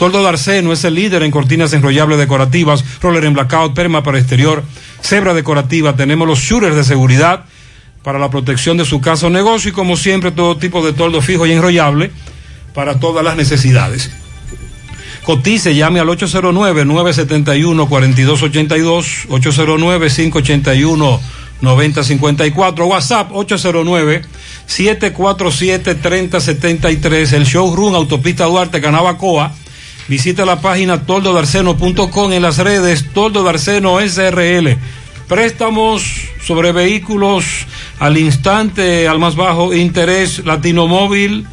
Toldo Darceno es el líder en cortinas enrollables decorativas, roller en blackout, perma para exterior, cebra decorativa. Tenemos los shooters de seguridad para la protección de su casa o negocio y como siempre todo tipo de toldo fijo y enrollable para todas las necesidades. Cotice, llame al 809-971-4282, 809-581-9054, WhatsApp 809-747-3073, el showroom Autopista Duarte, Canabacoa, Visita la página toldodarceno.com en las redes Toldo Darceno SRL. Préstamos sobre vehículos al instante, al más bajo interés, Latino Móvil,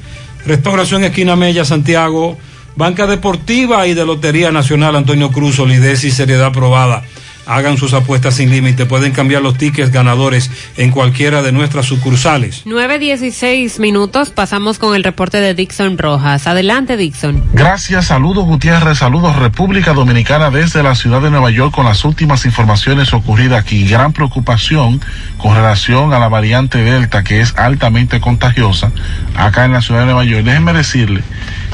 Restauración Esquina Mella, Santiago, Banca Deportiva y de Lotería Nacional Antonio Cruz, solidez y seriedad probada. Hagan sus apuestas sin límite. Pueden cambiar los tickets ganadores en cualquiera de nuestras sucursales. 9.16 minutos. Pasamos con el reporte de Dixon Rojas. Adelante, Dixon. Gracias. Saludos, Gutiérrez. Saludos, República Dominicana, desde la ciudad de Nueva York con las últimas informaciones ocurridas aquí. Gran preocupación con relación a la variante Delta, que es altamente contagiosa acá en la ciudad de Nueva York. Déjenme decirle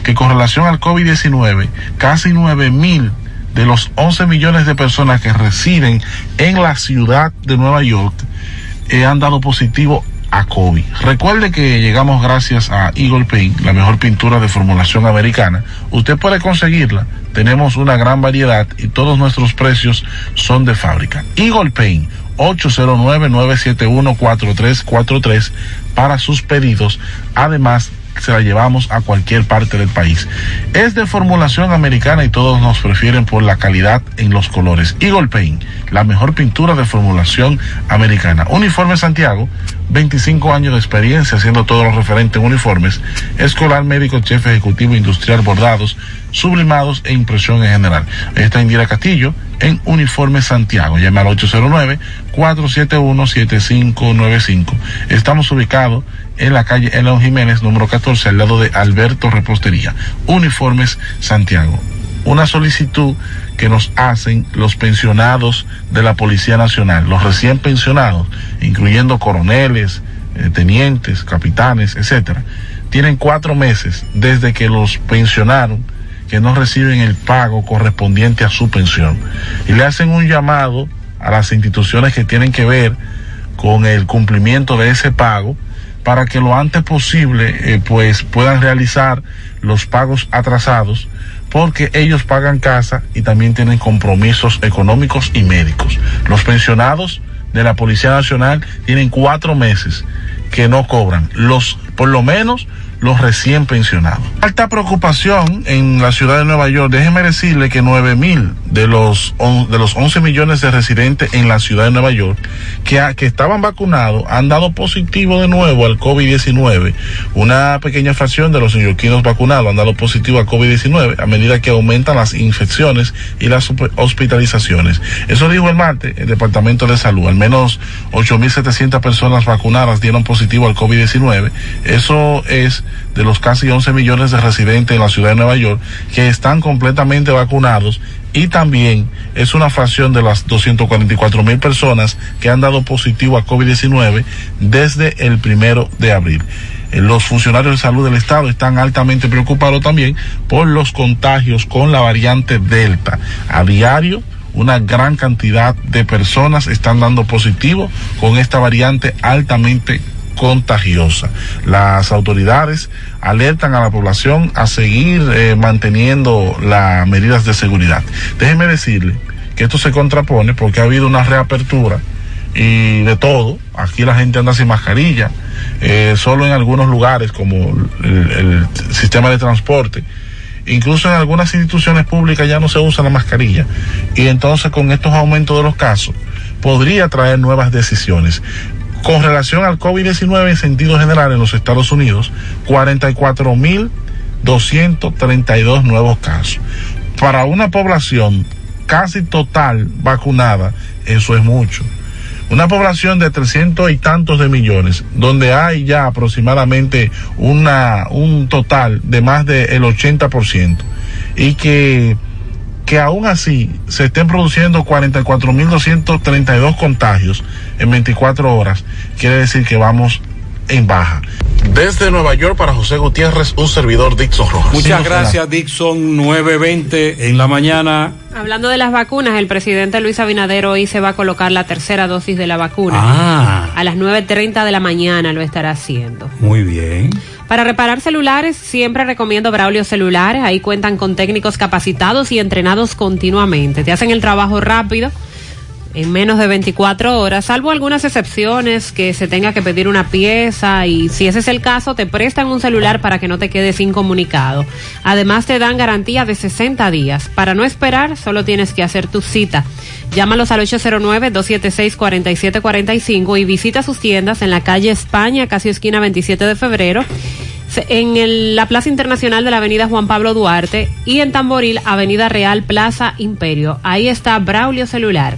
que con relación al COVID-19, casi 9 mil de los 11 millones de personas que residen en la ciudad de Nueva York eh, han dado positivo a COVID. Recuerde que llegamos gracias a Eagle Paint, la mejor pintura de formulación americana. Usted puede conseguirla. Tenemos una gran variedad y todos nuestros precios son de fábrica. Eagle Paint 809-971-4343 para sus pedidos. Además, se la llevamos a cualquier parte del país. Es de formulación americana y todos nos prefieren por la calidad en los colores. Eagle Paint, la mejor pintura de formulación americana. Uniforme Santiago, 25 años de experiencia haciendo todos los referentes en uniformes, escolar, médico, chef ejecutivo, industrial, bordados, sublimados e impresión en general. Ahí está Indira Castillo en Uniforme Santiago. Llama al 809-471-7595. Estamos ubicados en la calle Elon Jiménez, número 14, al lado de Alberto Repostería. Uniformes Santiago. Una solicitud que nos hacen los pensionados de la Policía Nacional, los recién pensionados, incluyendo coroneles, eh, tenientes, capitanes, etcétera. Tienen cuatro meses desde que los pensionaron que no reciben el pago correspondiente a su pensión. Y le hacen un llamado a las instituciones que tienen que ver con el cumplimiento de ese pago para que lo antes posible eh, pues puedan realizar los pagos atrasados porque ellos pagan casa y también tienen compromisos económicos y médicos. Los pensionados de la Policía Nacional tienen cuatro meses que no cobran. Los, por lo menos, los recién pensionados. Alta preocupación en la ciudad de Nueva York. Déjeme decirle que 9 mil de los, de los 11 millones de residentes en la ciudad de Nueva York que, que estaban vacunados han dado positivo de nuevo al COVID-19. Una pequeña fracción de los neoyorquinos vacunados han dado positivo al COVID-19 a medida que aumentan las infecciones y las hospitalizaciones. Eso dijo el martes el Departamento de Salud. Al menos 8.700 personas vacunadas dieron positivo al COVID-19. Eso es de los casi 11 millones de residentes en la ciudad de Nueva York que están completamente vacunados y también es una fracción de las 244 mil personas que han dado positivo a COVID-19 desde el primero de abril. Los funcionarios de salud del Estado están altamente preocupados también por los contagios con la variante Delta. A diario, una gran cantidad de personas están dando positivo con esta variante altamente contagiosa. Las autoridades alertan a la población a seguir eh, manteniendo las medidas de seguridad. Déjeme decirle que esto se contrapone porque ha habido una reapertura y de todo. Aquí la gente anda sin mascarilla, eh, solo en algunos lugares como el, el, sistema de transporte. Incluso en algunas instituciones públicas ya no se usa la mascarilla. Y entonces con estos aumentos de los casos podría traer nuevas decisiones. Con relación al COVID-19 en sentido general en los Estados Unidos, 44.232 nuevos casos. Para una población casi total vacunada, eso es mucho. Una población de 300 y tantos de millones, donde hay ya aproximadamente una, un total de más del 80%, y que que aún así se estén produciendo 44.232 contagios en 24 horas, quiere decir que vamos en baja. Desde Nueva York para José Gutiérrez, un servidor Dixon Rojas. Muchas gracias Dixon, 9.20 en la mañana. Hablando de las vacunas, el presidente Luis Abinader hoy se va a colocar la tercera dosis de la vacuna. Ah. A las 9.30 de la mañana lo estará haciendo. Muy bien. Para reparar celulares, siempre recomiendo Braulio Celulares. Ahí cuentan con técnicos capacitados y entrenados continuamente. Te hacen el trabajo rápido. En menos de 24 horas, salvo algunas excepciones que se tenga que pedir una pieza y si ese es el caso, te prestan un celular para que no te quedes incomunicado. Además, te dan garantía de 60 días. Para no esperar, solo tienes que hacer tu cita. Llámalos al 809-276-4745 y visita sus tiendas en la calle España, casi esquina 27 de febrero en la Plaza Internacional de la Avenida Juan Pablo Duarte y en Tamboril, Avenida Real Plaza Imperio. Ahí está Braulio Celular.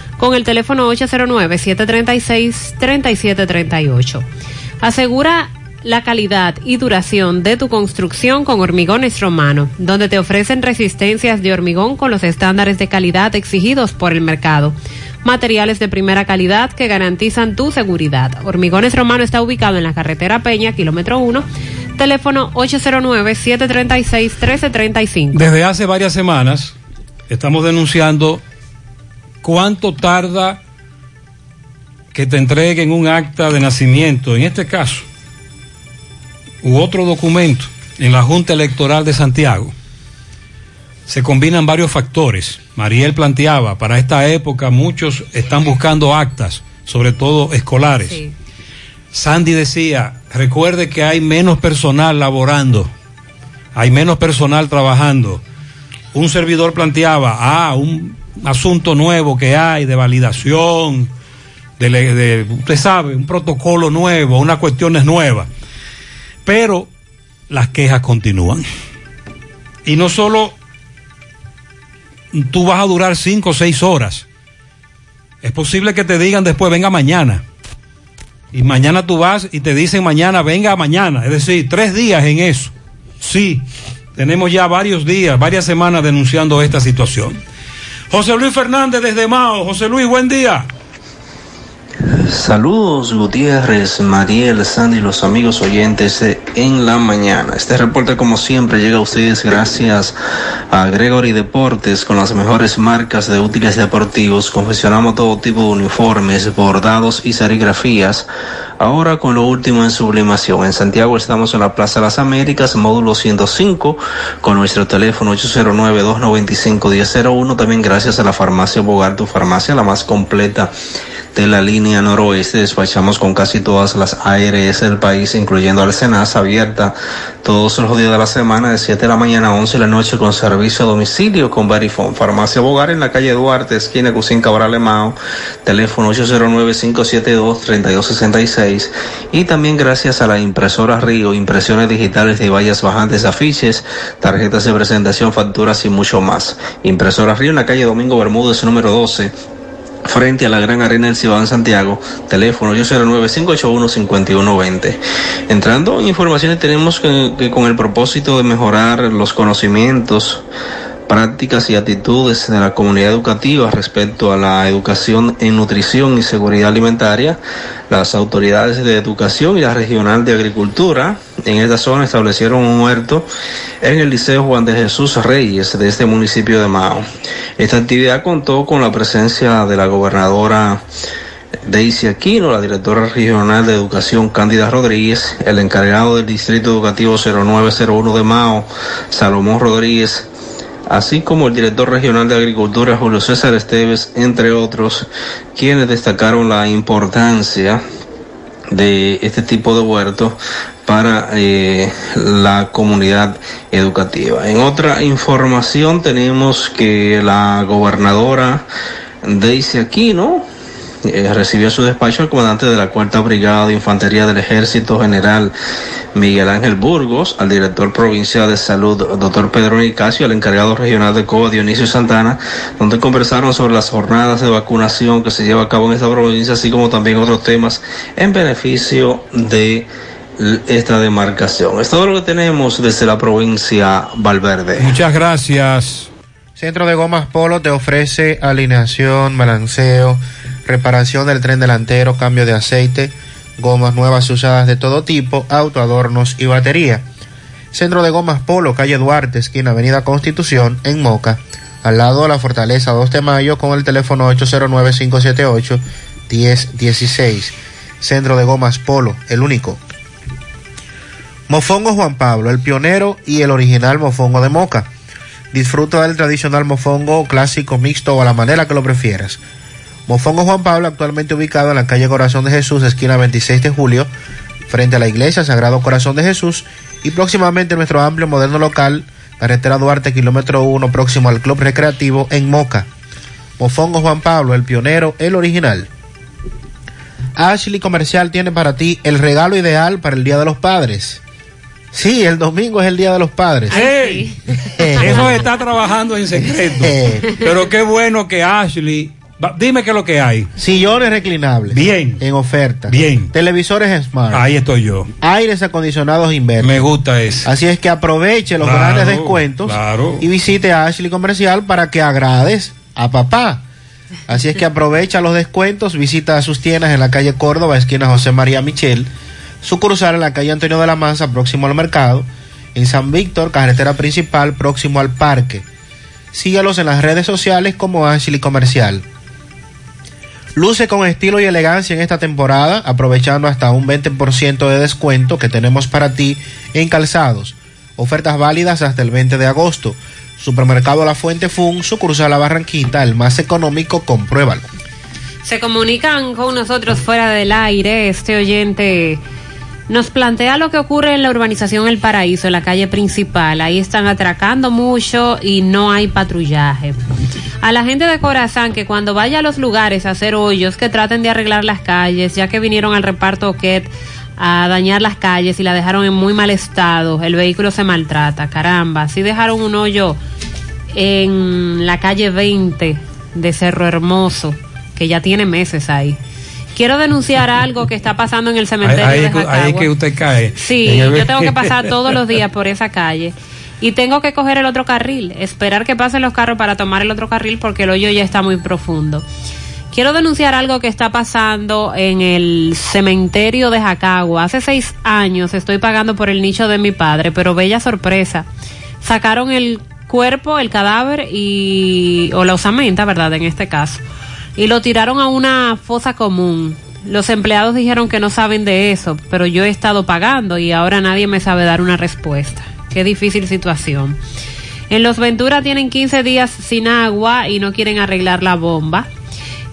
con el teléfono 809-736-3738. Asegura la calidad y duración de tu construcción con Hormigones Romano, donde te ofrecen resistencias de hormigón con los estándares de calidad exigidos por el mercado. Materiales de primera calidad que garantizan tu seguridad. Hormigones Romano está ubicado en la carretera Peña, kilómetro 1, teléfono 809-736-1335. Desde hace varias semanas estamos denunciando cuánto tarda que te entreguen un acta de nacimiento, en este caso, u otro documento en la Junta Electoral de Santiago. Se combinan varios factores. Mariel planteaba, para esta época muchos están buscando actas, sobre todo escolares. Sandy decía, recuerde que hay menos personal laborando, hay menos personal trabajando. Un servidor planteaba, ah, un asunto nuevo que hay de validación, de, usted sabe, un protocolo nuevo, unas cuestiones nuevas. Pero las quejas continúan. Y no solo tú vas a durar cinco o seis horas. Es posible que te digan después, venga mañana. Y mañana tú vas y te dicen mañana, venga mañana. Es decir, tres días en eso. Sí, tenemos ya varios días, varias semanas denunciando esta situación. José Luis Fernández desde Mao. José Luis, buen día. Saludos Gutiérrez, Mariel, Sandy y los amigos oyentes En la Mañana. Este reporte como siempre llega a ustedes gracias a Gregory Deportes con las mejores marcas de útiles deportivos. Confeccionamos todo tipo de uniformes, bordados y serigrafías. Ahora con lo último en sublimación. En Santiago estamos en la Plaza de las Américas, módulo 105, con nuestro teléfono 809-295-1001. También gracias a la farmacia Bogar, tu farmacia, la más completa de la línea noroeste. Despachamos con casi todas las ARS del país, incluyendo al abierta todos los días de la semana, de 7 de la mañana a 11 de la noche, con servicio a domicilio con Verifone. Farmacia Bogar en la calle Duarte, esquina Cusín Cabral Mao, teléfono 809-572-3266. Y también gracias a la impresora Río, impresiones digitales de vallas bajantes, afiches, tarjetas de presentación, facturas y mucho más. Impresora Río en la calle Domingo Bermúdez, número 12 frente a la Gran Arena del Cibao en Santiago, teléfono 809-581-5120. Entrando en informaciones, tenemos que con el propósito de mejorar los conocimientos, prácticas y actitudes de la comunidad educativa respecto a la educación en nutrición y seguridad alimentaria, las autoridades de educación y la regional de agricultura en esta zona establecieron un huerto en el Liceo Juan de Jesús Reyes de este municipio de Mao. Esta actividad contó con la presencia de la gobernadora Daisy Aquino, la directora regional de educación Cándida Rodríguez, el encargado del Distrito Educativo 0901 de Mao, Salomón Rodríguez, así como el director regional de Agricultura Julio César Esteves, entre otros, quienes destacaron la importancia de este tipo de huertos para eh, la comunidad educativa. En otra información tenemos que la gobernadora Daisy Aquino eh, recibió a su despacho al comandante de la Cuarta Brigada de Infantería del Ejército General Miguel Ángel Burgos, al director provincial de salud doctor Pedro Nicasio, al encargado regional de COA Dionisio Santana, donde conversaron sobre las jornadas de vacunación que se lleva a cabo en esta provincia, así como también otros temas en beneficio de esta demarcación. Es todo lo que tenemos desde la provincia Valverde. Muchas gracias. Centro de Gomas Polo te ofrece alineación, balanceo, reparación del tren delantero, cambio de aceite, gomas nuevas y usadas de todo tipo, auto, adornos y batería. Centro de Gomas Polo, calle Duarte, esquina Avenida Constitución, en Moca, al lado de la Fortaleza 2 de Mayo, con el teléfono 809-578-1016. Centro de Gomas Polo, el único. Mofongo Juan Pablo, el pionero y el original mofongo de Moca. Disfruta del tradicional mofongo clásico mixto o a la manera que lo prefieras. Mofongo Juan Pablo, actualmente ubicado en la calle Corazón de Jesús, esquina 26 de julio, frente a la iglesia Sagrado Corazón de Jesús, y próximamente nuestro amplio moderno local, carretera Duarte, kilómetro 1, próximo al Club Recreativo en Moca. Mofongo Juan Pablo, el pionero, el original. Ashley Comercial tiene para ti el regalo ideal para el Día de los Padres. Sí, el domingo es el Día de los Padres. ¡Ey! Eso está trabajando en secreto. Pero qué bueno que Ashley. Dime qué es lo que hay. Sillones reclinables. Bien. En oferta. Bien. Televisores Smart. Ahí estoy yo. Aires acondicionados invernos. Me gusta eso. Así es que aproveche los Claro, grandes descuentos claro. y visite a Ashley Comercial para que agrades a papá. Así es que aprovecha los descuentos, visita sus tiendas en la calle Córdoba, esquina José María Michel, sucursal en la calle Antonio de la Maza, próximo al mercado, en San Víctor, carretera principal, próximo al parque. Sígalos en las redes sociales como Ashley Comercial. Luce con estilo y elegancia en esta temporada, aprovechando hasta un 20% de descuento que tenemos para ti en calzados. Ofertas válidas hasta el 20 de agosto. Supermercado La Fuente Fun, sucursal La Barranquita, el más económico, compruébalo. Se comunican con nosotros fuera del aire. Este oyente nos plantea lo que ocurre en la urbanización El Paraíso, en la calle principal. Ahí están atracando mucho y no hay patrullaje. A la gente de Corazán que cuando vaya a los lugares a hacer hoyos, que traten de arreglar las calles, ya que vinieron al reparto KET a dañar las calles y la dejaron en muy mal estado. El vehículo se maltrata. Caramba, si dejaron un hoyo en la calle 20 de Cerro Hermoso, que ya tiene meses ahí. Quiero denunciar algo que está pasando en el Ahí, cementerio ahí de ahí es Jacagua. que usted cae. Sí, el- yo tengo que pasar todos los días por esa calle. Y tengo que coger el otro carril, esperar que pasen los carros para tomar el otro carril porque el hoyo ya está muy profundo. Quiero denunciar algo que está pasando en el cementerio de Jacagua. Hace seis años estoy pagando por el nicho de mi padre, pero bella sorpresa. Sacaron el cuerpo, el cadáver y, o la osamenta, ¿verdad? En este caso. Y lo tiraron a una fosa común. Los empleados dijeron que no saben de eso, pero yo he estado pagando y ahora nadie me sabe dar una respuesta. Qué difícil situación. En Los Ventura tienen 15 días sin agua y no quieren arreglar la bomba.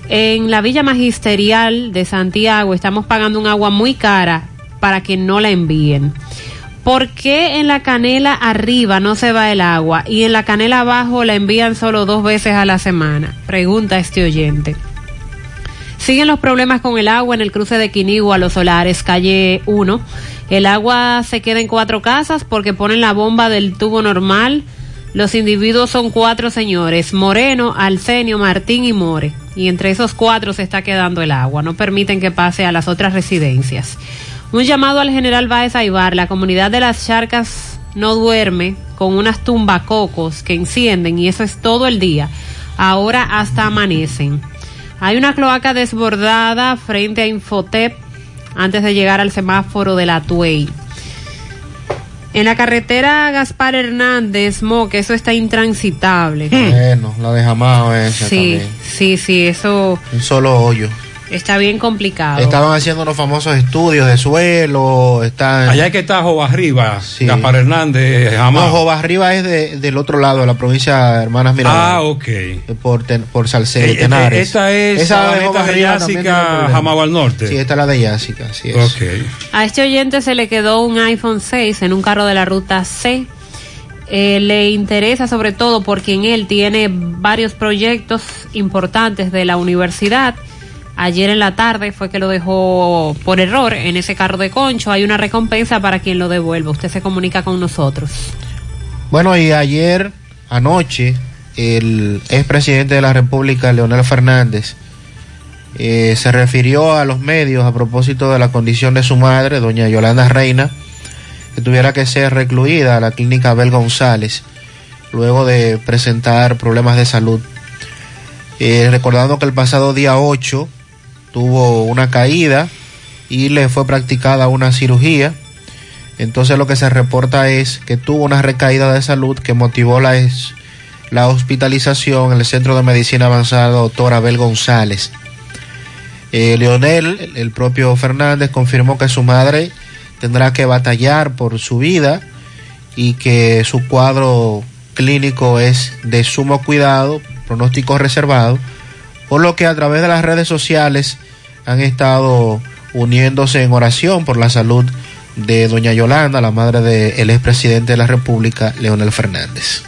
En la Villa Magisterial de Santiago estamos pagando un agua muy cara para que no la envíen. ¿Por qué en la canela arriba no se va el agua y en la canela abajo la envían solo dos veces a la semana? Pregunta este oyente. Siguen los problemas con el agua en el cruce de Quinigua a los solares, calle 1. El agua se queda en cuatro casas porque ponen la bomba del tubo normal. Los individuos son cuatro señores, Moreno, Alcenio, Martín y More. Y entre esos cuatro se está quedando el agua. No permiten que pase a las otras residencias. Un llamado al general Baez Aibar. La comunidad de las charcas no duerme con unas tumbacocos que encienden y eso es todo el día. Ahora hasta amanecen. Hay una cloaca desbordada frente a Infotep antes de llegar al semáforo de la Tuey. En la carretera Gaspar Hernández, Moque, eso está intransitable. Bueno, la de Jamao esa Sí, también. sí, sí, eso Un solo hoyo. Está bien complicado. Estaban haciendo unos famosos estudios de suelo. Están... Allá es que está Jova Arriba, Gaspar Hernández, No, jamás. Jova Arriba es de- del otro lado, de la provincia de Hermanas Mirabal. Ah, ok. Por, ten- por Salcedo, Eh, eh, Tenares. esta es Esa de problema. Jamao al norte. Sí, esta es la de Yásica, así es. Ok. A este oyente se le quedó un iPhone 6 en un carro de la ruta C. Eh, le interesa sobre todo porque en él tiene varios proyectos importantes de la universidad. Ayer en la tarde fue que lo dejó por error en ese carro de concho. Hay una recompensa para quien lo devuelva. Usted se comunica con nosotros. Bueno, y ayer, anoche, el expresidente de la República, Leonel Fernández, eh, se refirió a los medios a propósito de la condición de su madre, doña Yolanda Reina, que tuviera que ser recluida a la clínica Abel González, luego de presentar problemas de salud. Eh, recordando que el pasado día 8 tuvo una caída y le fue practicada una cirugía. Entonces lo que se reporta es que tuvo una recaída de salud que motivó la, la hospitalización en el Centro de Medicina Avanzada doctor Abel González. Eh, Leonel, el propio Fernández, confirmó que su madre tendrá que batallar por su vida y que su cuadro clínico es de sumo cuidado, pronóstico reservado, por lo que a través de las redes sociales han estado uniéndose en oración por la salud de doña Yolanda, la madre del expresidente de la República, Leonel Fernández.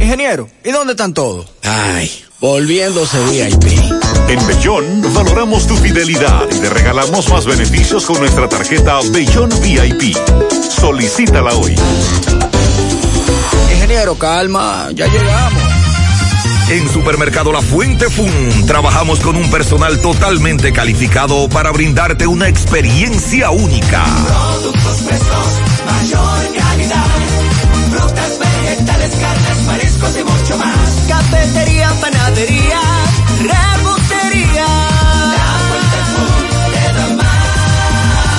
Ingeniero, ¿y dónde están todos? Ay, volviéndose VIP. En Bellón valoramos tu fidelidad y te regalamos más beneficios con nuestra tarjeta Bellón VIP. Solicítala hoy. Ingeniero, calma, ya llegamos. En Supermercado La Fuente Fun trabajamos con un personal totalmente calificado para brindarte una experiencia única. Productos frescos, mayor calidad. Frutas, vegetales, carnes, mariscos y mucho más. Cafetería, panadería,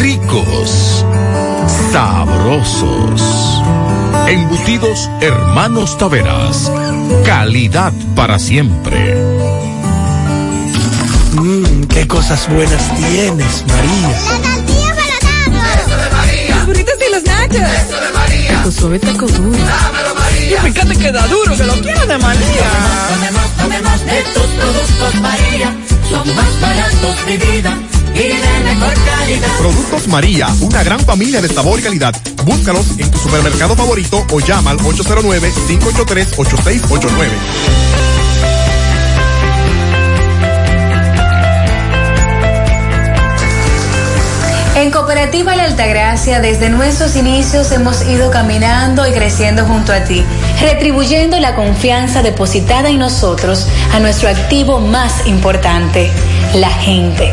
ricos, sabrosos. Embutidos Hermanos Taveras. Calidad para siempre. Mmm, qué cosas buenas tienes, María. La tortilla para Eso de María. Los burritos y los nachos. Eso de María. Taco suave, taco duro. Dámelo, María. Y fíjate que da duro, que lo quiero de María. Tomemos, tomemos de tus productos, María. Son más baratos de vida y de mejor calidad. Productos María, una gran familia de sabor y calidad. Búscalos en tu supermercado favorito o llama al 809-583-8689. En Cooperativa La Altagracia, desde nuestros inicios hemos ido caminando y creciendo junto a ti, retribuyendo la confianza depositada en nosotros a nuestro activo más importante, la gente.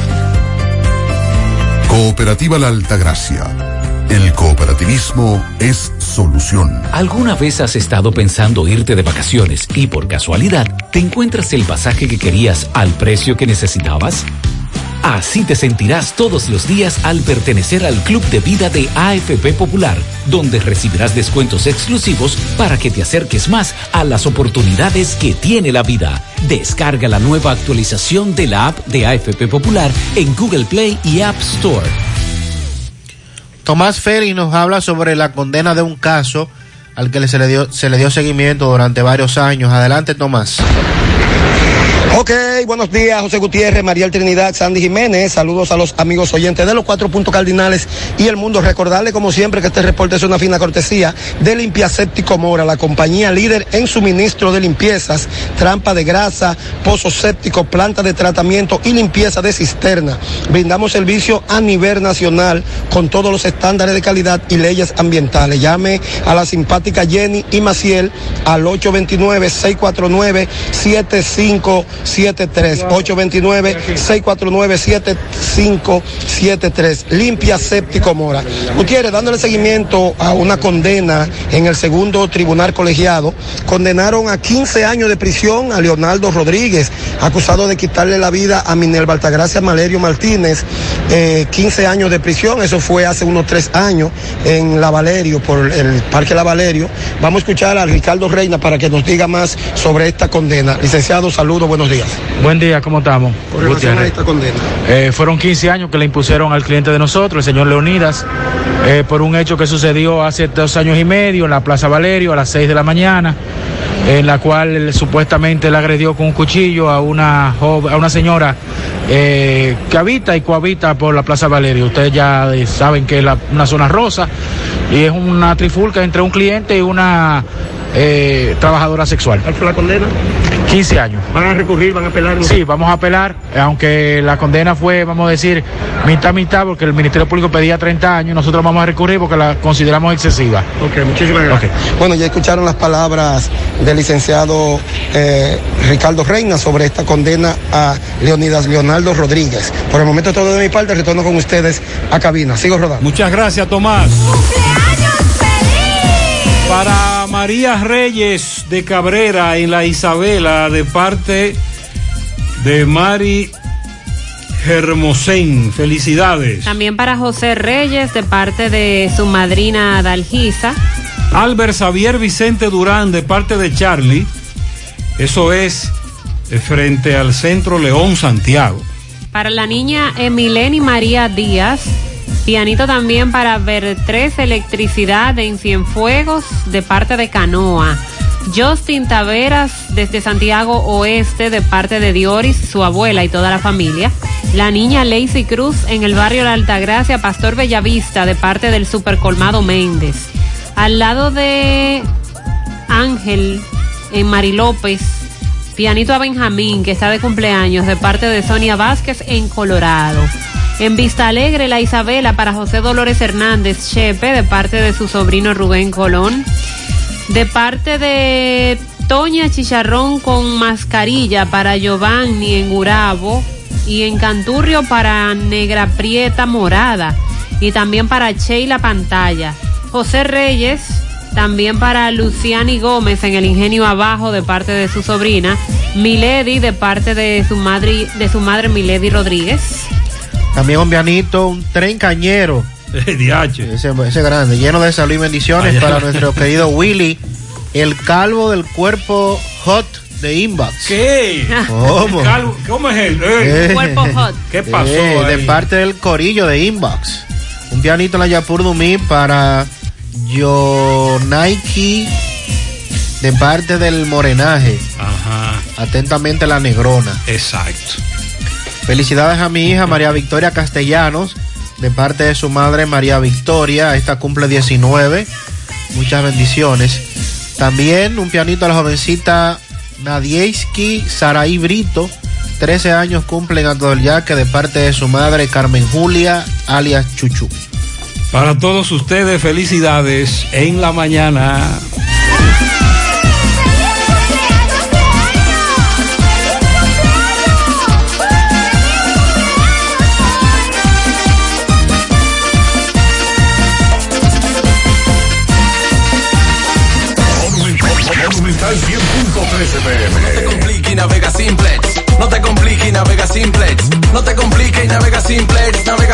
Cooperativa La Altagracia. El cooperativismo es solución. ¿Alguna vez has estado pensando irte de vacaciones y por casualidad te encuentras el pasaje que querías al precio que necesitabas? Así te sentirás todos los días al pertenecer al Club de Vida de AFP Popular, donde recibirás descuentos exclusivos para que te acerques más a las oportunidades que tiene la vida. Descarga la nueva actualización de la app de AFP Popular en Google Play y App Store. Tomás Félix nos habla sobre la condena de un caso al que se le dio, se le dio seguimiento durante varios años. Adelante, Tomás. Ok, buenos días, José Gutiérrez, María Trinidad, Sandy Jiménez. Saludos a los amigos oyentes de los cuatro puntos cardinales y el mundo. Recordarle, como siempre, que este reporte es una fina cortesía de Limpia Séptico Mora, la compañía líder en suministro de limpiezas, trampa de grasa, pozo séptico, planta de tratamiento y limpieza de cisterna. Brindamos servicio a nivel nacional con todos los estándares de calidad y leyes ambientales. Llame a la simpática Jenny y Maciel al 829-649-7573. 829-649-7573. Limpia Séptico Mora. Gutiérrez, dándole seguimiento a una condena en el segundo tribunal colegiado, condenaron a 15 años de prisión a Leonardo Rodríguez, acusado de quitarle la vida a Minerva Altagracia Malerio Martínez. Eh, 15 años de prisión, eso fue hace unos tres años en La Valerio, por el Parque La Valerio. Vamos a escuchar a Ricardo Reina para que nos diga más sobre esta condena. Licenciado, saludos, buenos días. Buen día, ¿cómo estamos? Con relación a esta condena. Eh, fueron 15 años que le impusieron al cliente de nosotros, el señor Leonidas, eh, por un hecho que sucedió hace dos años y medio en la Plaza Valerio a las 6 de la mañana, en la cual él supuestamente le agredió con un cuchillo a una, joven- a una señora eh, que habita y cohabita por la Plaza Valerio. Ustedes ya saben que es la- una zona rosa y es una trifulca entre un cliente y una eh, trabajadora sexual. ¿Cuál fue la condena? 15 años. ¿Van a recurrir, van a apelar? Sí, vamos a apelar, aunque la condena fue, vamos a decir, mitad mitad, porque el Ministerio Público pedía 30 años, nosotros vamos a recurrir porque la consideramos excesiva. Ok, muchísimas gracias. Bueno, ya escucharon las palabras del licenciado eh, Ricardo Reina sobre esta condena a Leonidas Leonardo Rodríguez. Por el momento todo de mi parte, retorno con ustedes a cabina. Sigo rodando. Muchas gracias, Tomás. Para María Reyes de Cabrera en la Isabela, de parte de Mari Hermosén. Felicidades. También para José Reyes, de parte de su madrina Dalgisa. Albert Xavier Vicente Durán, de parte de Charlie. Eso es eh, frente al Centro León Santiago. Para la niña Emileni María Díaz. Pianito también para Ver3 Electricidad en Cienfuegos, de parte de Canoa. Justin Taveras desde Santiago Oeste de parte de Dioris, su abuela y toda la familia. La niña Lacey Cruz en el barrio La Altagracia, Pastor Bellavista de parte del Supercolmado Méndez. Al lado de Ángel en Mari López, pianito a Benjamín que está de cumpleaños de parte de Sonia Vázquez en Colorado. En Vista Alegre, la Isabela para José Dolores Hernández Chepe de parte de su sobrino Rubén Colón. De parte de Toña Chicharrón con mascarilla para Giovanni en Urabo y en Canturrio para Negra Prieta Morada y también para Sheila Pantalla. José Reyes también para Luciani Gómez en el Ingenio Abajo de parte de su sobrina. Milady de parte de su madre, de su madre Milady Rodríguez. También un pianito, un tren cañero. Ese, ese grande, lleno de salud y bendiciones para nuestro querido Willy, el calvo del cuerpo hot de Inbox. ¿Qué? ¿Cómo? Calvo, ¿Cómo es él? Eh. Eh. ¿Qué pasó? Eh, de parte del corillo de Inbox. Un pianito en la Yapur Dumí para Yo Nike de parte del morenaje. Ajá. Atentamente la negrona. Exacto. Felicidades a mi hija María Victoria Castellanos, de parte de su madre María Victoria. Esta cumple 19. Muchas bendiciones. También un pianito a la jovencita Nadieski Saraí Brito. 13 años cumple en Alto del Yaque de parte de su madre Carmen Julia, alias Chuchu. Para todos ustedes, felicidades en la mañana.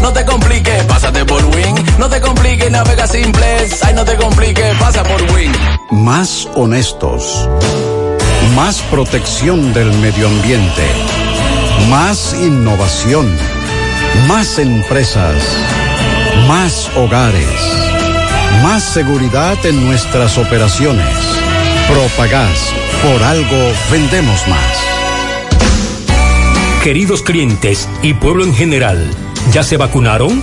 No te compliques, pásate por Win. No te compliques, navega simples. Ay, no te compliques, pasa por Win. Más honestos. Más protección del medio ambiente. Más innovación. Más empresas. Más hogares. Más seguridad en nuestras operaciones. Propagás. Por algo vendemos más. Queridos clientes y pueblo en general, ¿ya se vacunaron?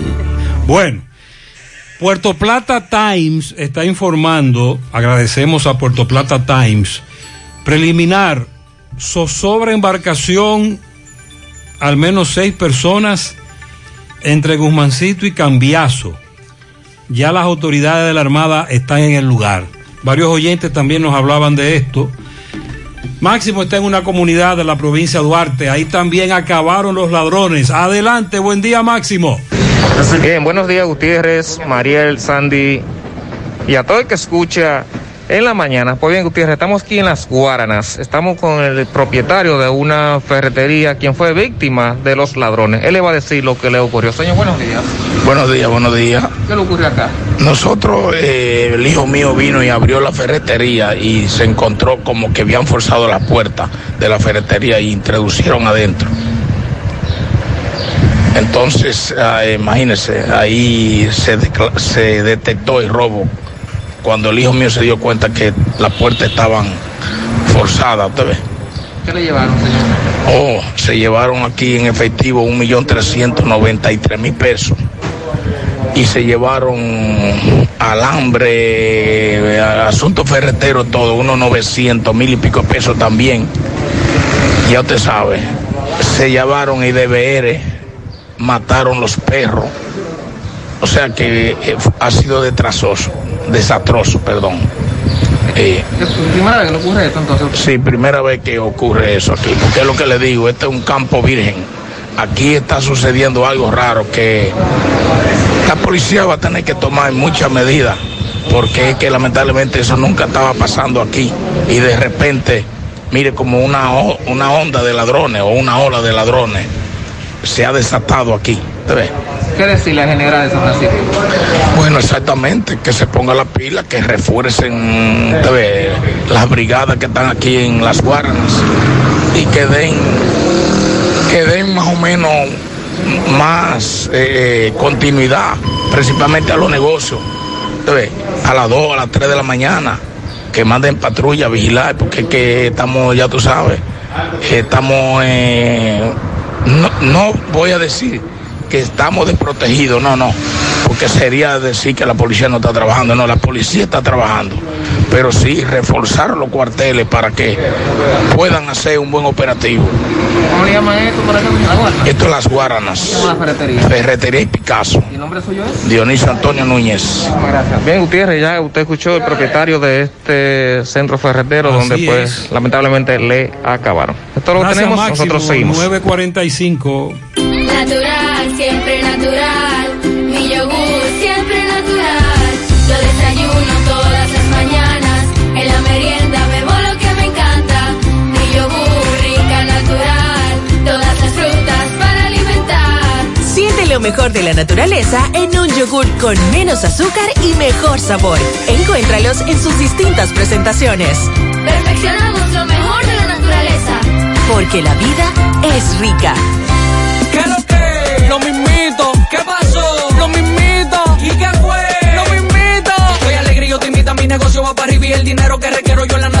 Bueno, Puerto Plata Times está informando, agradecemos a Puerto Plata Times, preliminar, zozobra embarcación, al menos seis personas entre Guzmancito y Cambiazo. Ya las autoridades de la Armada están en el lugar. Varios oyentes también nos hablaban de esto. Máximo está en una comunidad de la provincia de Duarte. Ahí también acabaron los ladrones. Adelante, buen día Máximo. Bien, buenos días Gutiérrez, Mariel, Sandy y a todo el que escucha en la mañana. Pues bien, Gutiérrez, estamos aquí en Las Guaranas. Estamos con el propietario de una ferretería, quien fue víctima de los ladrones. Él le va a decir lo que le ocurrió. Señor, buenos días. Buenos días, buenos días. ¿Qué le ocurrió acá? Nosotros, eh, el hijo mío vino y abrió la ferretería y se encontró como que habían forzado la puerta de la ferretería y introducieron adentro. Entonces, ah, imagínense, ahí se, se detectó el robo. Cuando el hijo mío se dio cuenta que las puertas estaban forzadas, ¿usted ve? ¿Qué le llevaron, señor? Oh, se llevaron aquí en efectivo un millón trescientos noventa y tres mil pesos. Y se llevaron alambre, eh, asuntos ferreteros, todo, unos 900 mil y pico pesos también. Ya usted sabe. Se llevaron IDBR, mataron los perros. O sea que eh, ha sido detrasoso, desastroso, perdón. Eh, ¿Es primera vez que ocurre esto entonces? Sí, primera vez que ocurre eso aquí, porque es lo que le digo, este es un campo virgen. Aquí está sucediendo algo raro que la policía va a tener que tomar muchas medidas, porque es que lamentablemente eso nunca estaba pasando aquí y de repente, mire como una, una onda de ladrones o una ola de ladrones se ha desatado aquí. ¿Qué decirle al general de San Francisco? Bueno, exactamente, que se ponga la pila, que refuercen ve, las brigadas que están aquí en las Guaranas y que den, que den más o menos más eh, continuidad, principalmente a los negocios. Ve, a las 2, a las 3 de la mañana, que manden patrulla a vigilar, porque que estamos, ya tú sabes, estamos, eh, no, no voy a decir que estamos desprotegidos, no, no, porque sería decir que la policía no está trabajando, no, la policía está trabajando, pero sí reforzar los cuarteles para que puedan hacer un buen operativo. ¿Cómo le llaman esto por acá? ¿La guarda? Esto es Las Guaranas, ¿Cómo la ferretería? Ferretería y Picasso, ¿Y el nombre suyo es? Dionisio Antonio Núñez. Gracias. Bien, Gutiérrez, ya usted escuchó el propietario de este centro ferretero Así donde pues es. lamentablemente le acabaron. Esto lo Gracias, tenemos, Máximo. nosotros seguimos. 945. Natural, siempre natural. Lo mejor de la naturaleza en un yogur con menos azúcar y mejor sabor. Encuéntralos en sus distintas presentaciones. Perfeccionamos lo mejor de la naturaleza. Porque la vida es rica. ¿Qué lo que? Lo mismito. ¿Qué pasó? Lo mismito. ¿Y qué fue? Lo mismito. Estoy alegre y yo te invito a mi negocio va para arriba y el dinero que requiero yo en la tengo.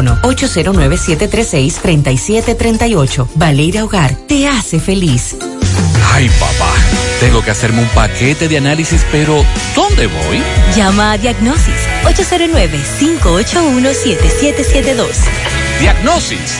809-736-3738. Valeira Hogar te hace feliz. Ay, papá, tengo que hacerme un paquete de análisis, pero ¿dónde voy? Llama a Diagnosis 809-581-7772. Diagnosis.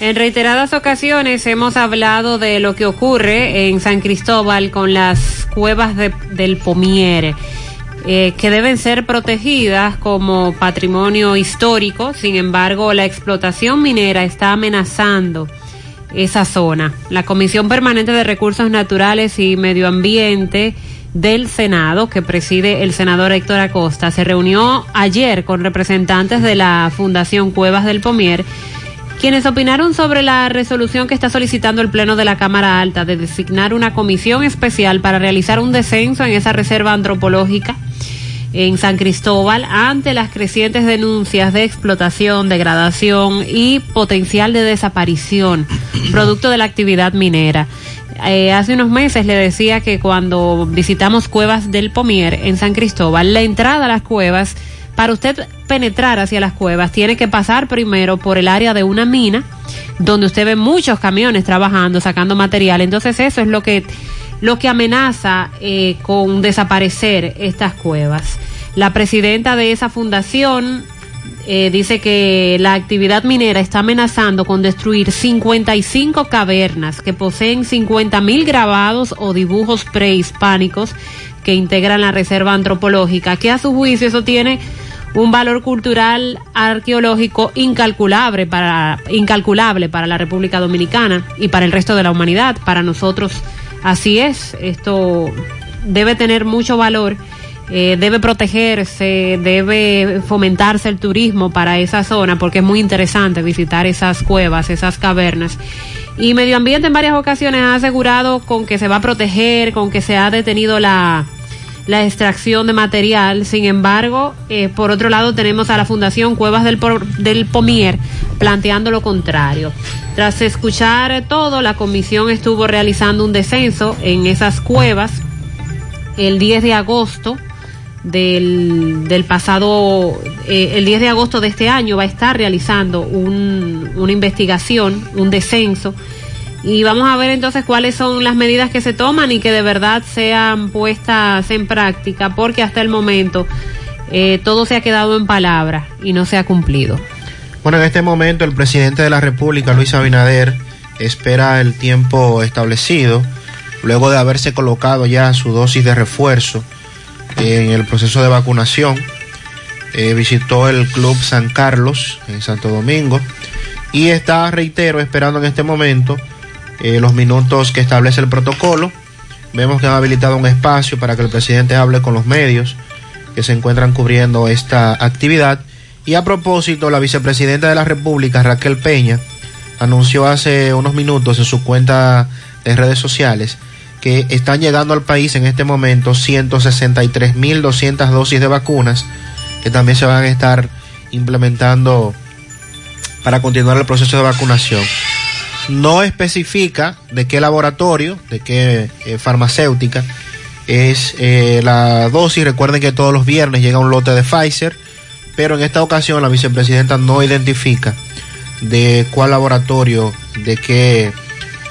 En reiteradas ocasiones hemos hablado de lo que ocurre en San Cristóbal con las cuevas de- del Pomiere, eh, que deben ser protegidas como patrimonio histórico. Sin embargo, la explotación minera está amenazando esa zona. La Comisión Permanente de Recursos Naturales y Medio Ambiente del Senado, que preside el senador Héctor Acosta, se reunió ayer con representantes de la Fundación Cuevas del Pomier quienes opinaron sobre la resolución que está solicitando el Pleno de la Cámara Alta de designar una comisión especial para realizar un descenso en esa reserva antropológica en San Cristóbal ante las crecientes denuncias de explotación, degradación y potencial de desaparición producto de la actividad minera. Eh, hace unos meses le decía que cuando visitamos cuevas del Pomier en San Cristóbal, la entrada a las cuevas, para usted penetrar hacia las cuevas, tiene que pasar primero por el área de una mina, donde usted ve muchos camiones trabajando, sacando material. Entonces eso es lo que, lo que amenaza eh, con desaparecer estas cuevas. La presidenta de esa fundación eh, dice que la actividad minera está amenazando con destruir 55 cavernas que poseen 50 mil grabados o dibujos prehispánicos que integran la reserva antropológica, que a su juicio eso tiene un valor cultural arqueológico incalculable para, incalculable para la República Dominicana y para el resto de la humanidad. Para nosotros así es, esto debe tener mucho valor eh, debe protegerse, debe fomentarse el turismo para esa zona porque es muy interesante visitar esas cuevas, esas cavernas. Y Medio Ambiente en varias ocasiones ha asegurado con que se va a proteger, con que se ha detenido la, la extracción de material. Sin embargo, eh, por otro lado tenemos a la Fundación Cuevas del, del Pomier planteando lo contrario. Tras escuchar todo, la comisión estuvo realizando un descenso en esas cuevas el 10 de agosto del, del pasado, eh, el 10 de agosto de este año va a estar realizando un- una investigación, un descenso, y vamos a ver entonces cuáles son las medidas que se toman y que de verdad sean puestas en práctica, porque hasta el momento eh, todo se ha quedado en palabras y no se ha cumplido. Bueno, en este momento el presidente de la República, Luis Abinader, espera el tiempo establecido, luego de haberse colocado ya su dosis de refuerzo en el proceso de vacunación. Eh, visitó el Club San Carlos en Santo Domingo y está, reitero, esperando en este momento eh, los minutos que establece el protocolo. Vemos que han habilitado un espacio para que el presidente hable con los medios que se encuentran cubriendo esta actividad. Y a propósito, la vicepresidenta de la República, Raquel Peña, anunció hace unos minutos en su cuenta de redes sociales que están llegando al país en este momento 163.200 dosis de vacunas que también se van a estar implementando para continuar el proceso de vacunación. No especifica de qué laboratorio, de qué eh, farmacéutica es eh, la dosis. Recuerden que todos los viernes llega un lote de Pfizer, pero en esta ocasión la vicepresidenta no identifica de cuál laboratorio, de qué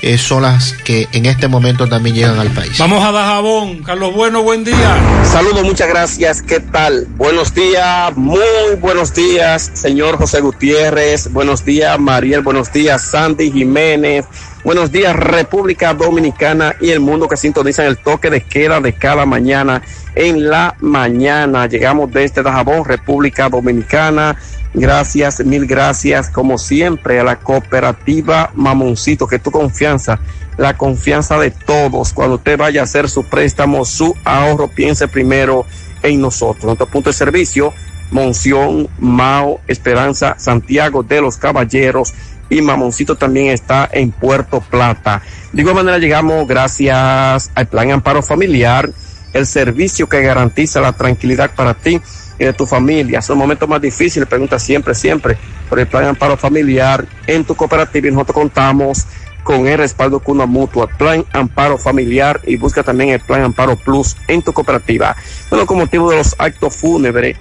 eh, son las que en este momento también llegan al país. Vamos a Dajabón. Carlos Bueno, buen día. Saludos, muchas gracias. ¿Qué tal? Buenos días, muy buenos días, señor José Gutiérrez. Buenos días, Mariel. Buenos días, Sandy Jiménez. Buenos días, República Dominicana y el mundo que sintonizan el toque de queda de cada mañana en la mañana. Llegamos desde Dajabón, República Dominicana. Gracias, mil gracias, como siempre, a la cooperativa Mamoncito, que tu confianza, la confianza de todos. Cuando usted vaya a hacer su préstamo, su ahorro, piense primero en nosotros. Nuestro punto de servicio, Monción, Mao, Esperanza, Santiago de los Caballeros y Mamoncito también está en Puerto Plata. De igual manera llegamos gracias al Plan Amparo Familiar, el servicio que garantiza la tranquilidad para ti y de tu familia. Son momentos más difíciles, pregunta siempre, siempre, por el Plan Amparo Familiar en tu cooperativa y nosotros contamos con el respaldo con una mutua, Plan Amparo Familiar y busca también el Plan Amparo Plus en tu cooperativa. Bueno, con motivo de los actos fúnebres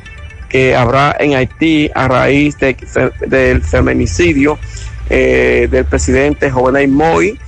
que habrá en Haití a raíz de, del feminicidio eh, del presidente Jovenel Moy,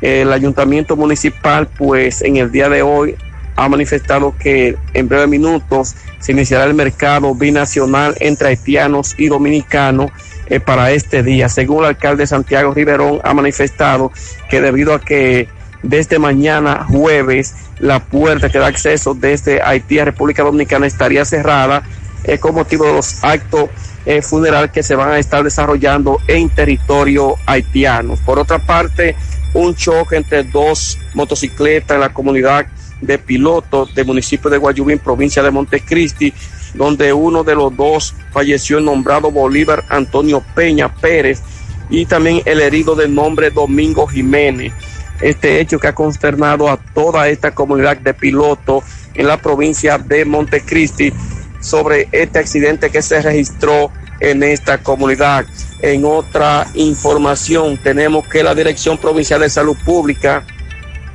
el ayuntamiento municipal, pues en el día de hoy ha manifestado que en breves minutos se iniciará el mercado binacional entre haitianos y dominicanos eh, para este día. Según el alcalde Santiago Riverón, ha manifestado que debido a que desde mañana jueves la puerta que da acceso desde Haití a República Dominicana estaría cerrada eh, con motivo de los actos eh, funeral que se van a estar desarrollando en territorio haitiano. Por otra parte, un choque entre dos motocicletas en la comunidad de pilotos del municipio de Guayubín, provincia de Montecristi, donde uno de los dos falleció el nombrado Bolívar Antonio Peña Pérez y también el herido de nombre Domingo Jiménez. Este hecho que ha consternado a toda esta comunidad de pilotos en la provincia de Montecristi sobre este accidente que se registró en esta comunidad. En otra información tenemos que la Dirección Provincial de Salud Pública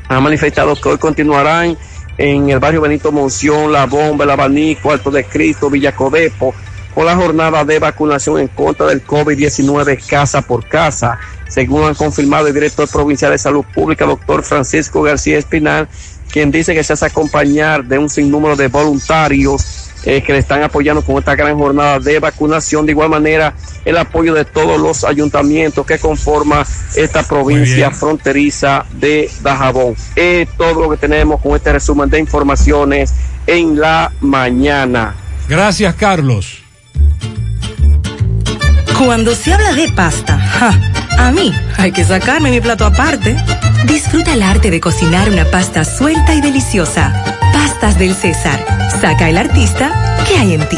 ha manifestado que hoy continuarán en el barrio Benito Monción, La Bomba, El Abanico, Alto de Cristo, Villacodepo, con la jornada de vacunación en contra del COVID-19 casa por casa. Según han confirmado el director provincial de salud pública, doctor Francisco García Espinal, quien dice que se hace acompañar de un sinnúmero de voluntarios eh, que le están apoyando con esta gran jornada de vacunación. De igual manera, el apoyo de todos los ayuntamientos que conforman esta provincia fronteriza de Dajabón. Es todo lo que tenemos con este resumen de informaciones en la mañana. Gracias, Carlos. Cuando se habla de pasta, ja, a mí hay que sacarme mi plato aparte. Disfruta el arte de cocinar una pasta suelta y deliciosa. Pastas del César. Saca el artista que hay en ti.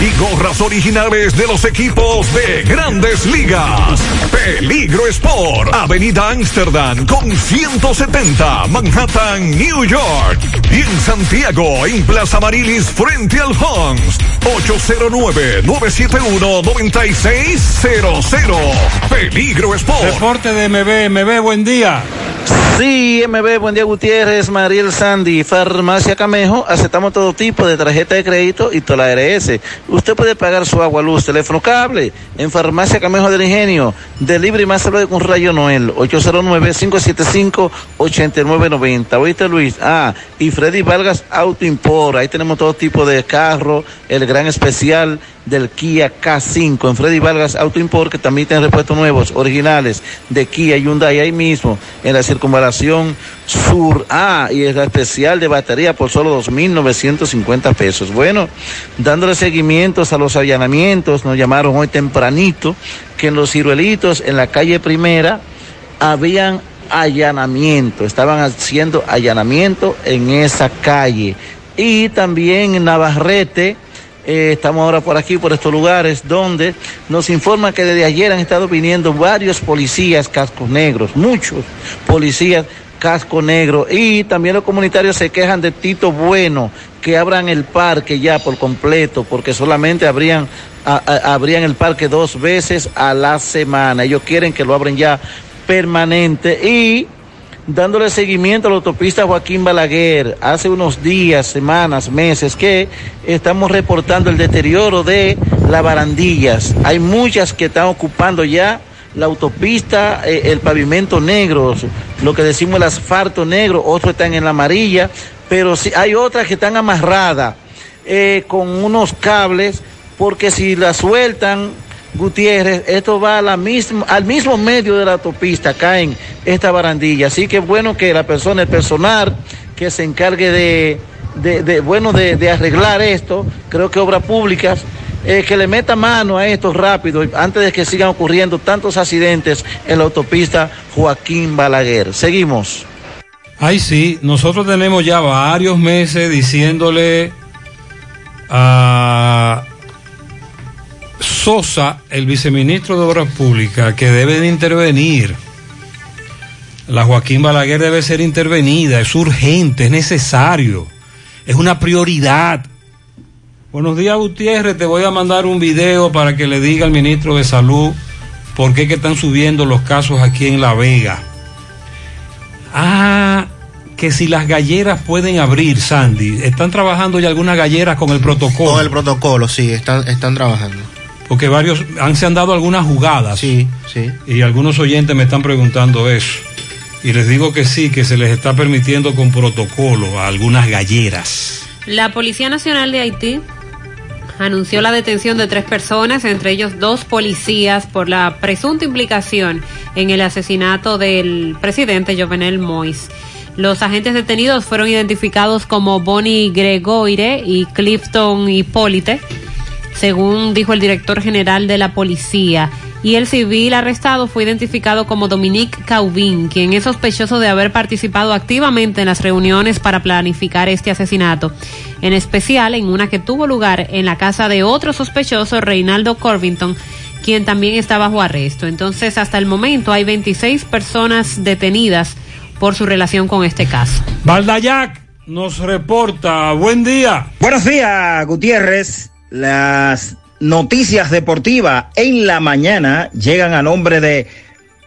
y gorras originales de los equipos de grandes ligas. Peligro Sport, Avenida Amsterdam con 170, Manhattan, New York. Y en Santiago, en Plaza Marilis, frente al Hans, 809-971-9600. Peligro Sport. Reporte de MB, MB, buen día. Sí, MB, buen día Gutiérrez, Mariel Sandy, Farmacia Camejo, aceptamos todo tipo de tarjeta de crédito y toda la Usted puede pagar su agua, luz, teléfono, cable en Farmacia Camejo del Ingenio. Delivery más salud con Rayo Noel, 809-575-8990. ¿Oíste Luis? Ah, y Freddy Vargas Auto Import, ahí tenemos todo tipo de carro, el gran especial del Kia K5 en Freddy Vargas Auto Import, que también tiene repuestos nuevos, originales, de Kia y Hyundai, ahí mismo, en la circunvalación sur. Ah, y el especial de batería por solo 2.950 pesos. Bueno, dándole seguimientos a los allanamientos, nos llamaron hoy tempranito, que en los ciruelitos, en la calle primera, habían allanamiento, estaban haciendo allanamiento en esa calle. Y también en Navarrete, eh, estamos ahora por aquí, por estos lugares, donde nos informan que desde ayer han estado viniendo varios policías cascos negros, muchos policías casco negro. Y también los comunitarios se quejan de Tito Bueno, que abran el parque ya por completo, porque solamente abrían, abrían el parque dos veces a la semana. Ellos quieren que lo abren ya permanente y dándole seguimiento a la autopista Joaquín Balaguer. Hace unos días, semanas, meses que estamos reportando el deterioro de las barandillas. Hay muchas que están ocupando ya la autopista, eh, el pavimento negro, lo que decimos el asfalto negro, otros están en la amarilla, pero sí, hay otras que están amarradas eh, con unos cables, porque si la sueltan, Gutiérrez, esto va al mismo medio de la autopista, caen esta barandilla. Así que bueno que la persona, el personal que se encargue de, bueno, de arreglar esto, creo que obras públicas, eh, que le meta mano a esto rápido, antes de que sigan ocurriendo tantos accidentes en la autopista Joaquín Balaguer. Seguimos. Ay, sí, nosotros tenemos ya varios meses diciéndole a Sosa, el viceministro de Obras Públicas, que debe de intervenir. La Joaquín Balaguer debe ser intervenida, es urgente, es necesario, es una prioridad. Buenos días, Gutiérrez, te voy a mandar un video para que le diga al ministro de Salud por qué que están subiendo los casos aquí en La Vega. Ah, que si las galleras pueden abrir, Sandy. ¿Están trabajando ya algunas galleras con el protocolo? Con el protocolo, sí, están, están trabajando. Porque varios han, se han dado algunas jugadas. Sí, sí. Y algunos oyentes me están preguntando eso. Y les digo que sí, que se les está permitiendo con protocolo a algunas galleras. La Policía Nacional de Haití anunció la detención de tres personas, entre ellos dos policías, por la presunta implicación en el asesinato del presidente Jovenel Moïse. Los agentes detenidos fueron identificados como Bonnie Gregoire y Clifton Hipólite, según dijo el director general de la policía. Y el civil arrestado fue identificado como Dominique Caubin, quien es sospechoso de haber participado activamente en las reuniones para planificar este asesinato, en especial en una que tuvo lugar en la casa de otro sospechoso, Reinaldo Corvington, quien también está bajo arresto. Entonces, hasta el momento hay 26 personas detenidas por su relación con este caso. Valdayac nos reporta. Buen día. Buenos días, Gutiérrez. Las noticias deportivas en la mañana llegan a nombre de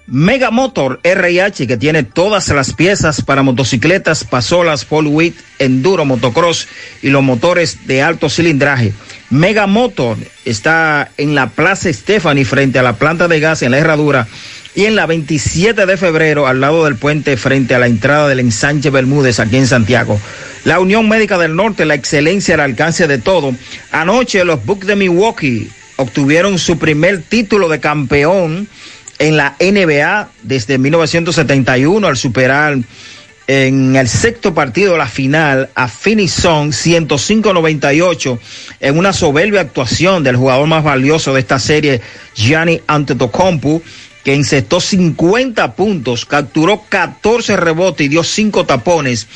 Mega Motor RH, que tiene todas las piezas para motocicletas, pasolas, full width, enduro, motocross y los motores de alto cilindraje. Mega Motor está en la Plaza Stephanie frente a la planta de gas en la Herradura y en la 27 de febrero al lado del puente frente a la entrada del ensanche Bermúdez aquí en Santiago. La Unión Médica del Norte, la excelencia al alcance de todo. Anoche los Bucks de Milwaukee obtuvieron su primer título de campeón en la NBA desde 1971 al superar en el sexto partido de la final a Phoenix Suns 105-98 en una soberbia actuación del jugador más valioso de esta serie, Gianni Antetokounmpo, que encestó 50 puntos, capturó 14 rebotes y dio 5 tapones.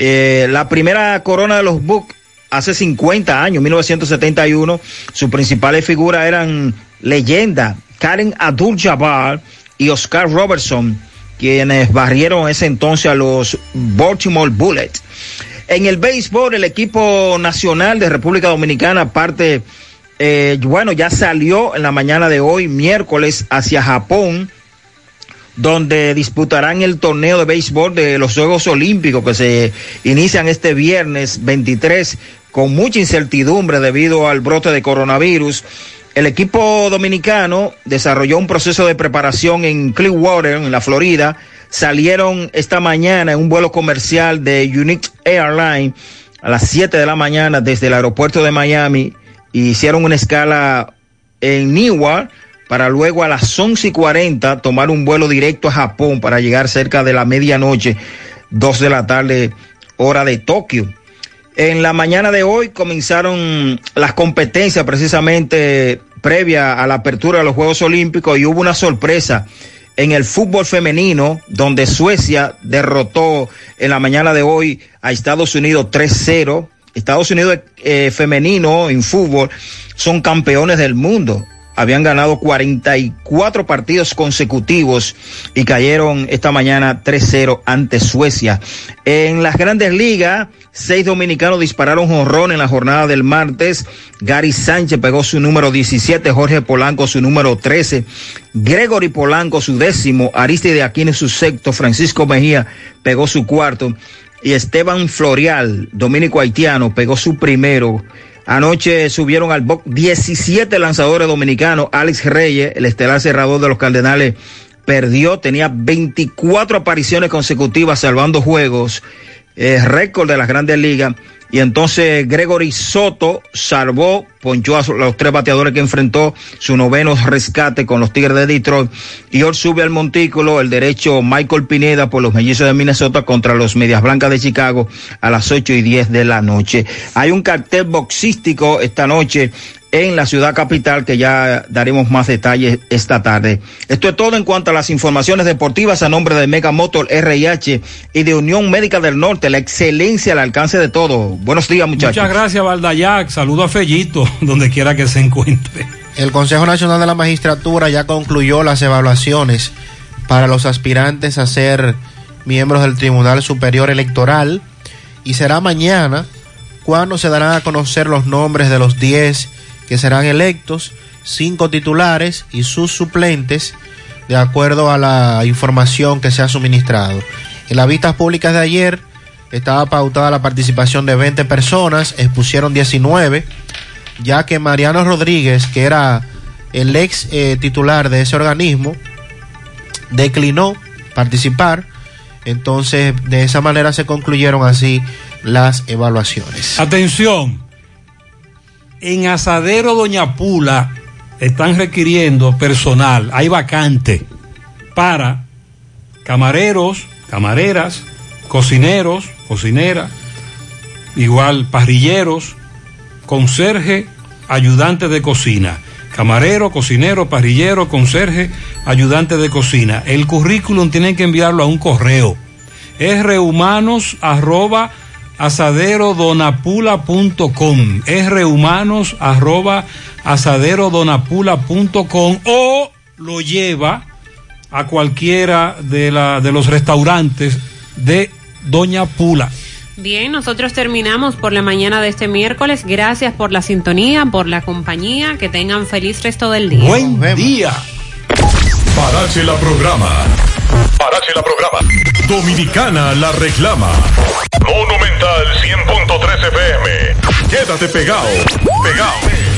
Eh, la primera corona de los Bucks hace 50 años, 1971, sus principales figuras eran leyenda, Karen Abdul-Jabbar y Oscar Robertson, quienes barrieron ese entonces a los Baltimore Bullets. En el béisbol, el equipo nacional de República Dominicana parte, eh, bueno, ya salió en la mañana de hoy, miércoles, hacia Japón, donde disputarán el torneo de béisbol de los Juegos Olímpicos que se inician este viernes 23 con mucha incertidumbre debido al brote de coronavirus. El equipo dominicano desarrolló un proceso de preparación en Clearwater, en la Florida. Salieron esta mañana en un vuelo comercial de Unique Airlines a las 7 de la mañana desde el aeropuerto de Miami. y Hicieron una escala en Newark para luego a las 11 y 40 tomar un vuelo directo a Japón para llegar cerca de la medianoche, 2 de la tarde, hora de Tokio. En la mañana de hoy comenzaron las competencias precisamente previa a la apertura de los Juegos Olímpicos y hubo una sorpresa en el fútbol femenino donde Suecia derrotó en la mañana de hoy a Estados Unidos 3-0. Estados Unidos eh, femenino en fútbol son campeones del mundo habían ganado 44 partidos consecutivos y cayeron esta mañana 3-0 ante Suecia. En las grandes ligas, seis dominicanos dispararon jonrón en la jornada del martes. Gary Sánchez pegó su número 17, Jorge Polanco su número 13, Gregory Polanco su décimo, Aristide Aquino su sexto, Francisco Mejía pegó su cuarto y Esteban Florial, dominico haitiano, pegó su primero. Anoche subieron al box 17 lanzadores dominicanos. Alex Reyes, el estelar cerrador de los Cardenales, perdió. Tenía 24 apariciones consecutivas salvando juegos. Eh, récord de las grandes ligas. Y entonces Gregory Soto salvó, ponchó a los tres bateadores que enfrentó su noveno rescate con los Tigres de Detroit. Y hoy sube al montículo el derecho Michael Pineda por los mellizos de Minnesota contra los Medias Blancas de Chicago a las 8 y 10 de la noche. Hay un cartel boxístico esta noche en la ciudad capital que ya daremos más detalles esta tarde. Esto es todo en cuanto a las informaciones deportivas a nombre de Mega Motor RH y de Unión Médica del Norte, la excelencia al alcance de todo. Buenos días muchachos. Muchas gracias Valdayac, saludo a Fellito, donde quiera que se encuentre. El Consejo Nacional de la Magistratura ya concluyó las evaluaciones para los aspirantes a ser miembros del Tribunal Superior Electoral y será mañana cuando se darán a conocer los nombres de los 10 que serán electos, cinco titulares y sus suplentes, de acuerdo a la información que se ha suministrado. En las vistas públicas de ayer estaba pautada la participación de 20 personas, expusieron 19, ya que Mariano Rodríguez, que era el ex eh, titular de ese organismo, declinó participar. Entonces, de esa manera se concluyeron así las evaluaciones. Atención, en Asadero Doña Pula están requiriendo personal, hay vacante para camareros, camareras, cocineros, cocineras, igual parrilleros, conserje, ayudante de cocina. Camarero, cocinero, parrillero, conserje, ayudante de cocina. El currículum tienen que enviarlo a un correo. Es rehumanos arroba asaderodonapula.com rhumanos arroba asaderodonapula.com o lo lleva a cualquiera de, la, de los restaurantes de Doña Pula. Bien, nosotros terminamos por la mañana de este miércoles. Gracias por la sintonía, por la compañía. Que tengan feliz resto del día. Buen día. Parache la programa. Parache la programa. Dominicana la reclama. Monumental 100.13 FM. Quédate pegado. Pegado.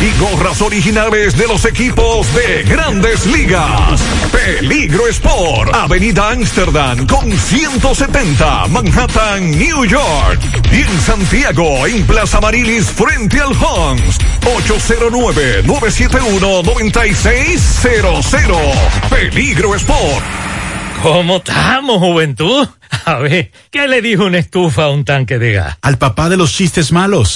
y gorras originales de los equipos de grandes ligas. Peligro Sport, Avenida Amsterdam con 170, Manhattan, New York. Y en Santiago, en Plaza Marilis, frente al Hans, 809-971-9600. Peligro Sport. ¿Cómo estamos, juventud? A ver, ¿qué le dijo una estufa a un tanque de gas? Al papá de los chistes malos.